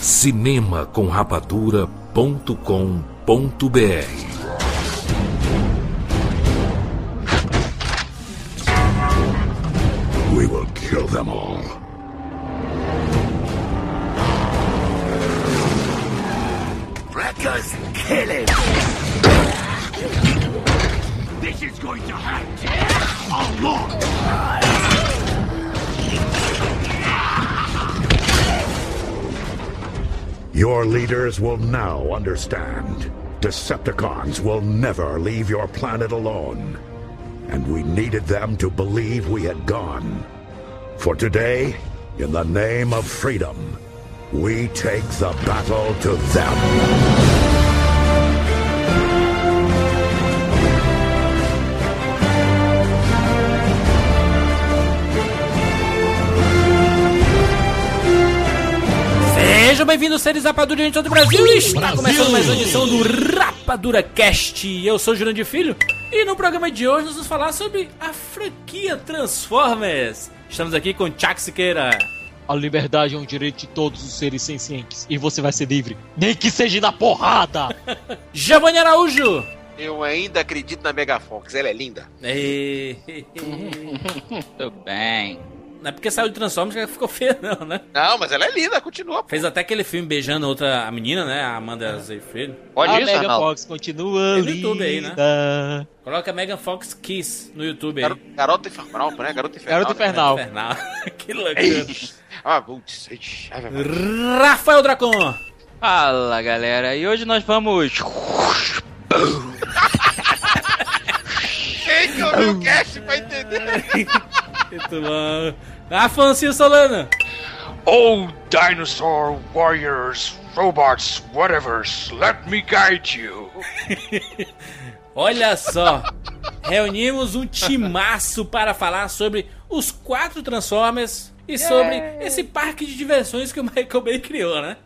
Cinema com rapadura.com.br We will kill them all. Us kill him! This is going to hurt a lot! Your leaders will now understand. Decepticons will never leave your planet alone. And we needed them to believe we had gone. For today, in the name of freedom, we take the battle to them. Sejam bem-vindos, seres rapadura de todo o Brasil. Está começando mais uma edição do Rapadura Cast. Eu sou o Jurandir Filho e no programa de hoje nós vamos falar sobre a franquia Transformers. Estamos aqui com Chuck Siqueira. A liberdade é um direito de todos os seres sencientes. E você vai ser livre. Nem que seja na porrada! Giovanni Araújo. Eu ainda acredito na Megafox, ela é linda. Tudo bem. Não é porque saiu de Transformers que ela ficou feia, não, né? Não, mas ela é linda, continua. Fez até aquele filme beijando outra a menina, né? A Amanda Seyfried. Pode a isso, Megan Arnaldo? Fox continua Tem no linda. YouTube aí, né? Coloca Megan Fox Kiss no YouTube aí. Garo- Garota Infernal, né? Garota Infernal. Garota Infernal. Infernal. que loucura. Ah, putz. Rafael Dracon. Fala galera, e hoje nós vamos. Quem que ouviu o cast vai entender? Muito bom. Afonso Solano. Oh, dinosaur warriors, robots, whatevers, let me guide you. Olha só. Reunimos um timaço para falar sobre os quatro Transformers e sobre esse parque de diversões que o Michael Bay criou, né?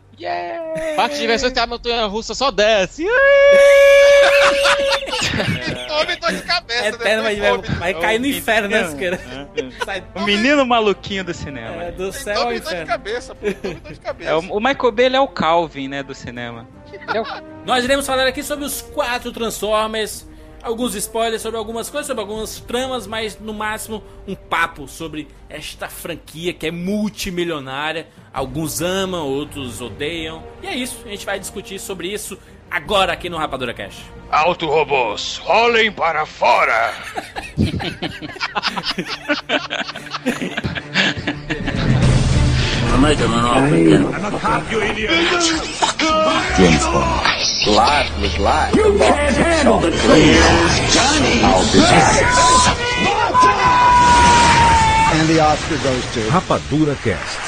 Parque de diversões que a montanha russa só desce. Tome dor de cabeça, Eterno, vai, depois vai, vai cair no inferno, né, Siqueira? Sai O menino maluquinho do cinema. é, do céu Tome dor de cabeça, pô. Tome dor de cabeça. É, o, o Michael Bay ele é o Calvin, né, do cinema. Nós iremos falar aqui sobre os quatro Transformers, alguns spoilers sobre algumas coisas, sobre algumas tramas, mas no máximo um papo sobre esta franquia que é multimilionária. Alguns amam, outros odeiam. E é isso, a gente vai discutir sobre isso agora aqui no Rapadura Cash. Auto-robôs, rolem para fora! I made him an offer. I'm a cop, you idiot. James Bond. Life was life. You can't handle the truth. Johnny. I'll be back. And the Oscar goes to Rapadura Cast.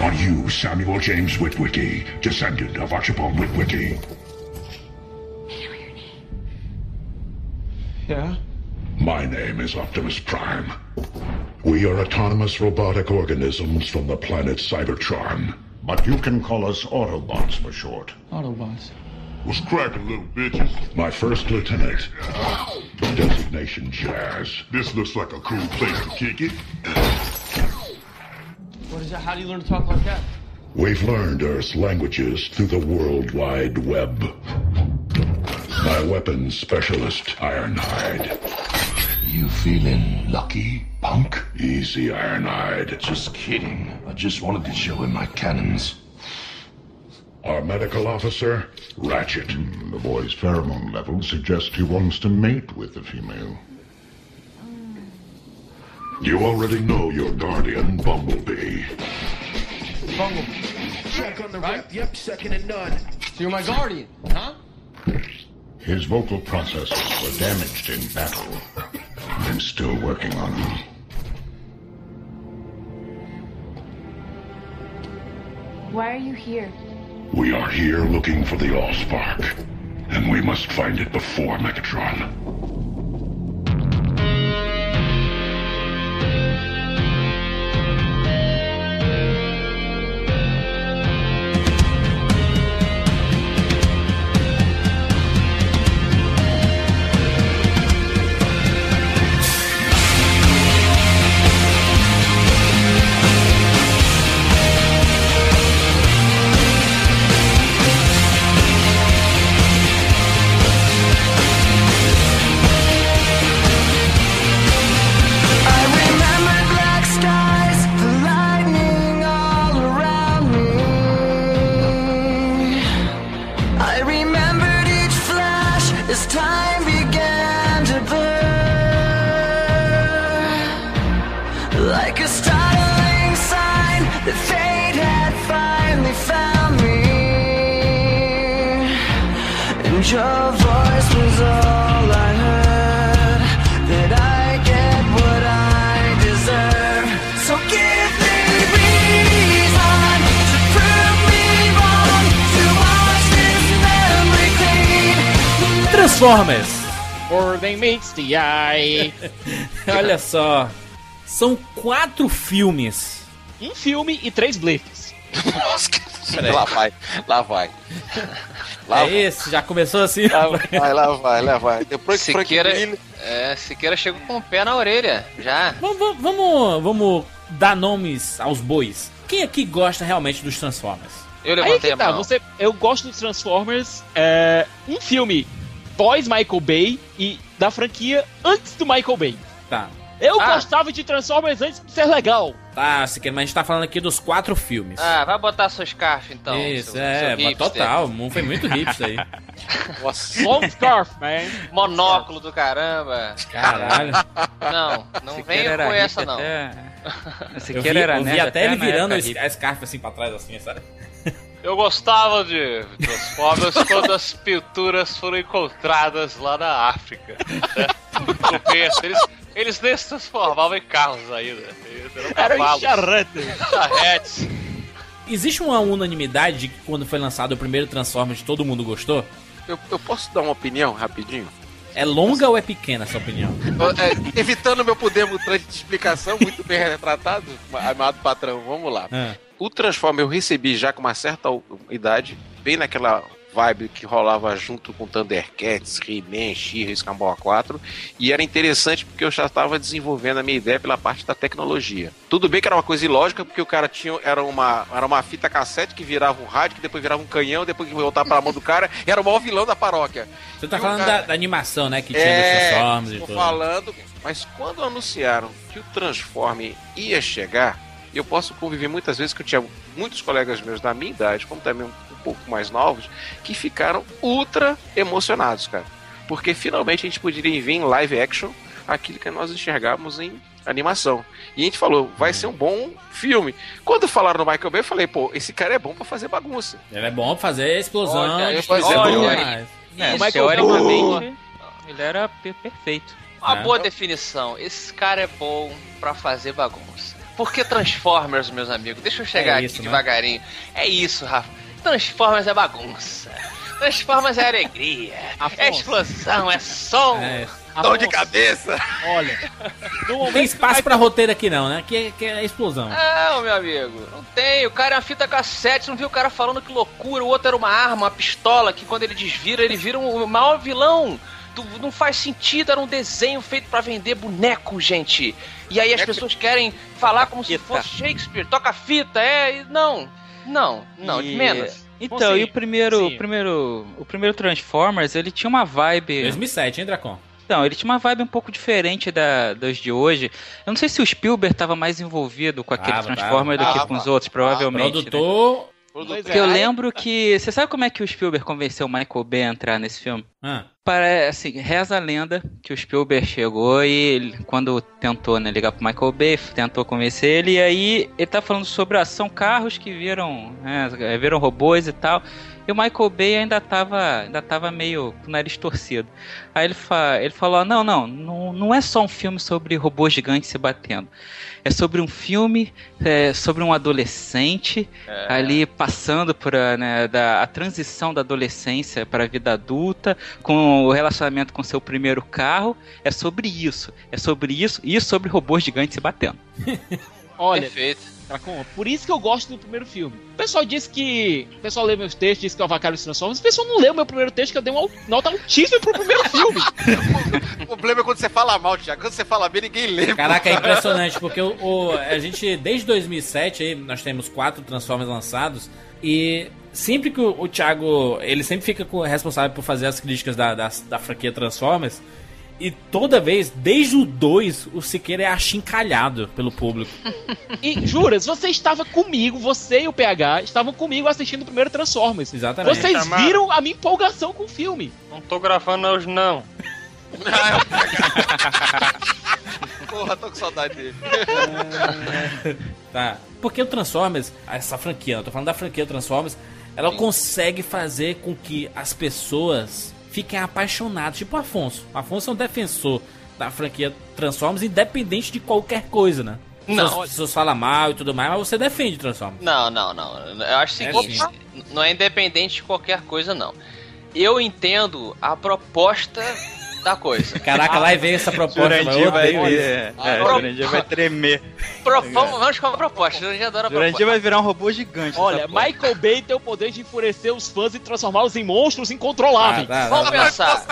On you, Samuel James Witwicky, descendant of Archibald Witwicky. Yeah? My name is Optimus Prime. We are autonomous robotic organisms from the planet Cybertron. But you can call us Autobots for short. Autobots. What's cracking, little bitches? My first lieutenant. Designation Jazz. This looks like a cool place to kick it. What is that? How do you learn to talk like that? We've learned Earth's languages through the World Wide Web. My weapons specialist, Ironhide. You feeling lucky, punk? Easy, Ironhide. Just kidding. I just wanted to show him my cannons. Our medical officer, Ratchet. Hmm, the boy's pheromone levels suggest he wants to mate with the female. You already know your guardian, Bumblebee. Bumblebee. Check on the right. Yep, second and none. So you're my guardian, huh? His vocal processes were damaged in battle. I'm still working on them. Why are you here? We are here looking for the Allspark, and we must find it before Megatron. Transformers. Than meets the eye. Olha só. São quatro filmes. Um filme e três blefs. Nossa, que- lá vai, lá vai. Lá é esse? Já começou assim? Lá vai, lá vai, lá vai. Depois que Siqueira, Miller... é, Siqueira chegou com o pé na orelha, já. Vamos, vamos, vamos, dar nomes aos bois. Quem aqui gosta realmente dos Transformers? Eu Aí levantei que a tá, mão. você, eu gosto dos Transformers. É, um filme pós Michael Bay e da franquia antes do Michael Bay. Tá. Eu Ah. gostava de Transformers antes de ser legal. Tá, Siqueira, mas a gente tá falando aqui dos quatro filmes. Ah, vai botar seu scarf então. Isso, seu- é, seu mas hipster. total. Foi muito hipster aí. Long Scarf, man. Monóculo do caramba. Caralho. Não, não Siqueira venha com essa não. até- Eu vi, Siqueira era eu vi até ele virando época a hippie. a scarf assim pra trás, assim, sabe? Eu gostava de Transformers quando as pinturas foram encontradas lá na África. Né? Começo, eles, eles nem se transformavam em carros ainda. Eles eram Era um cavalos, charrete. charretes. Existe uma unanimidade de que quando foi lançado o primeiro Transformers todo mundo gostou? Eu, eu posso dar uma opinião rapidinho? É longa ou é pequena essa opinião? É, evitando meu poder mutante de explicação, muito bem retratado, amado patrão, vamos lá. Ah, O Transformer eu recebi já com uma certa idade, bem naquela vibe que rolava junto com Thundercats, He-Man, She-Ra, Escamboa 4, e era interessante porque eu já estava desenvolvendo a minha ideia pela parte da tecnologia. Tudo bem que era uma coisa ilógica, porque o cara tinha era uma, era uma fita cassete que virava um rádio, que depois virava um canhão, depois que voltava para a mão do cara, e era o maior vilão da paróquia. Você tá E falando cara- da, da animação, né? Que tinha É, Transformers e tudo. falando, mas quando anunciaram que o Transforme ia chegar, eu posso conviver muitas vezes que eu tinha muitos colegas meus da minha idade, como também um, um pouco mais novos, que ficaram ultra emocionados, cara. Porque finalmente a gente poderia ver em live action aquilo que nós enxergávamos em animação. E a gente falou, vai ser um bom filme. Quando falaram no Michael Bay, eu falei, pô, esse cara é bom pra fazer bagunça. Ele é bom pra fazer explosão, Olha, destruição olha. É, O Michael teoricamente, ele era per- perfeito. Uma É. boa definição. Esse cara é bom pra fazer bagunça. Por que Transformers, meus amigos? Deixa eu chegar É isso, aqui né? devagarinho. É isso, Rafa. Transformers é bagunça. Transformers é alegria. É Afonso. explosão, é som. É. Dor de cabeça! Olha, Não tem que espaço o pra roteiro aqui não, né? Que é, que é explosão. Não, meu amigo, não tem. O cara é uma fita cassete, você não viu o cara falando que loucura. O outro era uma arma, uma pistola, que quando ele desvira, ele vira um maior vilão. Tu- Não faz sentido, era um desenho feito pra vender boneco, gente. E aí as pessoas querem falar como se Fita. fosse Shakespeare, toca fita, é. e Não, não, não, E- menos. Então, Sim, e o primeiro, sim. o primeiro, o primeiro Transformers, ele tinha uma vibe. 2007, hein, Dracon? Então, ele tinha uma vibe um pouco diferente da, dos de hoje. Eu não sei se o Spielberg estava mais envolvido com aquele Tava, Transformer tava. do que com os outros, provavelmente. né? Produtor. Pois é, Porque eu lembro que. Você sabe como é que o Spielberg convenceu o Michael Bay a entrar nesse filme? Ah. Parece, assim, reza a lenda que o Spielberg chegou e ele, quando tentou né, ligar pro Michael Bay, tentou convencer ele, e aí ele tá falando sobre ah, são carros que viram, né, viram robôs e tal. E o Michael Bay ainda tava, ainda tava meio com o nariz torcido. Aí ele, fa ele falou: não, não, não, não é só um filme sobre robôs gigantes se batendo. É sobre um filme é, sobre um adolescente É. ali passando por a, né, da, a transição da adolescência para a vida adulta, com o relacionamento com seu primeiro carro. É sobre isso. É sobre isso e sobre robôs gigantes se batendo. Olha, Perfeito. Dracon, por isso que eu gosto do primeiro filme. O pessoal disse que. O pessoal lê meus textos, disse que eu avacalho os Transformers. O pessoal não leu meu primeiro texto, que eu dei uma nota altíssima pro primeiro filme. O problema é quando você fala mal, Thiago. Quando você fala bem, ninguém lê. Caraca, é impressionante, porque o, o- a gente, desde 2007, aí, nós temos quatro Transformers lançados, e sempre que o, o Thiago, ele sempre fica com- responsável por fazer as críticas da, da, da franquia Transformers, e toda vez, desde o 2, o Siqueira é achincalhado pelo público. E juras, você estava comigo, você e o PH estavam comigo assistindo o primeiro Transformers. Exatamente. Vocês Chamaram. viram a minha empolgação com o filme. Não tô gravando hoje, não. Porra, tô com saudade dele. Tá. Porque o Transformers, essa franquia, eu tô falando da franquia Transformers, ela consegue fazer com que as pessoas fiquem apaixonadas. Tipo o Afonso. O Afonso é um defensor da franquia Transformers, independente de qualquer coisa, né? Não. As pessoas falam mal e tudo mais, mas você defende Transformers. Não, não, não. Eu acho o É seguinte: não é independente de qualquer coisa, não. Eu entendo a proposta da coisa. Caraca, lá vem essa proposta, eu Jurandir vai, isso. é, é, pro- Jurandir vai tremer. Pro- vamos, vamos com a proposta. Jurandir proposta. vai virar um robô gigante. Olha. Michael Bay tem o poder de enfurecer os fãs e transformá-los em monstros incontroláveis. Ah, tá, Vamos tá, pensar.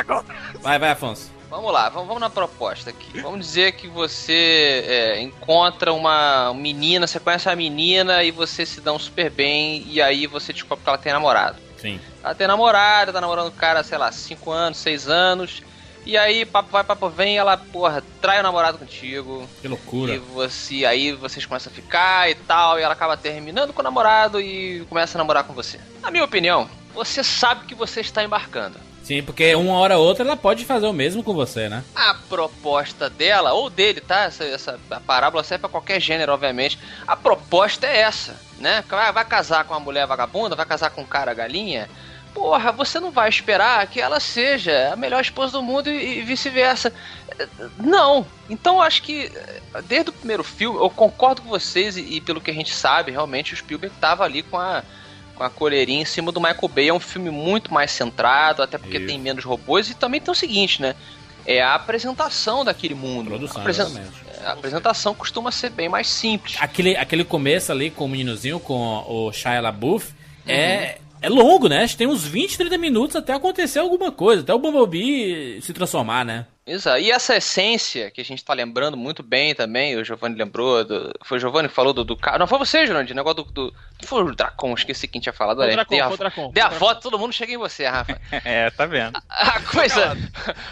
Vai, vai, Afonso. Vamos lá, vamos, vamos na proposta aqui. Vamos dizer que você é, encontra uma menina, você conhece a menina e você se dão super bem, e aí você descobre que ela tem namorado. Sim. Ela tem namorado, tá namorando o cara, sei lá, 5 anos, 6 anos. E aí, papo vai, papo vem, ela, porra, trai o namorado contigo. Que loucura. E você, aí vocês começam a ficar e tal, e ela acaba terminando com o namorado e começa a namorar com você. Na minha opinião, você sabe que você está embarcando. Sim, porque uma hora ou outra ela pode fazer o mesmo com você, né? A proposta dela, ou dele, tá? Essa, essa a parábola serve pra qualquer gênero, obviamente. A proposta é essa, né? Vai, vai casar com uma mulher vagabunda, vai casar com um cara galinha. Porra, você não vai esperar que ela seja a melhor esposa do mundo e, e vice-versa. Não. Então eu acho que eh, desde o primeiro filme, eu concordo com vocês e, e pelo que a gente sabe, realmente o Spielberg tava ali com a com a colherinha em cima do Michael Bay. É um filme muito mais centrado, até porque Isso. tem menos robôs. E também tem o seguinte, né? É a apresentação daquele mundo. Produção, a, apresen- exatamente. a apresentação costuma ser bem mais simples. Aquele, aquele começo ali com o meninozinho, com o Shia LaBeouf, é, é longo, né? Acho que tem uns 20, 30 minutos até acontecer alguma coisa, até o Bumblebee se transformar, né? Exato. E essa essência que a gente tá lembrando muito bem também, o Giovanni lembrou, do- foi o Giovanni que falou do, do carro. Não foi você, Giovanni, o negócio do, do. Foi o Dracon, esqueci quem tinha falado. Foi o olha, Dracon, dei a, foi o Dracon, dei foi a foto, todo mundo chega em você, Rafa. É, tá vendo. A coisa,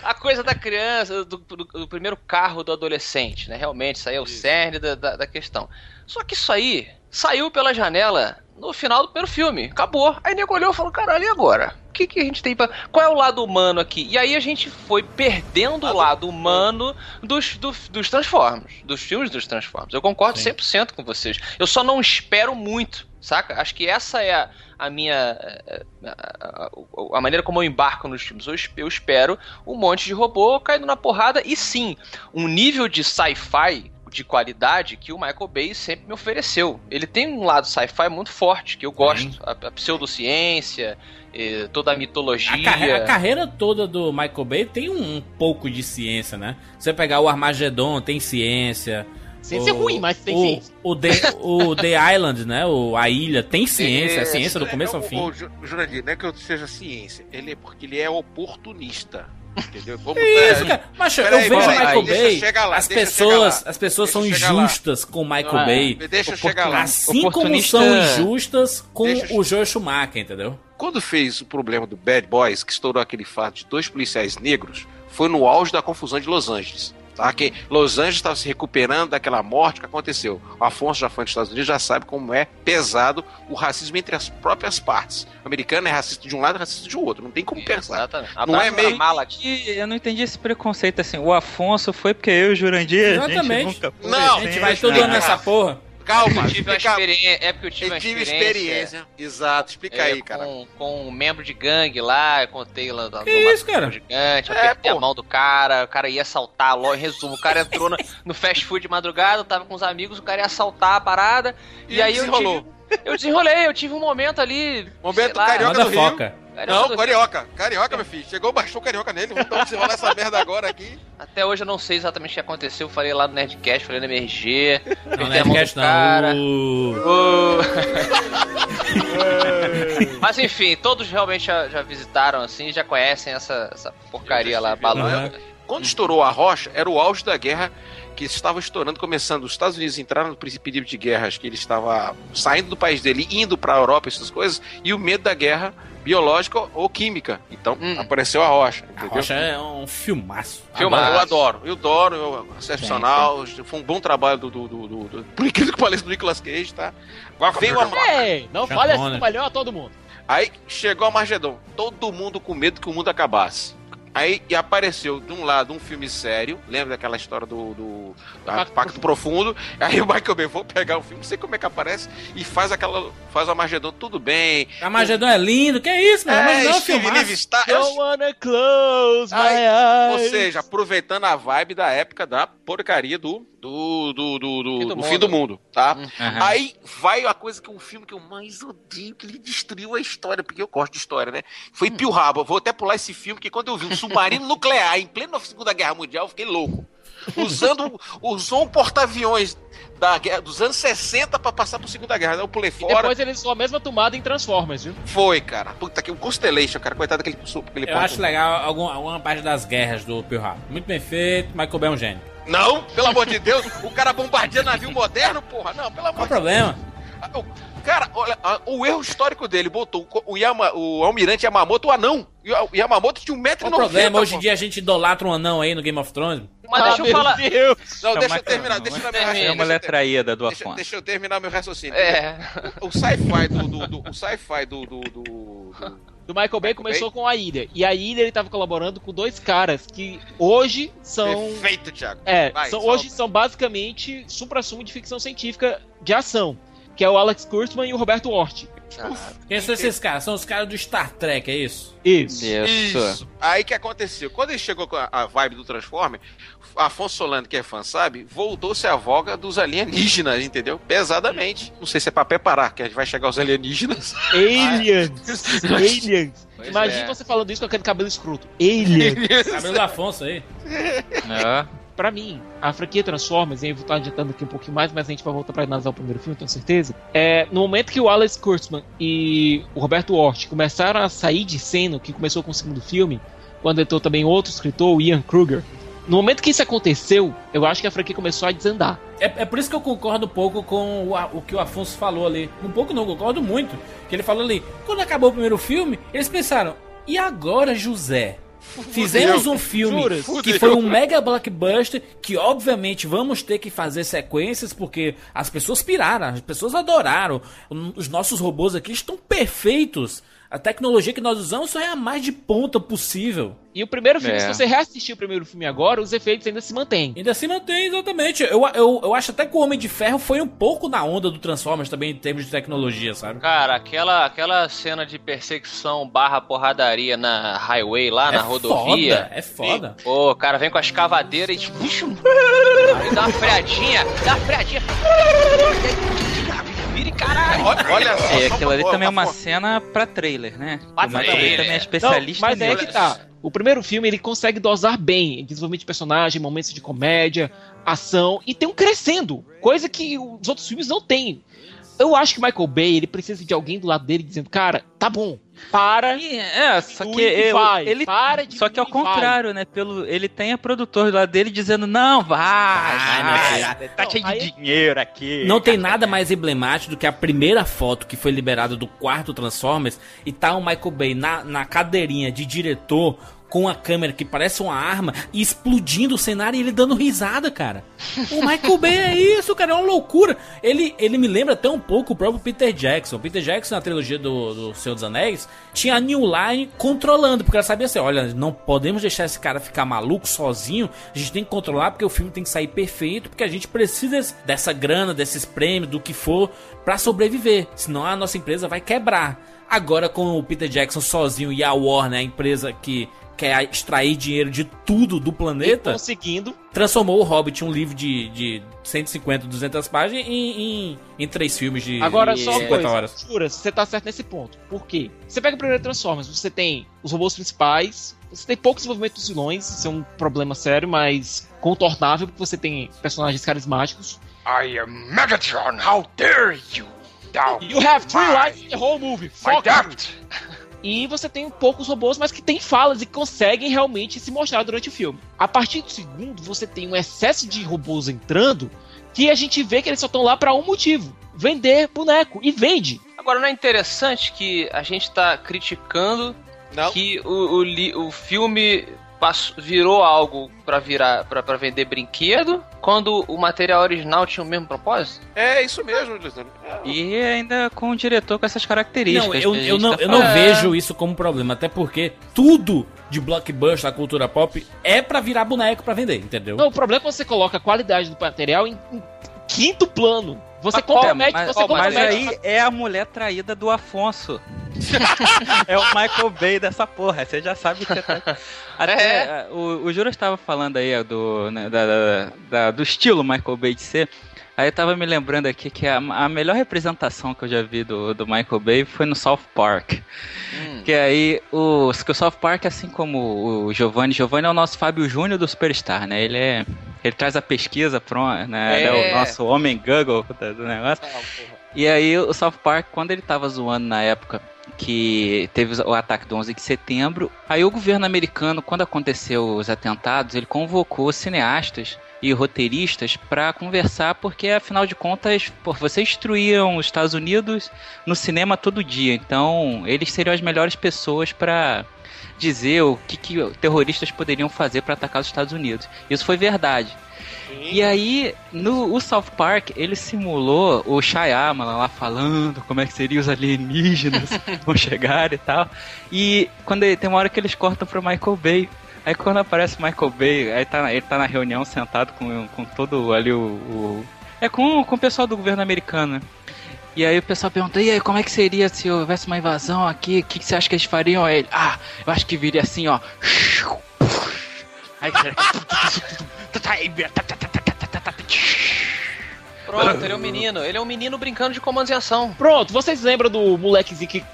a coisa da criança, do, do- do primeiro carro do adolescente, né? Realmente, isso aí é o cerne da, da, da questão. Só que isso aí saiu pela janela no final do primeiro filme. Acabou. Aí nego olhou e falou, caralho, e agora? O que, que a gente tem pra... Qual é o lado humano aqui? E aí a gente foi perdendo o lado humano dos, do- dos Transformers, dos filmes dos Transformers. Eu concordo Sim. 100% com vocês. Eu só não espero muito, saca? Acho que essa é a, a minha... a, a- a maneira como eu embarco nos filmes. Eu, eu espero um monte de robô caindo na porrada e sim, um nível de sci-fi de qualidade que o Michael Bay sempre me ofereceu. Ele tem um lado sci-fi muito forte, que eu gosto. A, a pseudociência, eh, toda a mitologia. A, carre- a carreira toda do Michael Bay tem um, um pouco de ciência, né? Você pegar o Armagedon, tem ciência. Ciência é O- ruim, mas tem o, ciência. O The, o The Island, né? O, a ilha, tem ciência, é ciência do começo ao o- fim. o Jurandir, não é que eu seja ciência, ele é porque ele é oportunista. Entendeu? Vamos, É isso, cara. Mas eu vejo o peraí, Michael eu Bay. lá, as pessoas, lá. as pessoas são chegar lá. injustas com o Michael Ah, Bay. Deixa eu chegar lá. Assim como são injustas com o Joel Schumacher, entendeu? Quando fez o problema do Bad Boys, que estourou aquele fato de dois policiais negros, foi no auge da confusão de Los Angeles. Tá? Que Los Angeles estava se recuperando daquela morte que aconteceu. O Afonso já foi nos Estados Unidos, já sabe como é pesado o racismo entre as próprias partes. O americano é racista de um lado e racista de outro. Não tem como pensar. Não é meio- mala aqui. Eu não entendi esse preconceito assim. O Afonso foi porque eu e o Jurandir. a gente Exatamente. nunca Não, A gente vai todo ano nessa porra. Calma, Eu tive uma explica- experiência, é porque eu tive Eu uma tive experiência. experiência. Exato, explica é, aí, cara. Com, com um membro de gangue lá, eu contei lá do Que isso, cara? gigante, eu É, apertei a mão do cara, o cara ia assaltar, logo, em resumo, o cara entrou no, no fast food de madrugada, eu tava com os amigos, o cara ia assaltar a parada, e, E aí eu tive, eu desenrolei, eu tive um momento ali, Momento lá, carioca do Rio. foca. carioca Não, do- carioca. Carioca, meu filho. Chegou, baixou o carioca nele. Vamos desenrolar essa merda agora aqui. Até hoje eu não sei exatamente o que aconteceu, eu falei lá no Nerdcast, falei no MRG, Não, apertei não a mão cast, do cara. não. O-. Mas enfim, todos realmente já, já visitaram assim, já conhecem essa, essa porcaria lá, balão. Quando estourou a rocha, era o auge da guerra que estava estourando, começando. Os Estados Unidos entraram no período de guerra, acho que ele estava saindo do país dele, indo para a Europa, essas coisas, e o medo da guerra biológica ou química. Então Hum. apareceu a rocha, A entendeu? Rocha é um filmaço. Filmaço. Eu adoro, eu adoro, eu, excepcional. Foi um bom trabalho do, do, do, do- do- Por incrível que pareça, do Nicolas Cage, tá? Veio a, Ei, não fale assim melhor a todo mundo. Aí chegou a Margedon, todo mundo com medo que o mundo acabasse. Aí e apareceu de um lado um filme sério, lembra daquela história do, do da Pacto Pacto, Profundo. Aí o Michael Bay, vou pegar o filme, não sei como é que aparece, e faz aquela. faz a Margedon tudo bem. A Magedon é lindo, que isso, mano? É, Magedon é um Steve filmaço. Livingstone. Don't wanna close my Ou eyes. seja, aproveitando a vibe da época da porcaria do. Do. do, do, do- Fim do fim do mundo, tá? Aham. Aí vai a coisa que um filme que eu mais odeio, que ele destruiu a história, porque eu gosto de história, né? Foi Pio Rabo. Eu vou até pular esse filme, porque quando eu vi um submarino nuclear em plena Segunda Guerra Mundial, eu fiquei louco. Usando, usou um porta-aviões da guerra- dos anos 60 pra passar por Segunda Guerra. Eu pulei E fora. depois eles usam a mesma tomada em Transformers, viu? Foi, cara. Puta que o Constellation, cara. Coitado daquele, aquele Eu acho legal algum, alguma parte das guerras do Pearl Harbor. Muito bem feito, Michael Bay é um gênio. Não, pelo amor de Deus, o cara bombardeia navio moderno, porra. Não, pelo amor Qual o de problema? Deus. O- Cara, olha, a- o erro histórico dele botou o, Yama, o almirante Yamamoto o anão. E o Yamamoto tinha 1,90m. Qual o problema? Hoje em dia a gente idolatra um anão aí no Game of Thrones. Mas Ah, deixa eu meu falar. Deus. Não, É deixa eu terminar, deixa eu terminar meu É É uma letra do Afonso. deixa eu terminar meu raciocínio. É. O sci-fi do, do, do- o sci-fi do, do, do- do- Do Michael Bay começou com a ilha. E a ilha ele tava colaborando com dois caras que hoje são. Perfeito, Thiago. É, Vai, são- hoje são basicamente supra-sumo de ficção científica de ação. Que é o Alex Kurtzman e o Roberto Hort. Quem são esses caras? São os caras do Star Trek, é isso? Isso. Isso. Aí que aconteceu? Quando ele chegou com a, a vibe do Transformer, Afonso Solano, que é fã, sabe, voltou-se a voga dos alienígenas, entendeu? Pesadamente. Não sei se é pra preparar, que vai chegar os alienígenas. Aliens! Aliens! Pois Imagina é. você falando isso com aquele cabelo escroto. Aliens! Cabelo do Afonso aí. É. pra mim, a franquia Transformers, e aí eu vou estar adiantando aqui um pouquinho mais, mas a gente vai voltar pra analisar o primeiro filme, tenho certeza. É, no momento que o Alex Kurtzman e o Roberto Hort começaram a sair de cena, que começou com o segundo filme, quando entrou também outro escritor, o Ian Kruger. No momento que isso aconteceu, eu acho que a franquia começou a desandar. É, é por isso que eu concordo um pouco com o, o que o Afonso falou ali. Um pouco não, concordo muito. Que ele falou ali, quando acabou o primeiro filme, eles pensaram, e agora, José? Fizemos um filme que foi um mega blockbuster, que obviamente vamos ter que fazer sequências, porque as pessoas piraram, as pessoas adoraram. Os nossos robôs aqui estão perfeitos. A tecnologia que nós usamos só é a mais de ponta possível. E o primeiro filme, É. se você reassistir o primeiro filme agora, os efeitos ainda se mantêm. Ainda se mantém, exatamente. Eu, eu, eu acho até que o Homem de Ferro foi um pouco na onda do Transformers também, em termos de tecnologia, sabe? Cara, aquela, aquela cena de perseguição barra porradaria na highway lá, na rodovia. Foda, é foda. Pô, o cara vem com a escavadeira e tipo, dá uma freadinha, dá uma freadinha. Vira e caralho. Olha, olha só. Só aquilo ali uma- também é uma uma- cena pra trailer, né? Pra o Michael trailer. Bay também é Não, especialista mas é nisso. que tá. O primeiro filme ele consegue dosar bem desenvolvimento de personagem, momentos de comédia, ação e tem um crescendo, coisa que os outros filmes não têm. Eu acho que Michael Bay ele precisa de alguém do lado dele dizendo, cara, tá bom, para. E, É, só que e eu- vai, ele para de Só que ao e vai. contrário, né? Pelo, ele tem a produtor lá dele dizendo, não, vai, vai, tá Não, cheio aí- de dinheiro aqui. Não tem nada mais emblemático do que a primeira foto que foi liberada do quarto Transformers e tá o Michael Bay na, na cadeirinha de diretor com a câmera que parece uma arma e explodindo o cenário e ele dando risada, cara. O Michael Bay é isso, cara, é uma loucura. Ele, ele me lembra até um pouco o próprio Peter Jackson. Peter Jackson, na trilogia do, do Senhor dos Anéis, tinha a New Line controlando, porque ela sabia assim: olha, não podemos deixar esse cara ficar maluco sozinho, a gente tem que controlar porque o filme tem que sair perfeito, porque a gente precisa dessa grana, desses prêmios, do que for, pra sobreviver. Senão a nossa empresa vai quebrar. Agora com o Peter Jackson sozinho e a Warner, a empresa que quer extrair dinheiro de tudo do planeta, conseguindo. transformou o Hobbit, um livro de, de 150, 200 páginas, em, em, em três filmes de Agora, só uma 50 coisa. horas. Jura, você tá certo nesse ponto. Por quê? Você pega o primeiro Transformers, você tem os robôs principais, você tem pouco desenvolvimento dos vilões, isso é um problema sério, mas contornável, porque você tem personagens carismáticos. I am Megatron, how dare you? Thou You have three my- lives in the whole movie. Fuck you. E você tem poucos robôs, mas que têm falas e conseguem realmente se mostrar durante o filme. A partir do segundo, você tem um excesso de robôs entrando que a gente vê que eles só estão lá pra um motivo: vender boneco. E vende. Agora, não é interessante que a gente tá criticando que o, o, o filme pass- virou algo pra virar para vender brinquedo, quando o material original tinha o mesmo propósito? É isso mesmo, Lisandro. E ainda com o diretor com essas características. Não, eu, que eu não, tá eu não vejo isso como problema, até porque tudo de blockbuster, da cultura pop, é pra virar boneco pra vender, entendeu? Não, o problema é quando você coloca a qualidade do material em, em quinto plano. Você É, compromete, mas, você mas compromete. aí é a mulher traída do Afonso. é o Michael Bay dessa porra. Você já sabe que você tá. Até eh, o, o Jura estava falando aí do, né, da- da- da- do estilo Michael Bay de ser. Aí eu tava me lembrando aqui que a, a melhor representação que eu já vi do, do Michael Bay foi no South Park. Que aí o, que o South Park, assim como o Giovanni, Giovanni é o nosso Fábio Júnior do Superstar, né? Ele é. Ele traz a pesquisa pronta, né? Ele é É. o nosso homem Google do negócio. E aí o South Park, quando ele tava zoando na época que teve o ataque do 11 de setembro, aí o governo americano, quando aconteceu os atentados, ele convocou cineastas e roteiristas para conversar, porque afinal de contas, pô, vocês destruíam os Estados Unidos no cinema todo dia, então eles seriam as melhores pessoas para dizer o que, que terroristas poderiam fazer para atacar os Estados Unidos. Isso foi verdade. E aí, no o South Park, ele simulou o Shyamalan lá falando como é que seriam os alienígenas vão chegar e tal. E quando tem uma hora que eles cortam pro Michael Bay. Aí quando aparece o Michael Bay, aí tá, ele tá na reunião sentado com, com todo ali o, o- É com, com o pessoal do governo americano, né? E aí o pessoal pergunta, e aí, como é que seria se houvesse uma invasão aqui? O que, que você acha que eles fariam? Aí ele, ah, eu acho que viria assim, ó. Aí, Pronto, ele é um menino. Ele é um menino brincando de comandos em ação. Pronto, vocês lembram do molequezinho que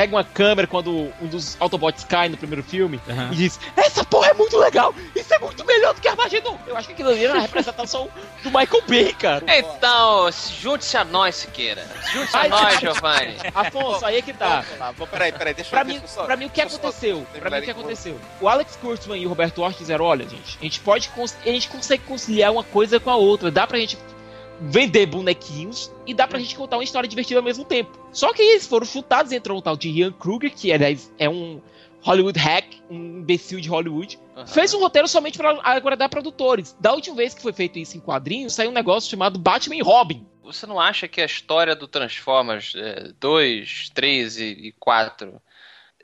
pega uma câmera quando um dos Autobots cai no primeiro filme e diz: Essa porra é muito legal! Isso é muito melhor do que Armagedon! Eu acho que aquilo ali era a representação do Michael Bay, cara. Então, junte-se a nós, Siqueira. Junte-se a nós. Giovanni. Afonso, aí é que tá. Peraí, peraí, deixa Pra eu mim, só- pra mim, o que só aconteceu? Pra mim, o que aconteceu? O Alex Kurtzman e o Roberto Orte disseram: olha, gente, a gente pode. A gente consegue conciliar uma coisa com a outra. Dá pra gente vender bonequinhos e dá pra gente contar uma história divertida ao mesmo tempo. Só que eles foram chutados, entrou o tal de Ian Kruger, que aliás, é um Hollywood hack, um imbecil de Hollywood. Fez um roteiro somente pra agradar produtores. Da última vez que foi feito isso em quadrinhos, saiu um negócio chamado Batman e Robin. Você não acha que a história do Transformers 2, 3 e 4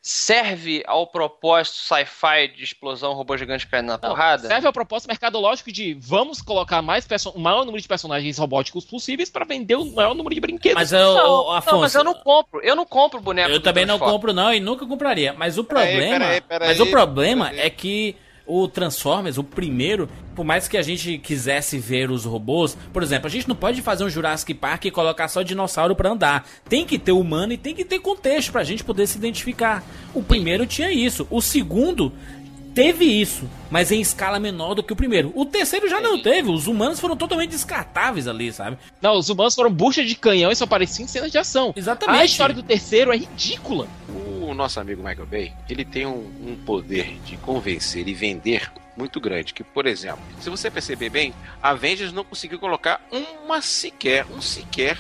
serve ao propósito sci-fi de explosão robô gigante caindo na Não, porrada? Serve ao propósito mercadológico de vamos colocar mais o maior número de personagens robóticos possíveis pra vender o maior número de brinquedos. Mas, eu, não, Afonso, não, mas eu não compro. Eu não compro boneco Eu também não compro não e nunca compraria. Mas o problema, peraí, peraí, mas o problema peraí. é que o Transformers, o primeiro, por mais que a gente quisesse ver os robôs, por exemplo, a gente não pode fazer um Jurassic Park e colocar só dinossauro pra andar. Tem que ter humano e tem que ter contexto pra gente poder se identificar. O primeiro tinha isso. O segundo teve isso, mas em escala menor do que o primeiro. O terceiro já não teve. Os humanos foram totalmente descartáveis ali, sabe? Não, os humanos foram bucha de canhão e só apareciam em cenas de ação. Exatamente. A história do terceiro é ridícula. O nosso amigo Michael Bay, ele tem um, um poder de convencer e vender muito grande. Que, por exemplo, se você perceber bem, a Avengers não conseguiu colocar uma sequer, um sequer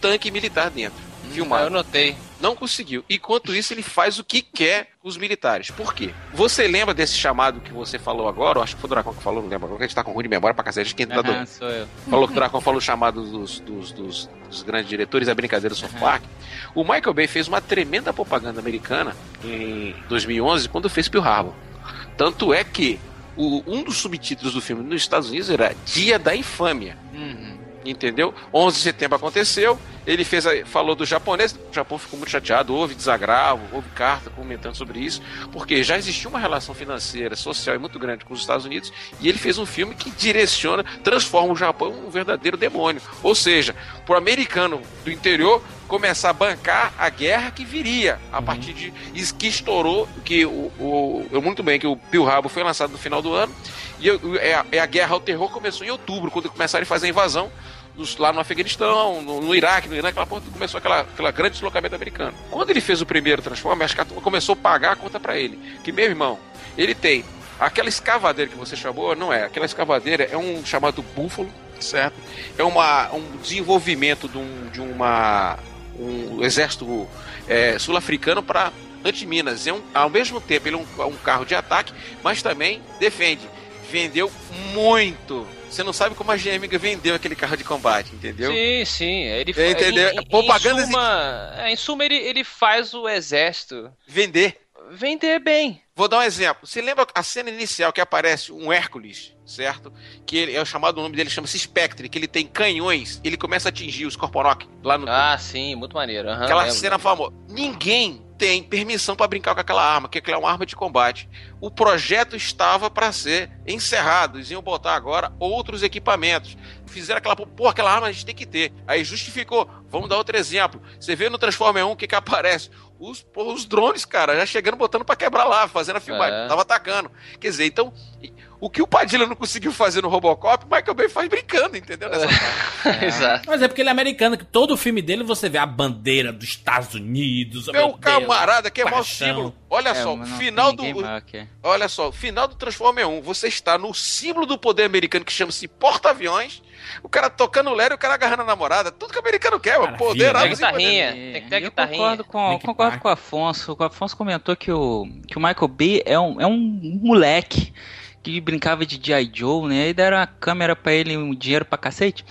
tanque militar dentro. Filmado. Eu notei. Não conseguiu. Enquanto isso, ele faz o que quer com os militares. Por quê? Você lembra desse chamado que você falou agora? Eu acho que foi o Dracon que falou, não lembro agora. que A gente tá com ruim de memória pra cacete. Quem tá do- sou eu. falou que o Dracon falou o chamado dos, dos, dos- dos grandes diretores, a brincadeira do South Park. O Michael Bay fez uma tremenda propaganda americana em 2011 quando fez Pearl Harbor. Tanto é que o- um dos subtítulos do filme nos Estados Unidos era Dia da Infâmia. Entendeu? 11 de setembro aconteceu, ele fez falou do japonês, o Japão ficou muito chateado, houve desagravo, houve carta comentando sobre isso, porque já existia uma relação financeira, social e muito grande com os Estados Unidos, e ele fez um filme que direciona, transforma o Japão em um verdadeiro demônio. Ou seja, pro americano do interior começar a bancar a guerra que viria a partir de isso que estourou, que o, o eu muito bem que o Pearl Harbor foi lançado no final do ano e eu- é a, é a guerra ao terror começou em outubro, quando começaram a fazer a invasão dos- lá no Afeganistão, no, no Iraque, no Irã, aquela porra, começou aquela, aquela grande deslocamento americano. Quando ele fez o primeiro Transformers, acho que começou a pagar a conta pra ele. Que, meu irmão, ele tem aquela escavadeira que você chamou, não é? Aquela escavadeira é um chamado Búfalo, certo? É uma, um desenvolvimento de, um, de uma um exército é, sul-africano para anti-minas. É um, ao mesmo tempo, ele é um, um carro de ataque, mas também defende. Vendeu muito. Você não sabe como a GM vendeu aquele carro de combate, entendeu? Sim, sim. Ele É, entendeu? Em, em, Propaganda em suma, é, em suma ele, ele faz o exército Vender. Vender bem. Vou dar um exemplo. Você lembra a cena inicial que aparece um Hércules, certo? Que ele, é o chamado o nome dele chama-se Spectre, que ele tem canhões, ele começa a atingir os Corporok lá no Ah, sim, muito maneiro. aham, Aquela lembro. cena famosa. Ninguém tem permissão para brincar com aquela arma, que aquela é uma arma de combate. O projeto estava para ser encerrado. Eles iam botar agora outros equipamentos. Fizeram aquela, pô, aquela arma a gente tem que ter. Aí justificou. Vamos dar outro exemplo. Você vê no Transformer 1 o que que aparece? Os, os drones, cara, já chegando botando para quebrar lá, fazendo a filmagem. É. Tava atacando. Quer dizer, então, o que o Padilha não conseguiu fazer no Robocop, o Michael Bay faz brincando, entendeu? Nessa parte. Exato. Mas é porque ele é americano, que todo filme dele você vê a bandeira dos Estados Unidos. Meu Deus, camarada, que é o maior paixão. símbolo. Olha É, só, final do. é. Olha só, o final do Transformer 1, você está no símbolo do poder americano que chama-se porta-aviões. O cara tocando o Lero e o cara agarrando a namorada. Tudo que o americano quer, mano. Poder, Tem e guitarrinha, E- tem que ter a eu guitarrinha. concordo com, concordo com o Afonso. O Afonso comentou que o, que o Michael Bay é um, é um moleque que brincava de G.I. Joe, né? E deram a câmera pra ele, um dinheiro pra cacete.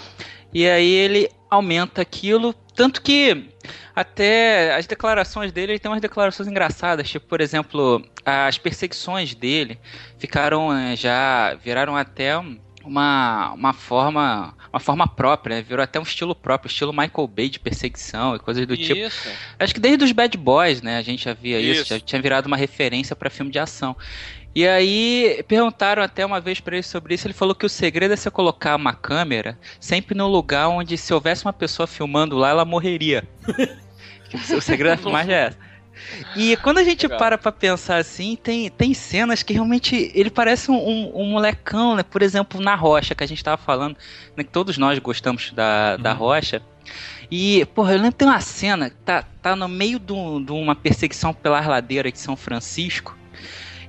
E aí ele aumenta aquilo, tanto que até as declarações dele, ele tem umas declarações engraçadas, tipo, por exemplo, as perseguições dele ficaram eh, já viraram até uma, uma forma uma forma própria, né? virou até um estilo próprio, estilo Michael Bay de perseguição e coisas do tipo. Isso. Acho que desde os Bad Boys, né, a gente já via isso, Isso. já tinha virado uma referência pra filme de ação. E aí perguntaram até uma vez pra ele sobre isso, ele falou que o segredo é você colocar uma câmera sempre no lugar onde se houvesse uma pessoa filmando lá, ela morreria. Que o segredo da filmagem é essa. E quando a gente Legal. para pra pensar assim, tem, tem cenas que realmente ele parece um, um, um molecão, né? Por exemplo, na Rocha, que a gente tava falando, né? Que todos nós gostamos da, da Rocha. E, porra, eu lembro que tem uma cena que tá, tá no meio de de uma perseguição pelas ladeiras de São Francisco.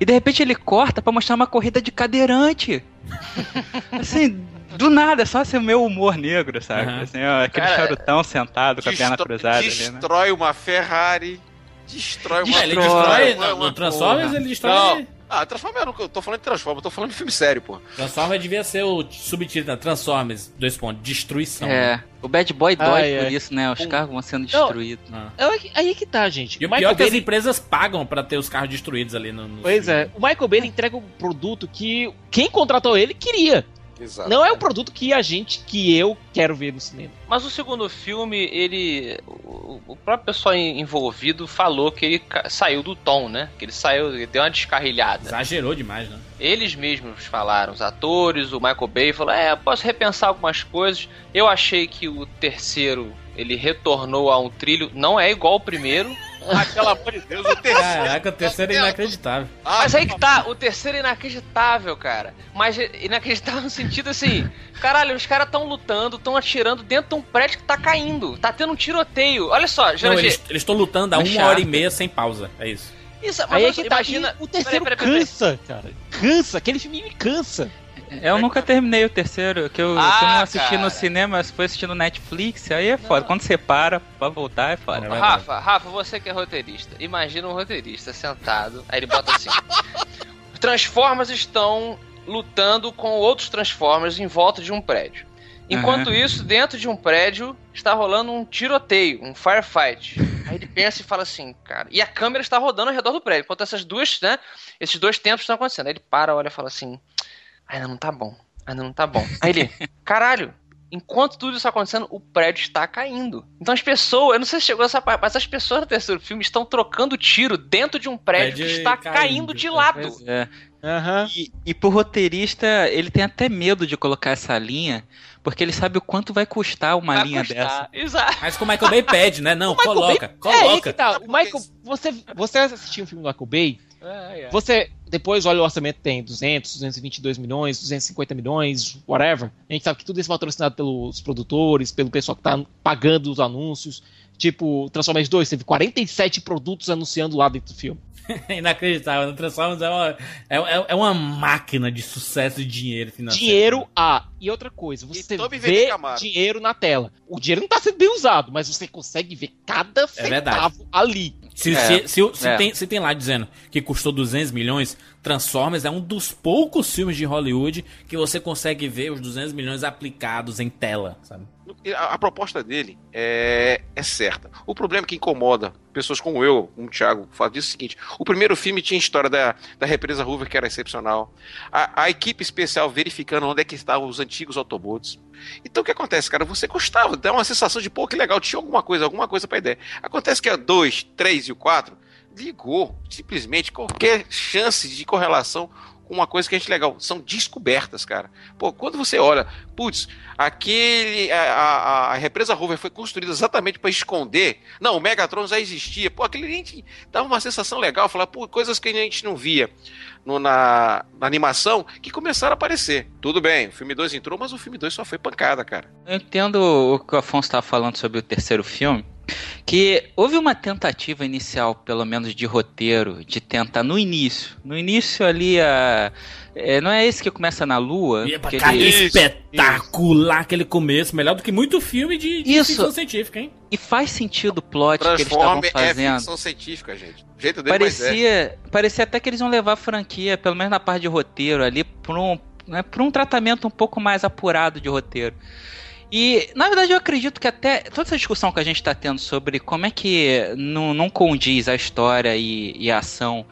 E de repente ele corta pra mostrar uma corrida de cadeirante. assim, do nada, só ser o meu humor negro, sabe? Aham. Assim, ó, aquele Cara, charutão sentado com a perna cruzada ali, né? Destrói uma Ferrari. Destrói uma É, ele Destrói, destrói, uma- uma- no Transformers ele destrói. Não. Ah, Transformer, eu não tô falando de Transformer, eu tô falando de filme sério, pô. Transformers devia ser o subtítulo da Transformers, dois pontos, destruição. É, o Bad Boy dói Ai, por ai. isso, né? Os Um- carros vão sendo Não. destruídos. Ah. É Aí é que tá, gente. E o Michael pior é que as empresas pagam pra ter os carros destruídos ali no. no Pois filme. é, o Michael Bay ele entrega um produto que quem contratou ele queria. Exato. Não é o produto que a gente, que eu quero ver no cinema. Mas o segundo filme, ele. O, próprio pessoal en- envolvido falou que ele saiu do tom, né? Que ele saiu, ele deu uma descarrilhada. Exagerou demais, né? Eles mesmos falaram, os atores, o Michael Bay falou: É, eu posso repensar algumas coisas. Eu achei que o terceiro ele retornou a um trilho, não é igual ao primeiro. Ah, pelo amor de Deus, o terceiro. Caraca, o terceiro é inacreditável. Ah, Mas aí que tá, o terceiro é inacreditável, cara. Mas é inacreditável no sentido assim, caralho, os caras tão lutando, tão atirando dentro de um prédio que tá caindo. Tá tendo um tiroteio. Olha só, Não, eles estão lutando há uma chato. hora e meia sem pausa. É isso. Isso, mas Aí é que tá, imagina. e o terceiro Peraí, peraí, peraí. cansa, cara. Cansa, aquele filme me cansa. Eu nunca terminei o terceiro, que eu, Ah, eu não assisti cara. no cinema, se foi assistir no Netflix, aí é foda. Quando você para pra voltar, é foda. Rafa, Rafa, você que é roteirista, imagina um roteirista sentado, aí ele bota assim: Transformers estão lutando com outros Transformers em volta de um prédio. Enquanto Aham. isso, dentro de um prédio está rolando um tiroteio, um firefight. Aí ele pensa e fala assim, cara. E a câmera está rodando ao redor do prédio, enquanto essas duas, né? Esses dois tempos estão acontecendo. Aí ele para, olha e fala assim: ainda não tá bom, ainda não tá bom. Aí ele, caralho, enquanto tudo isso está acontecendo, o prédio está caindo. Então as pessoas, eu não sei se chegou essa parte, mas as pessoas no terceiro filme estão trocando tiro dentro de um prédio Prédio que está caindo. caindo de lado. Pois é. E, e pro roteirista, ele tem até medo de colocar essa linha, porque ele sabe o quanto vai custar uma Vai linha custar, dessa. Exato. Mas que o Michael Bay pede, né? Não, coloca, Bay- É aí coloca. que tá. O Michael, você, você assistiu um filme do Michael Bay, É, você depois olha o orçamento tem 200, 222 milhões, 250 milhões, whatever. A gente sabe que tudo isso é patrocinado pelos produtores, pelo pessoal que tá pagando os anúncios. Tipo, Transformers 2 teve 47 produtos anunciando lá dentro do filme. É Inacreditável. No Transformers é uma, é, é- é uma máquina de sucesso e dinheiro financeiro. Dinheiro A. E outra coisa, você vê dinheiro na tela. O dinheiro não tá sendo bem usado, mas você consegue ver cada É centavo ali. Se, É. se, se, se É. tem, se tem lá dizendo que custou 200 milhões, Transformers é um dos poucos filmes de Hollywood que você consegue ver os 200 milhões aplicados em tela, sabe? A, a proposta dele é, é certa. O problema que incomoda pessoas como eu, como o Thiago, fala disso é o seguinte: o primeiro filme tinha história da, da represa Hoover, que era excepcional. A, a equipe especial verificando onde é que estavam os antigos Autobots. Então o que acontece, cara? Você gostava, dá uma sensação de, pô, que legal, tinha alguma coisa, alguma coisa pra ideia. Acontece que a 2, 3 e o 4 ligou simplesmente qualquer chance de correlação com uma coisa que a gente legal. São descobertas, cara. Pô, quando você olha, putz, aquele. A, a, a represa Hoover foi construída exatamente para esconder. Não, o Megatron já existia. Pô, aquele gente dava uma sensação legal, falar, pô, coisas que a gente não via no- na, na animação que começaram a aparecer. Tudo bem, o filme 2 entrou, mas o filme 2 só foi pancada, cara. Eu entendo o que o Afonso estava falando sobre o terceiro filme, que houve uma tentativa inicial, pelo menos de roteiro, de tentar no início. No início ali, a, é, não é esse que começa na Lua? que Cara, ele- espetacular aquele começo, melhor do que muito filme de, de Isso. ficção científica, hein? E faz sentido o plot que eles estavam Transforme é fazendo. ficção científica, gente. O jeito dele é. Parecia, parecia até que eles iam levar a franquia, pelo menos na parte de roteiro ali, para um, né, pra um tratamento um pouco mais apurado de roteiro. E, na verdade, eu acredito que até toda essa discussão que a gente está tendo sobre como é que não, não condiz a história e, e a ação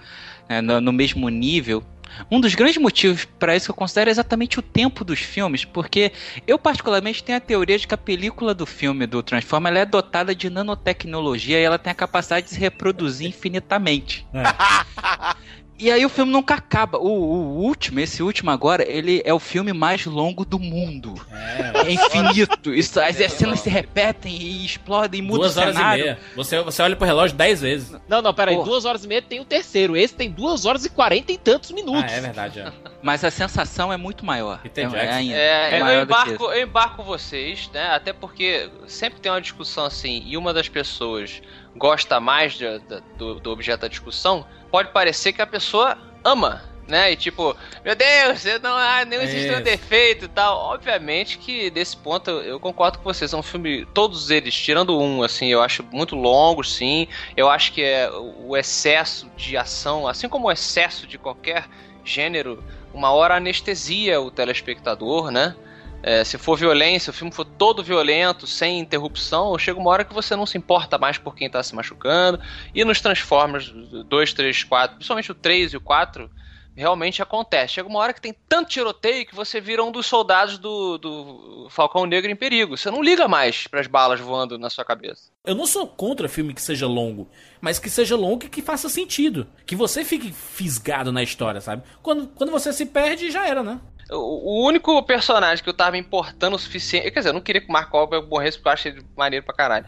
né, no, no mesmo nível. Um dos grandes motivos para isso que eu considero é exatamente o tempo dos filmes, porque eu particularmente tenho a teoria de que a película do filme do Transformer ela é dotada de nanotecnologia e ela tem a capacidade de se reproduzir infinitamente. E aí o filme nunca acaba. O, o último, esse último agora, ele é o filme mais longo do mundo. É, infinito. Isso, as, as cenas se repetem e explodem, muda Duas o horas cenário. e meia. Você, você olha pro relógio 10 vezes. Não, não, peraí. Porra. Duas horas e meia tem o terceiro. Esse tem duas horas e quarenta e tantos minutos. Ah, é verdade, é. Mas a sensação é muito maior. É, Jackson. é ainda- É, é eu, embarco, eu embarco vocês, né? Até porque sempre tem uma discussão assim, e uma das pessoas gosta mais de- da- do, do objeto da discussão, pode parecer que a pessoa ama, né? E tipo, meu Deus, eu não, ah, não existe Isso. um defeito e tal. Obviamente que desse ponto eu, eu concordo com vocês. É um filme, todos eles, tirando um, assim, eu acho muito longo, sim. Eu acho que é o excesso de ação, assim como o excesso de qualquer gênero, uma hora anestesia o telespectador, né? É, se for violência, o filme for todo violento, sem interrupção, chega uma hora que você não se importa mais por quem tá se machucando. E nos Transformers 2, 3, 4, principalmente o 3 e o 4, realmente acontece. Chega uma hora que tem tanto tiroteio que você vira um dos soldados do, do Falcão Negro em perigo. Você não liga mais pras balas voando na sua cabeça. Eu não sou contra filme que seja longo, mas que seja longo e que faça sentido. Que você fique fisgado na história, sabe? Quando, quando você se perde, já era, né? O, único personagem que eu tava importando o suficiente. Quer dizer, eu não queria que o Mark Wahlberg morresse porque eu achei ele maneiro pra caralho.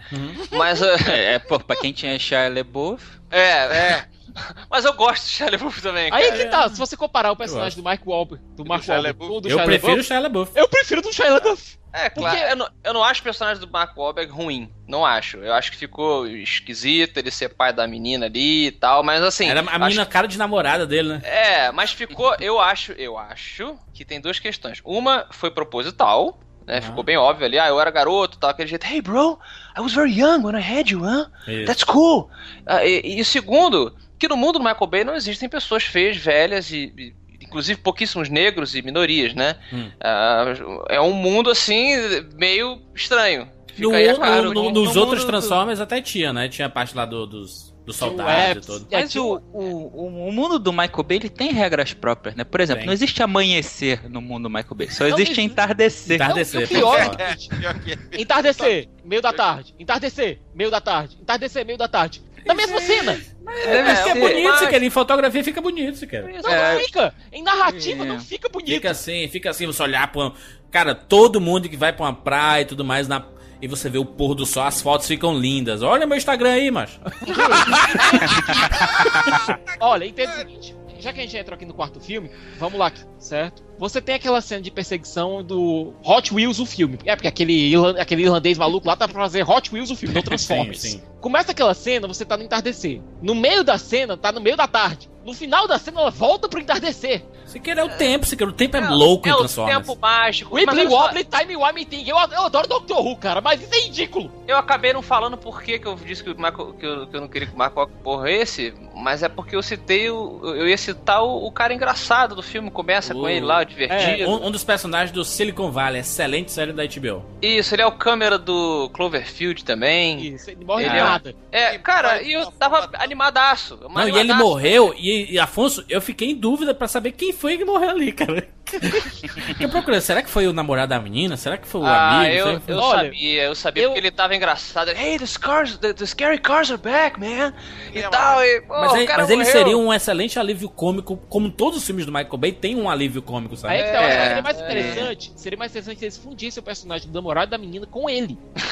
Mas. uh, É, pô, pra quem tinha Shia LaBeouf, É, é. Mas eu gosto do Shia LaBeouf também, cara. Aí que tá, se você comparar o personagem do Mike Wahlberg, do Mark Wahlberg com o do Eu Shia prefiro o Shia LaBeouf. eu prefiro do Shia LaBeouf. É, claro. Eu não, eu não acho o personagem do Mark Wahlberg ruim. Não acho. Eu acho que ficou esquisito ele ser pai da menina ali e tal, mas assim. Era a acho- menina cara de namorada dele, né? É, mas ficou. Eu acho, eu acho que tem duas questões. Uma foi proposital. Né, Ficou bem óbvio ali, ah, eu era garoto, tal, aquele jeito, hey bro, I was very young when I had you, huh? Isso. That's cool. Ah, e, e o segundo, que no mundo do Michael Bay não existem pessoas feias, velhas e, e- inclusive pouquíssimos negros e minorias, né? Hum. Ah, é um mundo assim meio estranho. Fica No, aí a no- cara no- nos no outros mundo do- Transformers até tinha, né? Tinha a parte lá do- dos, dos soldados e Webs. tudo. Mas o, o, o- o mundo do Michael Bay ele tem regras próprias, né? Por exemplo, Tem. não existe amanhecer no mundo do Michael Bay, só Não existe existe. entardecer. Entardecer. Não, pior é É, pior que é. entardecer, meio da tarde, entardecer, meio da tarde, entardecer, meio da tarde. Na mesma cena. Deve É, Fica ser. bonito, se quer. Em fotografia fica bonito, se quer. Não, É. não fica. Em narrativa É. não fica bonito. Fica assim, fica assim, você olhar pra. uma- Cara, todo mundo que vai pra uma praia e tudo mais, na... e você vê o pôr do sol, as fotos ficam lindas. Olha meu Instagram aí, macho. Olha, entenda o seguinte. Já que a gente entrou aqui no quarto filme, vamos lá, aqui, certo? Você tem aquela cena de perseguição do Hot Wheels, o filme. É, porque aquele, aquele irlandês maluco lá tá pra fazer Hot Wheels, o filme, não Transformers. Sim, sim. Começa aquela cena, você tá no entardecer. No meio da cena, tá no meio da tarde. No final da cena, ela volta pro entardecer. Se quer é o tempo, se quer. O tempo é, louco é em o Transformers. tempo mágico. mas Wibbly olha só, Wobbly, Time Wimey Thing. Eu, eu adoro Doctor Who, cara, mas isso é ridículo. Eu acabei não falando por que que eu disse que, o Michael- que, eu, que eu não queria que o Michael morresse, mas é porque eu citei o. Eu ia citar o, o cara engraçado do filme, começa com O- ele lá, divertido. Um, um dos personagens do Silicon Valley, excelente série da HBO. Isso, ele é o câmera do Cloverfield também. Isso, ele morre Ele é- nada. É, cara, e eu tava animadaço. Não, e ele morreu, e, e, Afonso, eu fiquei em dúvida pra saber quem foi que morreu ali, cara. eu procurei, será que foi o namorado da menina? Será que foi o Ah, amigo? eu, foi- eu Olha, sabia, eu sabia eu- porque ele tava engraçado. Hey, the cars, the, the scary cars are back, man. E É, tal, e, pô, Mas, o ele- cara mas ele morreu. seria um excelente alívio cômico, como todos os filmes do Michael Bay tem um alívio cômico, sabe? Aí é que tá, eu acho que É, seria mais é. interessante. Seria mais interessante se eles fundissem o personagem do namorado da menina com ele.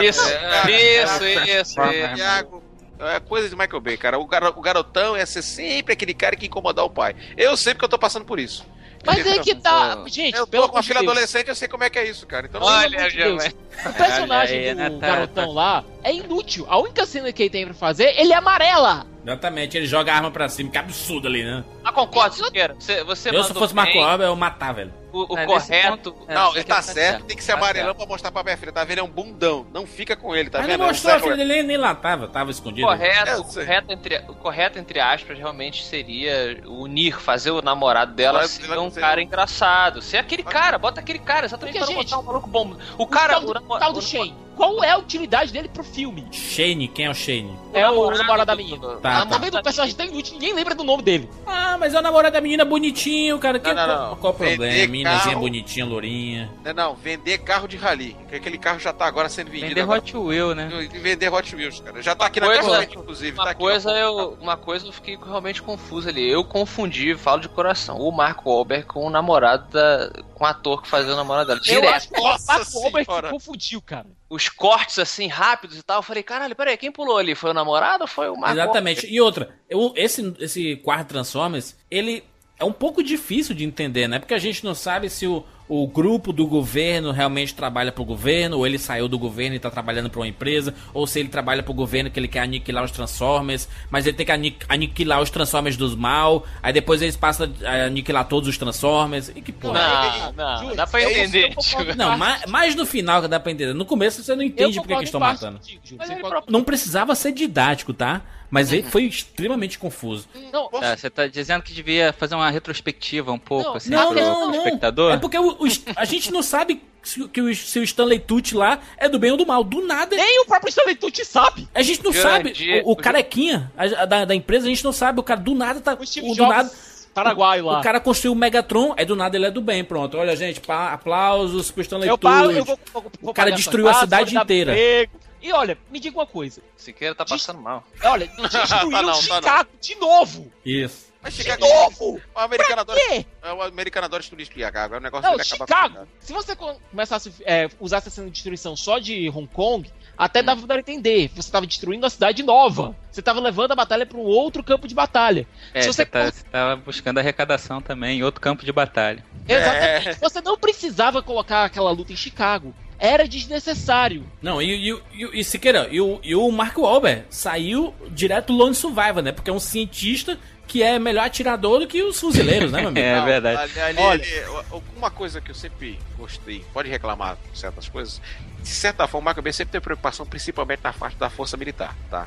Isso, isso, isso, isso. Thiago, é coisa de Michael Bay, cara. O, garo- o garotão ia ser sempre aquele cara que ia incomodar o pai. Eu sei porque eu tô passando por isso. Mas é que tá. Gente, Eu pelo tô com a filha Deus, adolescente, eu sei como é que é isso, cara. Então, Olha, de Deus. O personagem Olha aí, do né, tá- garotão lá é inútil. A única cena que ele tem pra fazer, ele é amarela. Exatamente, ele joga a arma pra cima, que absurdo ali, né? Ah, concordo, Siqueira. Você, você eu, se fosse Marco bem. Alba, eu matar, velho. O, o É, correto. ponto- é, não, ele tá tá certo, tem que ser tá amarelão certo. pra mostrar pra minha filha. Tá vendo? É um bundão. Não fica com ele, tá Mas vendo? não É mostrou, a filha dele nem lá tava, tava escondido. Correto, Eu o sei. correto, entre, o correto, entre aspas, realmente seria unir, fazer o namorado dela Mas ser um cara um- engraçado. Ser aquele cara, bota aquele cara, exatamente Porque, pra não gente, botar um maluco bom. O cara. tal do, o tal do o- Shane. Qual é a utilidade dele pro filme? Shane, quem é o Shane? É o namorado da do- menina. do- Tá, tá? O personagem tão inútil, ninguém lembra do nome dele. Ah, mas é o namorado da menina bonitinho, cara. Que, Não, não, qual, não. qual o problema? Vender carro. bonitinha, lourinha. Não, não, vender carro de rally. Que aquele carro já tá agora sendo vendido. Vender agora. Hot Wheel, né? E Vender Hot Wheels, cara. Já tá aqui na coisa- minha frente, inclusive. Uma tá aqui, coisa, ó. eu, uma coisa eu fiquei realmente confuso ali. Eu confundi, falo de coração, o Marco Wahlberg com o namorado da. com o ator que fazia o namorado dela. Eu Direto. acho que o senhora. se confundiu, cara. Os cortes assim, rápidos e tal. Eu falei, caralho, peraí, quem pulou ali? Foi o namorado ou foi o Marco Exatamente. E outra, eu- esse, esse quarto Transformers, ele é um pouco difícil de entender, né? Porque a gente não sabe se o, o grupo do governo realmente trabalha pro governo, ou ele saiu do governo e tá trabalhando pra uma empresa, ou se ele trabalha pro governo que ele quer aniquilar os Transformers, mas ele tem que ani- aniquilar os Transformers dos mal, aí depois eles passam a aniquilar todos os Transformers. E que porra. Não, não, dá pra é isso, entender. Não, mais no final que dá pra entender. No começo você não entende porque que estão matando. contigo. Mas Não precisava ser didático, tá? Mas ele foi extremamente confuso. Não, É, você tá dizendo que devia fazer uma retrospectiva um pouco, Não, assim, Não, pro, não, pro espectador? É porque o- o a gente não sabe se, que o, se o Stanley Tucci lá é do bem ou do mal. Do nada. nem o próprio Stanley Tucci sabe. A gente não Grande- sabe. O, o carequinha a- a da, da empresa, a gente não sabe. O cara do nada tá. O Steve do nada, Paraguai lá. o cara construiu o Megatron, aí do nada ele é do bem. Pronto. Olha, gente, pa- aplausos pro Stanley eu Tucci. pago, eu vou, vou- vou O cara destruiu a cidade inteira. emprego. E olha, me diga uma coisa. Siqueira tá passando mal. Olha, destruiu Tá não, tá Chicago de novo. Isso. Mas Chicago novo? O americano Pra adora, quê? é, o americano adora destruir Chicago. Agora o negócio Não, acaba Chicago, se você co- começasse a é, usar essa cena de destruição só de Hong Kong, até dava pra entender. Você tava destruindo uma cidade nova. Você tava levando a batalha pra um outro campo de batalha. É, se você, você tá, você tava buscando arrecadação também em outro campo de batalha. Exatamente. É. Você não precisava colocar aquela luta em Chicago. Era desnecessário. Não, e, e, e, e Siqueira, e o, e o Mark Wahlberg saiu direto do Lone Survivor, né? Porque é um cientista que é melhor atirador do que os fuzileiros, né, meu amigo? É verdade. ali- ali- Olha. ali, uma coisa que eu sempre gostei, pode reclamar certas coisas, de certa forma, o Michael Bay sempre tem preocupação, principalmente na parte da força militar, tá?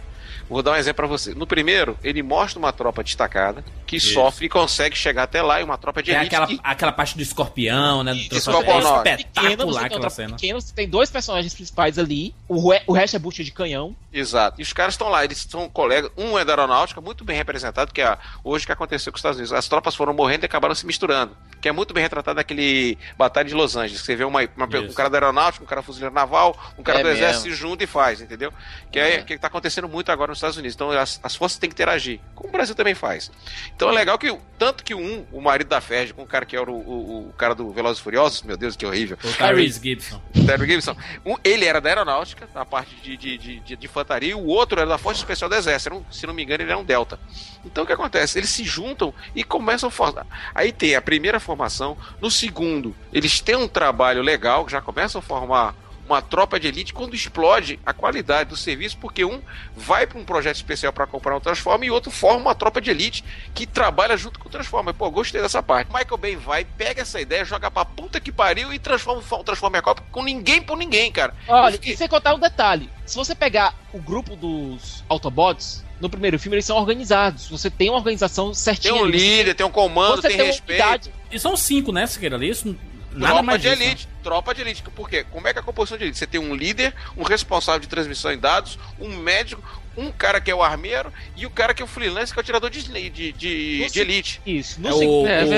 Vou dar um exemplo pra você. No primeiro, ele mostra uma tropa destacada que Isso. sofre e consegue chegar até lá e uma tropa de É elite aquela, que- aquela parte do escorpião, né? Do transformador. escorpião, é espetacular tem aquela cena. pequena, você tem dois personagens principais ali. O, re- o resto é bucha de canhão. Exato. E os caras estão lá, eles são colegas. Um é da aeronáutica, muito bem representado, que é hoje que aconteceu com os Estados Unidos. As tropas foram morrendo e acabaram se misturando. Que é muito bem retratado naquele Batalha de Los Angeles. que Você vê uma, uma- um cara da aeronáutica, um cara fuzileiro naval, um cara É do exército mesmo. se junta e faz, entendeu? Que é, É. que tá acontecendo muito agora nos Estados Unidos. Então as, as forças têm que interagir, como o Brasil também faz. Então é legal que, o- tanto que um, o marido da Ferdi, com o cara que era o, o, o cara do Velozes e Furiosos, meu Deus, que horrível. O Tyrese Gibson. Terry Gibson. Um, ele era da aeronáutica, na parte de, de, de, de, de infantaria, e o outro era da Força Especial do Exército. Era um- se não me engano, ele era um Delta. Então o que acontece? Eles se juntam e começam a formar. Aí tem a primeira formação. No segundo, eles têm um trabalho legal, já começam a formar uma tropa de elite quando explode a qualidade do serviço, porque um vai para um projeto especial para comprar um Transformer e o outro forma uma tropa de elite que trabalha junto com o Transformer. Pô, gostei dessa parte. Michael Bay vai, pega essa ideia, joga pra puta que pariu e transforma o Transformer Cop com ninguém por ninguém, cara. Olha, fiquei- e sem contar um detalhe. Se você pegar o grupo dos Autobots, no primeiro filme eles são organizados. Você tem uma organização Tem certinha. um ali. líder, tem um comando, Você tem, tem respeito. unidade. E são cinco, né, Siqueira? Isso nada tropa de né? elite, tropa de elite. Por quê? Como é que é a composição de elite? Você tem um líder, um responsável de transmissão em dados, um médico, um cara que é o armeiro e o cara que é o freelance, que é o tirador de, de, de, de elite. Isso. É o, É o,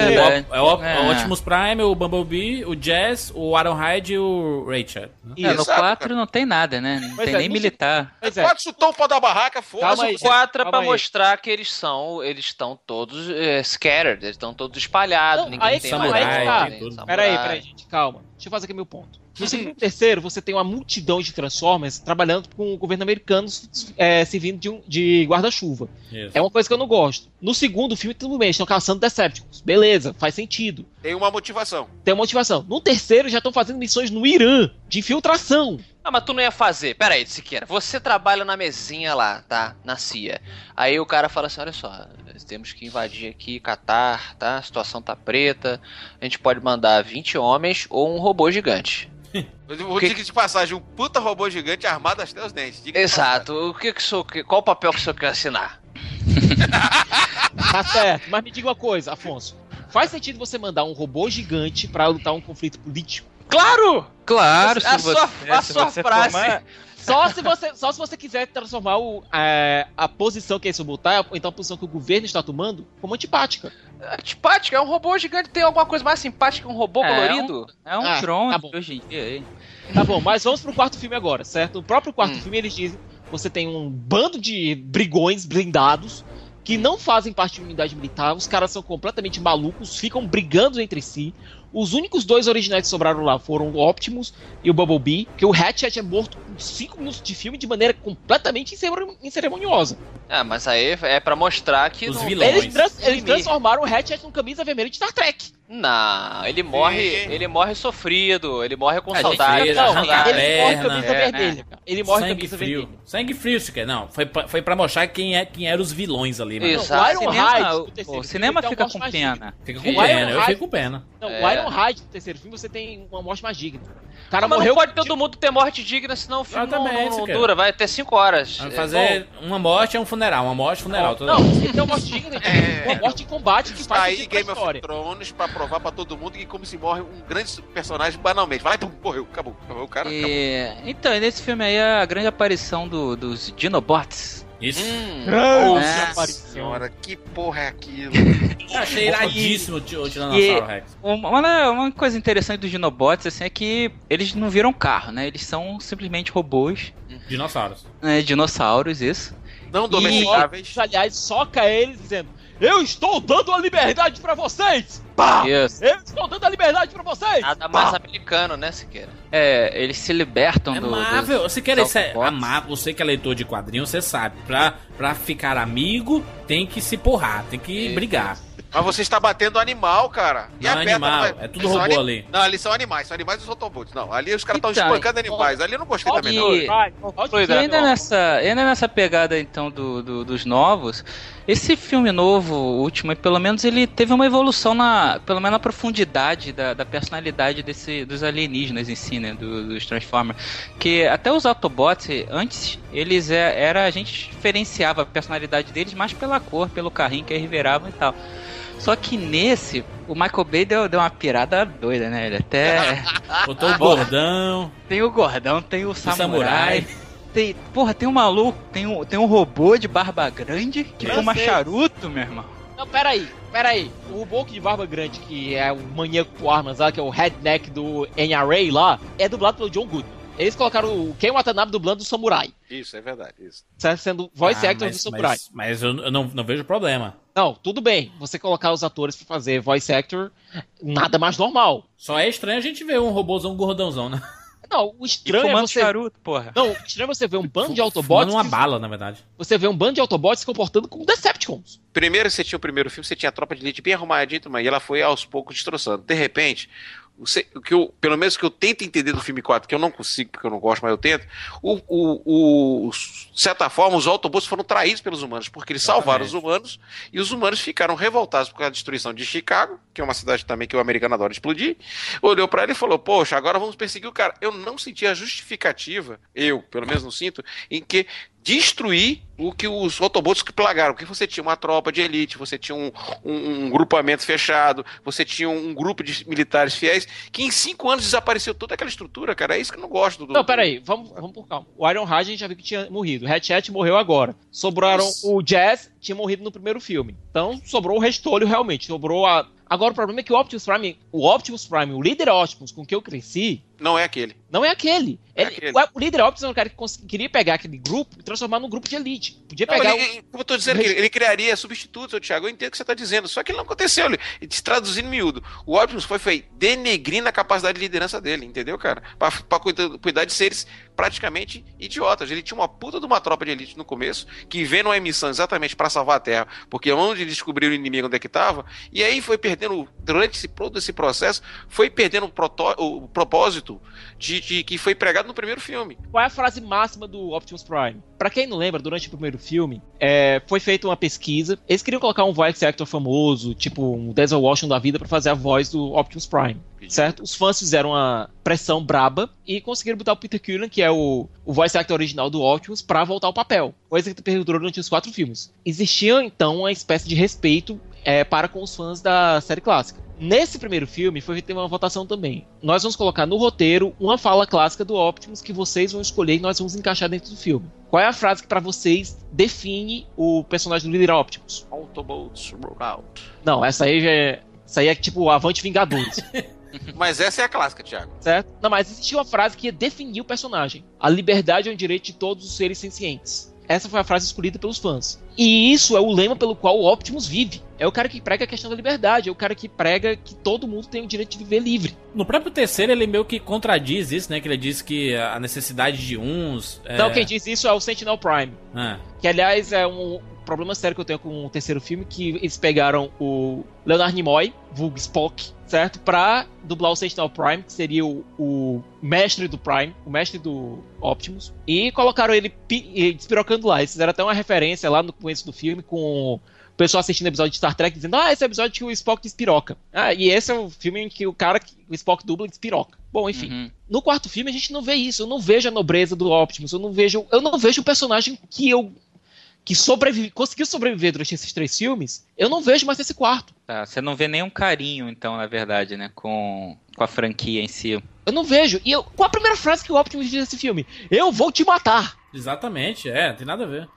é o, É. é o Optimus Prime, o Bumblebee, o Jazz, o Ironhide e o Rachel. né? É, no Exato, 4 não tem nada, né? Não Pois tem é, nem militar. Pois é. Pode chutar o pau da barraca, foda-se. aí. o- Quatro é Calma pra aí. mostrar que eles são, eles estão todos é, scattered, eles estão todos espalhados, Não, ninguém aí tem que- mais aí nome, que tá. samurai. Peraí, peraí, gente, calma. Deixa eu fazer aqui meu ponto. No segundo e terceiro, você tem uma multidão de Transformers trabalhando com o governo americano é, servindo de, um- de guarda-chuva. É uma coisa que eu não gosto. No segundo filme, tudo bem, eles estão caçando Decepticons. Beleza, faz sentido. Tem uma motivação. Tem uma motivação. No terceiro, já estão fazendo missões no Irã, de infiltração. Ah, mas tu não ia fazer. Pera aí, Siqueira. Você trabalha na mesinha lá, tá? Na CIA. Aí o cara fala assim: olha só, temos que invadir aqui Catar, tá? A situação tá preta. A gente pode mandar 20 homens ou um robô gigante. Eu vou Que- dizer de passagem, um puta robô gigante armado até os dentes. Diga Exato. O que que o senhor, quer- qual o papel que o senhor quer assinar? Tá certo. Mas me diga uma coisa, Afonso. Faz sentido você mandar um robô gigante pra lutar um conflito político? Claro! Claro, A se sua- você, a se sua você frase. tomar- Só se você, só se você quiser transformar o, é, a posição que eles vão botar, ou então a posição que o governo está tomando, como antipática. Antipático, é um robô gigante. Tem alguma coisa mais simpática que um robô É, colorido? É um Ah, drone tá bom. hoje em dia. Tá bom, mas vamos pro quarto filme agora, certo? No próprio quarto Hum. filme eles dizem você tem um bando de brigões blindados que não fazem parte de uma unidade militar, os caras são completamente malucos, ficam brigando entre si. Os únicos dois originais que sobraram lá foram o Optimus e o Bumblebee, que o Hatchet é morto com 5 minutos de filme de maneira completamente incere- inceremoniosa. Ah, mas aí é pra mostrar que. Os não- vilões. Eles, trans- eles transformaram o Hatchet num camisa vermelha de Star Trek. Não, ele morre, ele morre sofrido, ele morre com A saudade. com a ele morre perna. camisa É, vermelha, cara. Ele morre Sangue camisa frio. vermelha. Sangue frio, isso quer. Não, foi pra, foi pra mostrar quem, é, quem eram os vilões ali, mano. Isso. Não, o Exato. Iron Hide, o- o cinema uma fica com pena. Fica com pena, Iron eu fico com pena. Não, É. o Iron Hide, no terceiro filme, você tem uma morte mais digna. O cara Mas morreu. não pode todo mundo ter morte digna, senão o filme não, Exatamente, não- não dura, vai ter 5 horas. Vai É, fazer uma morte é um funeral, uma morte é um funeral. toda Não, vez. ele tem uma morte digna, tem uma morte em combate que faz aí sentido pra Game of história. Thrones pra provar pra todo mundo que como se morre um grande personagem banalmente. Vai lá e pum, morreu, acabou. acabou o cara acabou. E, então, e nesse filme aí a grande aparição do- dos Dinobots. Isso. Hum, Grande É. aparição. Senhora, que porra é aquilo? Achei iradíssimo o Ti- o E Tiranossauro Rex. uma, uma coisa interessante dos Dinobots assim, é que eles não viram carro, né? Eles são simplesmente robôs, Dinossauros. né? dinossauros, isso. Não E, domesticáveis. aliás, soca eles dizendo: Eu estou dando a liberdade pra vocês! Pá! Isso. Eu estou dando a liberdade pra vocês! Nada mais americano, né, Siqueira? É, eles se libertam É do. Marvel. dos Você quer isso é, Marvel, você que é leitor de quadrinhos, você sabe. Pra, pra ficar amigo, tem que se porrar, tem que brigar. Mas você está batendo animal, cara. E Não, a Beta animal, vai- é tudo robô ali. Não, ali são animais, são animais dos Autobots. Não, ali os caras estão Então, espancando animais. Ali eu não gostei também, não. E, e ainda, nessa, ainda nessa pegada então do, do- dos novos, esse filme novo, o último, pelo menos ele teve uma evolução na, pelo menos na profundidade da, da personalidade desse, dos alienígenas em si, né, do- dos Transformers. Que até os Autobots, antes, eles é, era a gente diferenciava a personalidade deles mais pela cor, pelo carrinho que eles viravam e tal. Só que nesse, o Michael Bay deu, deu uma pirada doida, né? Ele até. Botou o gordão. Tem o gordão, tem o samurai. samurai. Tem, porra, tem um maluco, tem um, tem um robô de barba grande que fuma charuto, meu irmão. Não, peraí, peraí. O robô de barba grande, que é o maníaco com armas lá, que é o headneck do NRA lá, é dublado pelo John Goodman. Eles colocaram o Ken Watanabe dublando o samurai. Isso, é verdade. Isso. certo? Sendo voice Ah, actor mas, do samurai. Mas, mas eu, eu não, não vejo problema. Não, tudo bem. Você colocar os atores pra fazer voice actor, nada mais normal. Só é estranho a gente ver um robôzão gordãozão, né? Não, o estranho é você. charuto, porra. Não, o estranho é você ver um bando de Fumando Autobots. uma que- bala, na verdade. Você vê um bando de Autobots se comportando como Decepticons. Primeiro você tinha o primeiro filme, você tinha a tropa de elite bem arrumadinha, mas e ela foi aos poucos destroçando. De repente, o que eu, pelo menos que eu tento entender do filme 4, que eu não consigo, porque eu não gosto, mas eu tento, o, o, o- de certa forma, os Autobots foram traídos pelos humanos, porque eles salvaram os humanos e os humanos ficaram revoltados por causa da destruição de Chicago, que é uma cidade também que o americano adora explodir. Olhou pra ele e falou: Poxa, agora vamos perseguir o cara. Eu não senti a justificativa, eu pelo menos não sinto, em que destruir o que os Autobots que plagaram, porque você tinha uma tropa de elite, você tinha um, um, um grupamento fechado, você tinha um grupo de militares fiéis, que em cinco anos desapareceu toda aquela estrutura, cara. É isso que eu não gosto do. Não, peraí, vamos, vamos por calma. O Iron Heart a gente já viu que tinha morrido. O Hatchet morreu agora. Sobraram o Jazz, tinha morrido no primeiro filme. Então sobrou o restolho realmente. Sobrou a. Agora o problema é que o Optimus Prime, o Optimus Prime, o líder Optimus com que eu cresci, Não é aquele. não é aquele. É Ele- aquele. O, líder Optimus é um cara que queria pegar aquele grupo e transformar num grupo de elite. Podia Não, pegar. ele, como eu tô dizendo, ele, ele criaria substitutos, Thiago. Eu entendo o que você está dizendo. Só que ele não aconteceu. Ele, te traduzindo miúdo. O Optimus foi, foi denegrindo a capacidade de liderança dele, entendeu, cara? Pra, pra cuidar, cuidar de seres praticamente idiotas. Ele tinha uma puta de uma tropa de elite no começo, que veio numa missão exatamente para salvar a Terra, porque onde ele descobriu o inimigo onde é que tava, e aí foi perdendo, durante esse, todo esse processo, foi perdendo o, o propósito de, de- que foi pregado no primeiro filme. Qual é a frase máxima do Optimus Prime? Pra quem não lembra, durante o primeiro filme, é, foi feita uma pesquisa. Eles queriam colocar um voice actor famoso, tipo um Denzel Washington da vida, pra fazer a voz do Optimus Prime, certo? Os fãs fizeram uma pressão braba e conseguiram botar o Peter Cullen, que é o, o voice actor original do Optimus, pra voltar ao papel. Coisa que perdurou durante os quatro filmes. Existia, então, uma espécie de respeito é, para com os fãs da série clássica. Nesse primeiro filme foi feita uma votação também. Nós vamos colocar no roteiro uma fala clássica do Optimus que vocês vão escolher e nós vamos encaixar dentro do filme. Qual é a frase que pra vocês define o personagem do líder Optimus? Autobots roll out. Não, essa aí já é, essa aí é tipo Avante Vingadores, Mas essa é a clássica, Thiago. certo? Não, mas existia uma frase que ia definir o personagem. A liberdade é um direito de todos os seres sencientes. Essa foi a frase escolhida pelos fãs. E isso é o lema pelo qual o Optimus vive. É o cara que prega a questão da liberdade, é o cara que prega que todo mundo tem o direito de viver livre. No próprio terceiro, ele meio que contradiz isso, né? Que ele diz que a necessidade de uns. é- Então, quem diz isso é o Sentinel Prime. Ah, Que, aliás, é um problema sério que eu tenho com o terceiro filme, que eles pegaram o Leonard Nimoy, vulgo Spock, certo? Pra dublar o Sentinel Prime, que seria o, o mestre do Prime, o mestre do Optimus, e colocaram ele pi- despirocando lá. Eles fizeram até uma referência lá no começo do filme com o pessoal assistindo episódio de Star Trek dizendo, ah, esse é o episódio que o Spock despiroca. Ah, e esse é o filme em que o cara, que o Spock dubla, despiroca. Bom, enfim. Uhum. No quarto filme a gente não vê isso. Eu não vejo a nobreza do Optimus. Eu não vejo, eu não vejo o personagem que eu que sobrevive, conseguiu sobreviver durante esses três filmes. Eu não vejo mais nesse quarto. Tá, você não vê nenhum carinho, então, na verdade, né? Com, com a franquia em si. Eu não vejo. E eu, qual a primeira frase que o Optimus diz nesse filme? Eu vou te matar. exatamente, é, não tem nada a ver.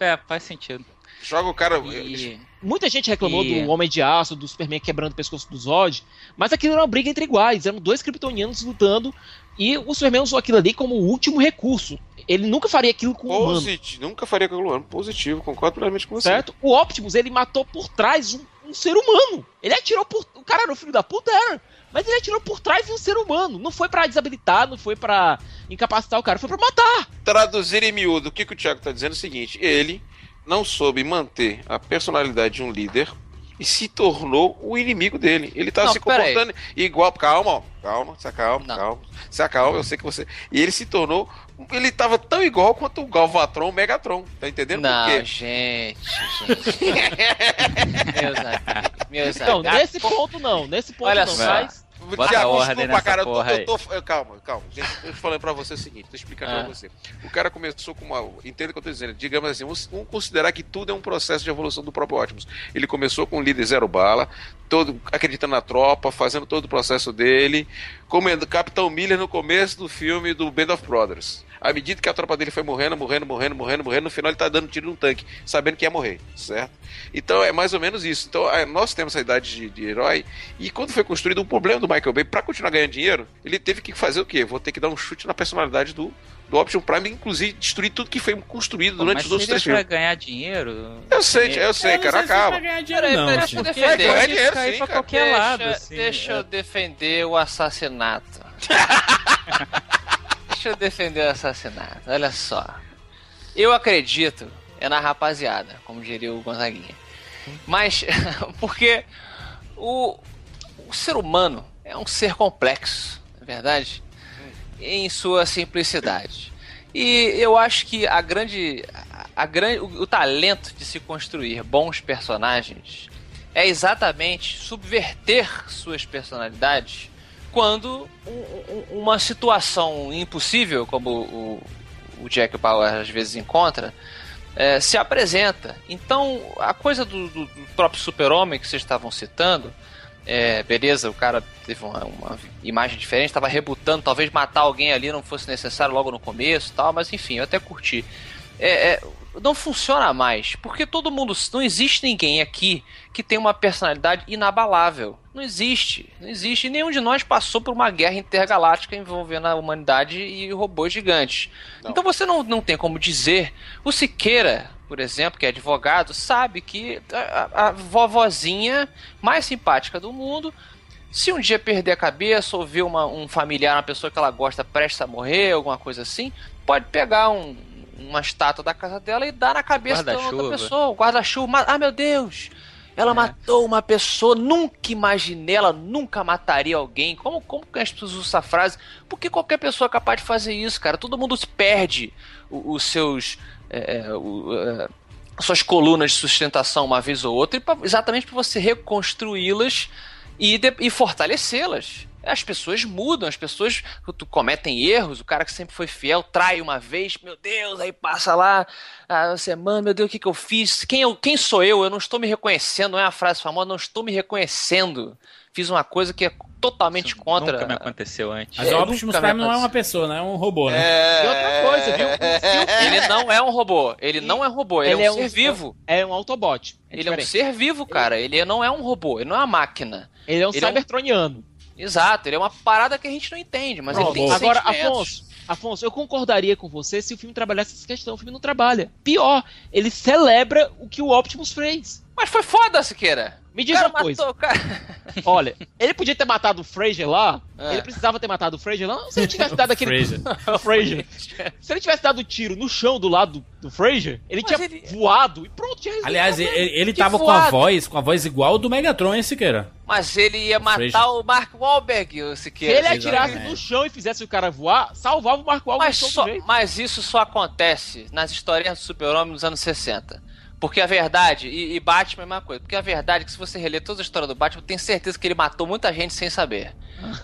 É, é, faz sentido. joga o cara. E, Muita gente reclamou E- do Homem de Aço, do Superman quebrando o pescoço do Zod, mas aquilo era uma briga entre iguais, eram dois kryptonianos lutando e o Superman usou aquilo ali como o último recurso. Ele nunca faria aquilo com um humano. Positivo. Nunca faria com o humano. Positivo, concordo plenamente com você. Certo? O Optimus, ele matou por trás um, um ser humano. Ele atirou por. O cara era o filho da puta, era. Mas ele atirou por trás de um ser humano. Não foi pra desabilitar, não foi pra incapacitar o cara, foi pra matar. Traduzir em miúdo, o que, que o Thiago tá dizendo é o seguinte: ele não soube manter a personalidade de um líder e se tornou o inimigo dele. Ele tá Não, se comportando igual. Calma, ó, calma, se acalma, calma. Se acalma, eu sei que você. E ele se tornou. Ele tava tão igual quanto o Galvatron, o Megatron. Tá entendendo Não, por quê? gente, gente. meus amigos, meus Então, amigos. nesse ponto não, nesse ponto Olha não. só. Mas Bota Thiago, ordem desculpa, nessa cara, eu tô, porra eu tô- eu- calma, calma. Gente, eu tô falando pra você o seguinte, tô explicando Ah. pra você. O cara começou com uma. Entenda o que eu tô dizendo. Digamos assim, vamos, considerar que tudo é um processo de evolução do próprio Optimus. Ele começou com um líder zero bala, todo acreditando na tropa, fazendo todo o processo dele, comendo Capitão Miller no começo do filme do Band of Brothers. À medida que a tropa dele foi morrendo, morrendo, morrendo, morrendo, morrendo, no final ele tá dando tiro num tanque, sabendo que ia morrer, certo? Então é mais ou menos isso. Então é, nós temos essa idade de, de herói, e quando foi construído o problema do Michael Bay, pra continuar ganhando dinheiro, ele teve que fazer o quê? Vou ter que dar um chute na personalidade do, do Option Prime, inclusive destruir tudo que foi construído Pô, durante mas os outros três filmes. ganhar dinheiro. Eu sei, eu sei, Eu não cara, sei se vai acaba. ganhar dinheiro, não. eu Vai defender. dinheiro cair sim, pra cara. qualquer Deixa, lado, assim. deixa é. eu defender o assassinato. deixa eu defender o assassinato. Olha só. Eu acredito é na rapaziada, como diria o Gonzaguinha. Mas, porque o, o ser humano é um ser complexo, não é verdade? Em sua simplicidade. E eu acho que a grande, a grande, o, o talento de se construir bons personagens é exatamente subverter suas personalidades quando um- um- uma situação impossível, como o, o Jack Bauer às vezes encontra, é, se apresenta. Então, a coisa do, do- do próprio super-homem que vocês estavam citando, é, beleza, o cara teve uma, uma imagem diferente, estava rebutando, talvez matar alguém ali não fosse necessário logo no começo tal, mas enfim, eu até curti. É, é, não funciona mais, porque todo mundo. Não existe ninguém aqui que tem uma personalidade inabalável. Não existe. Não existe. E nenhum de nós passou por uma guerra intergaláctica envolvendo a humanidade e robôs gigantes. Então você não, não tem como dizer. O Siqueira, por exemplo, que é advogado, sabe que a, a- a vovozinha mais simpática do mundo se um dia perder a cabeça ou ver uma- um familiar, uma pessoa que ela gosta prestes a morrer, alguma coisa assim, pode pegar um- uma estátua da casa dela e dar na cabeça da outra pessoa. O guarda-chuva. Ah, meu Deus! Ela matou uma pessoa, nunca imaginei, ela nunca mataria alguém. Como, como que as pessoas usam essa frase? Porque qualquer pessoa é capaz de fazer isso, cara. Todo mundo se perde os seus. é, é, o- é, suas colunas de sustentação uma vez ou outra, pra- exatamente para você reconstruí-las e, de- e fortalecê-las. As pessoas mudam, as pessoas tu- cometem erros, o cara que sempre foi fiel trai uma vez, meu Deus, aí passa lá a semana, meu Deus, o que, que eu fiz? Quem, eu, quem sou eu? Eu não estou me reconhecendo, não é a frase famosa, não estou me reconhecendo. Fiz uma coisa que é totalmente contra. Nunca me aconteceu antes. Mas É, o Optimus Prime não é uma pessoa, né? É um robô, né? É... E outra coisa, viu? Ele não é um robô, ele não é robô, ele, é um ser vivo. É um Autobot. É Ele é um diferente. ser vivo, cara. Ele não é um robô, ele não é uma máquina. Ele é um ele é um- cybertroniano. Exato, ele é uma parada que a gente não entende, mas ele tem Agora. Afonso, Afonso, eu concordaria com você se o filme trabalhasse essa questão. O filme não trabalha. Pior, ele celebra o que o Optimus fez. Mas foi foda, Siqueira. Me diz O cara uma coisa. matou, cara. Olha, ele podia ter matado o Fraser lá. É. Ele precisava ter matado o Fraser lá. Não, se ele tivesse dado aquele. Fraser. o Fraser. Se ele tivesse dado o tiro no chão do lado do, do Fraser, ele Mas tinha ele- voado e pronto, tinha resolvido Aliás, o ele, ele Que tava com a voado. voz, com a voz igual do Megatron, hein, Siqueira? Mas ele ia matar Fraser. o Mark Wahlberg, o Se Siqueira. ele atirasse Exatamente. no chão e fizesse o cara voar, salvava o Marco Alves Mas, só- mas isso só acontece nas historinhas do Super-Homem dos anos 60. Porque a verdade, e, e Batman é a mesma coisa, porque a verdade é que se você reler toda a história do Batman, eu tenho certeza que ele matou muita gente sem saber.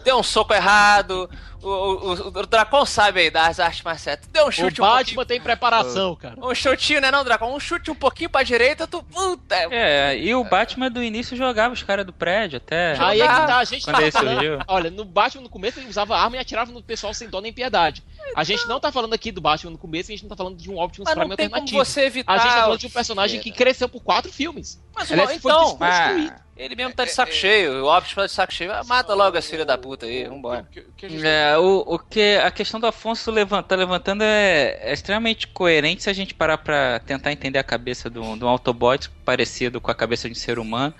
Deu um soco errado, o, o, o, o Dracon sabe aí das artes marciais. Deu um O chute um Batman tem preparação, cara. pouquinho. Um chutinho, né, não, Dracon? Um chute um pouquinho pra direita, tu. Puta! É, e o Batman do início jogava os caras do prédio até. Aí é que tá, a gente Quando tá ele surgiu. Olha, no Batman no começo ele usava arma e atirava no pessoal sem dó nem piedade. A gente não tá falando aqui do Batman no começo, a gente não tá falando de um Optimus Prime alternativo. você evitar. A gente tá falando de um personagem que cresceu por quatro filmes. Mas Aliás, então, foi mas- desconstruído. Ele mesmo tá de saco cheio, o Optimus tá de saco cheio. Ah, Mata logo as filhas da puta aí, vambora. É, o, o que a questão do Afonso levanta, tá levantando é, é extremamente coerente se a gente parar pra tentar entender a cabeça de um de um Autobot parecido com a cabeça de um ser humano.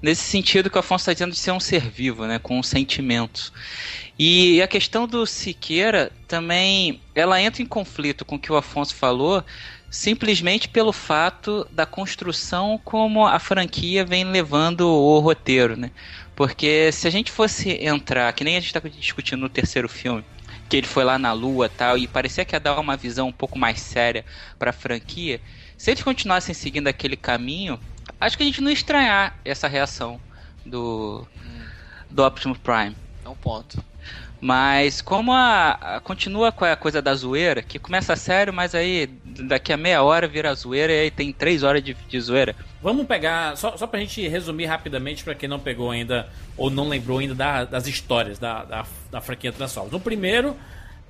Nesse sentido que o Afonso está dizendo de ser um ser vivo, né, com sentimentos. E a questão do Siqueira também, ela entra em conflito com o que o Afonso falou, simplesmente pelo fato da construção como a franquia vem levando o roteiro, né? Porque se a gente fosse entrar, que nem a gente está discutindo no terceiro filme, que ele foi lá na Lua tal, e parecia que ia dar uma visão um pouco mais séria para a franquia, se eles continuassem seguindo aquele caminho, acho que a gente não estranhar essa reação do, do Optimus Prime. É um ponto. Mas como a, a- continua com a coisa da zoeira, que começa sério, mas aí daqui a meia hora vira zoeira e aí tem três horas de, de zoeira. Vamos pegar, só, só pra gente resumir rapidamente pra quem não pegou ainda ou não lembrou ainda da- das histórias da, da, da franquia Transformers. No primeiro,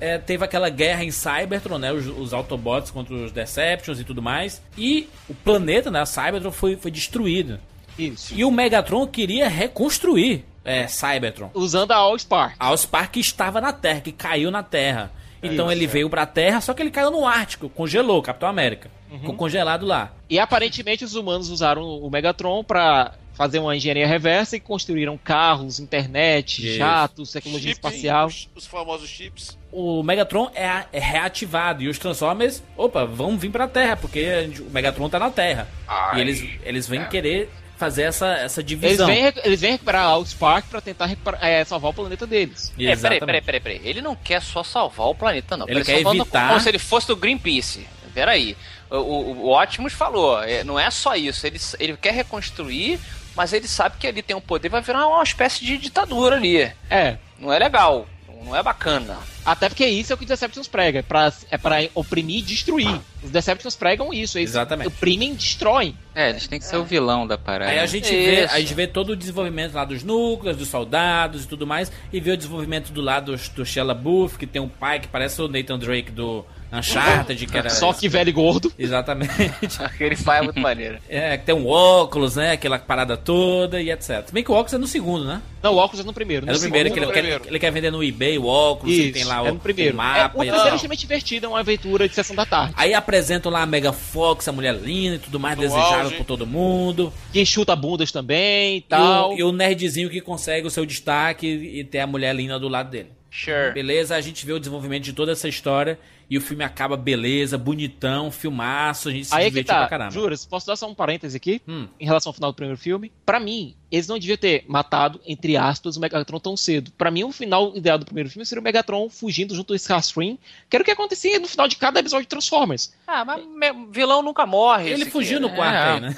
é, teve aquela guerra em Cybertron, né? Os, os Autobots contra os Deceptions e tudo mais. E o planeta, né? Cybertron foi, foi destruído. Isso. E o Megatron queria reconstruir é, Cybertron. Usando a Allspark. A Allspark que estava na Terra, que caiu na Terra. Então Isso, ele é. veio pra Terra, só que ele caiu no Ártico, congelou, Capitão América. Uhum. Ficou congelado lá. E aparentemente os humanos usaram o Megatron pra fazer uma engenharia reversa e construíram carros, internet, Isso. jatos, tecnologia Chip, espacial. Os, os famosos chips. O Megatron é, a- é reativado e os Transformers, opa, vão vir pra Terra, porque a gente- o Megatron tá na Terra. Ai. E eles, eles vêm querer fazer essa, essa Eles divisão. vêm, eles vêm recuperar a Allspark pra tentar recuperar- é, salvar o planeta deles. É, peraí, peraí, peraí, peraí. Ele não quer só salvar o planeta, não. Ele tá quer evitar- Como se ele fosse do Greenpeace. Peraí. O, o, o Optimus falou, é, não é só isso. Ele, ele quer reconstruir, mas ele sabe que ali tem um poder, vai virar uma espécie de ditadura ali. É. Não é legal. Não é bacana. Até porque isso é o que os Decepticons pregam, é pra, é pra oprimir e destruir. Os Decepticons pregam isso, eles Exatamente. oprimem e destroem. É, eles têm que ser o vilão da parada. Aí a gente, vê, a gente vê todo o desenvolvimento lá dos núcleos, dos soldados e tudo mais, e vê o desenvolvimento do lado do, do Shella Buff, que tem um pai que parece o Nathan Drake do Uncharted, que era... Só que velho e gordo. Exatamente. Aquele pai é muito maneiro. É, que tem um óculos, né, aquela parada toda e etc. Se bem que o óculos é no segundo, né? Não, o óculos é no primeiro. É no primeiro, que ele, segundo- quer, ele quer vender no eBay o óculos, Isso, que tem lá o, é no primeiro. o mapa é, o e terceiro é extremamente divertido, é uma aventura de sessão da tarde. Aí apresentam lá a Mega Fox, a mulher linda e tudo mais, No desejável auge. por todo mundo. Que chuta bundas também e E tal. o, e o nerdzinho que consegue o seu destaque e ter a mulher linda do lado dele. Sure. Beleza, a gente vê o desenvolvimento de toda essa história e o filme acaba beleza, bonitão, filmaço, a gente se Aí é que divertiu tá, pra caramba. Juras, posso dar só um parêntese aqui? Hum. Em relação ao final do primeiro filme? Pra mim, eles não deviam ter matado, entre aspas, o Megatron tão cedo. Pra mim, o final ideal do primeiro filme seria o Megatron fugindo junto do Starscream, que era o que acontecia no final de cada episódio de Transformers. Ah, mas vilão nunca morre. Ele fugiu no aqui. quarto É. aí, né?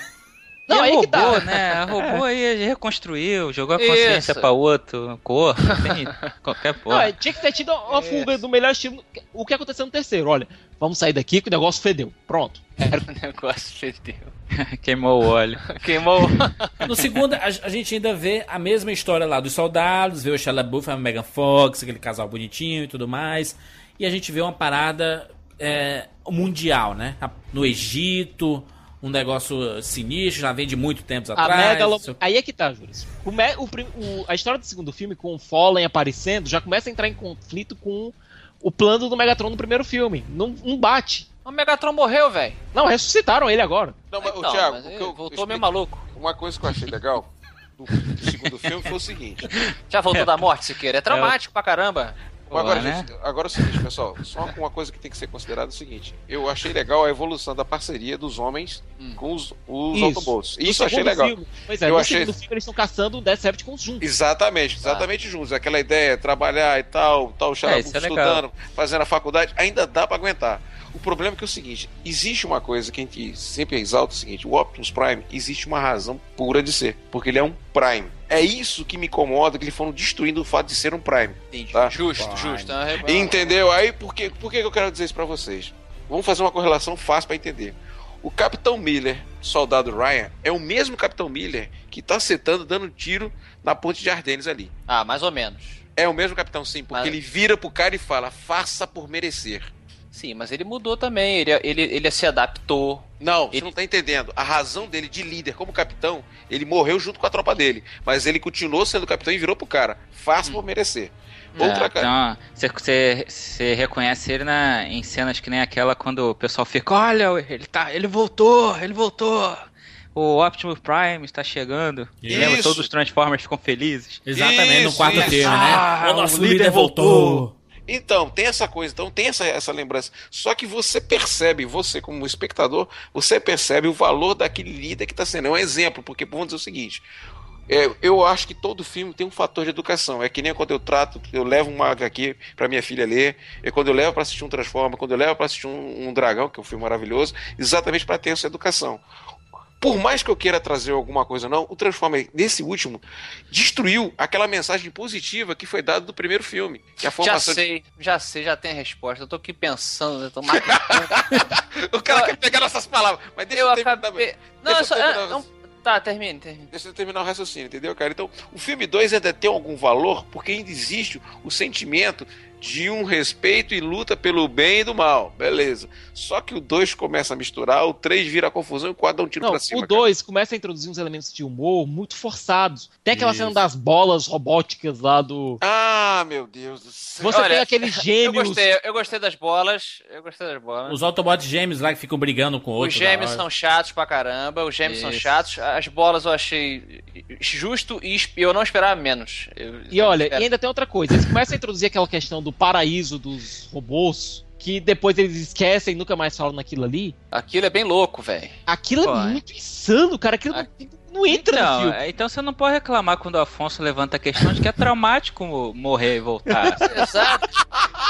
Não, e aí que robô, tá. né? A robô aí reconstruiu, jogou a consciência Isso. pra outro, cor, tem qualquer Não, porra. é, tinha que ter tido uma fuga do melhor estilo. O que aconteceu no terceiro? Olha, vamos sair daqui que o negócio fedeu. Pronto. Era O negócio fedeu. Queimou o óleo. Queimou. No segundo, a, a gente ainda vê a mesma história lá dos soldados, vê o Shia LaBeouf, a Megan Fox, aquele casal bonitinho e tudo mais. E a gente vê uma parada é, mundial, né? No Egito, um negócio sinistro, já vem de muito tempos a atrás. Megalo... Seu- Aí é que tá, Juras. O me- o prim- o- A história do segundo filme, com o Fallen aparecendo, já começa a entrar em conflito com o plano do Megatron no primeiro filme. Não, não bate. O Megatron morreu, velho. Não, ressuscitaram ele agora. Não, mas, Então, Thiago, mas o que eu- voltou eu meio maluco. Uma coisa que eu achei legal do, do segundo filme foi o seguinte. Já voltou da morte, Siqueira. É traumático pra caramba. Agora, né? gente, agora é o seguinte, pessoal. Só uma coisa que tem que ser considerada é o seguinte. Eu achei legal a evolução da parceria dos homens com os, os Isso. Autobots. Isso eu achei segundo legal. filme- pois é, Eu no achei- segundo filme eles estão caçando o Decepticons juntos. Exatamente, exatamente juntos. Aquela ideia, trabalhar e tal, tal, o É, isso é legal. estudando, fazendo a faculdade, ainda dá pra aguentar. O problema é que é o seguinte, existe uma coisa que a gente sempre exalta, é o seguinte, o Optimus Prime, existe uma razão pura de ser, porque ele é um Prime. É isso que me incomoda, que eles foram destruindo o fato de ser um Prime. Entendi. Tá? Justo, justo. É, Entendeu? Aí por que, por que eu quero dizer isso pra vocês? Vamos fazer uma correlação fácil pra entender. O Capitão Miller, soldado Ryan, é o mesmo Capitão Miller que tá acertando, dando tiro na ponte de Ardennes ali. Ah, mais ou menos. É o mesmo capitão, sim, porque Mas- ele vira pro cara e fala: faça por merecer. Sim, mas ele mudou também, ele, ele, ele se adaptou. Não, você não tá entendendo. A razão dele de líder como capitão, ele morreu junto com a tropa dele. Mas ele continuou sendo capitão e virou pro cara. Fácil por merecer. Outra É, cara. então, você, você, você reconhece ele na, em cenas que nem aquela quando o pessoal fica, olha, ele tá, ele voltou, ele voltou. O Optimus Prime está chegando. E lembra, todos os Transformers ficam felizes. Exatamente, no Isso, quarto isso. filme, né? Ah, o nosso o líder, líder voltou. Então, tem essa coisa, então tem essa, essa lembrança. Só que você percebe, você como espectador, você percebe o valor daquele líder que está sendo. É um exemplo, porque vamos dizer o seguinte. é, eu acho que todo filme tem um fator de educação. É que nem quando eu trato, eu levo uma HQ para minha filha ler, é quando eu levo para assistir um Transforma, quando eu levo para assistir um, um Dragão, que é um filme maravilhoso, exatamente para ter essa educação. Por mais que eu queira trazer alguma coisa não, o Transformer, nesse último, destruiu aquela mensagem positiva que foi dada do primeiro filme. Que é Já formação de- sei, já sei, já tem a resposta. Eu tô aqui pensando, eu tô O cara quer pegar nossas palavras, mas deixa eu, Eu terminar. acabei- Não, deixa eu só- terminar é, não- Tá, termine, termine. Deixa eu terminar o raciocínio, entendeu, cara? Então, o filme 2 ainda tem algum valor porque ainda existe o sentimento de um respeito e luta pelo bem e do mal. Beleza. Só que o 2 começa a misturar, o 3 vira confusão e o 4 dá um tiro Não, pra cima. o 2 começa a introduzir uns elementos de humor muito forçados. Tem aquela Isso. cena das bolas robóticas lá do. Ah, meu Deus do céu. Você tem aqueles Eu gêmeos. gostei, eu gostei das bolas. Eu gostei das bolas. Os Autobots gêmeos lá que ficam brigando com Os outros. gêmeos da hora. são chatos pra caramba, os gêmeos são Isso. chatos. As bolas eu achei justo e eu não esperava menos. Eu- E olha, eu- e ainda tem outra coisa. Eles começam a introduzir aquela questão do paraíso dos robôs. Que depois eles esquecem e nunca mais falam naquilo ali. Aquilo é bem louco, velho. Aquilo Pô, é é. muito insano, cara. Aquilo não, não entra no Então, filme. é, então você não pode reclamar quando o Afonso levanta a questão de que é traumático mo- morrer e voltar. Exato.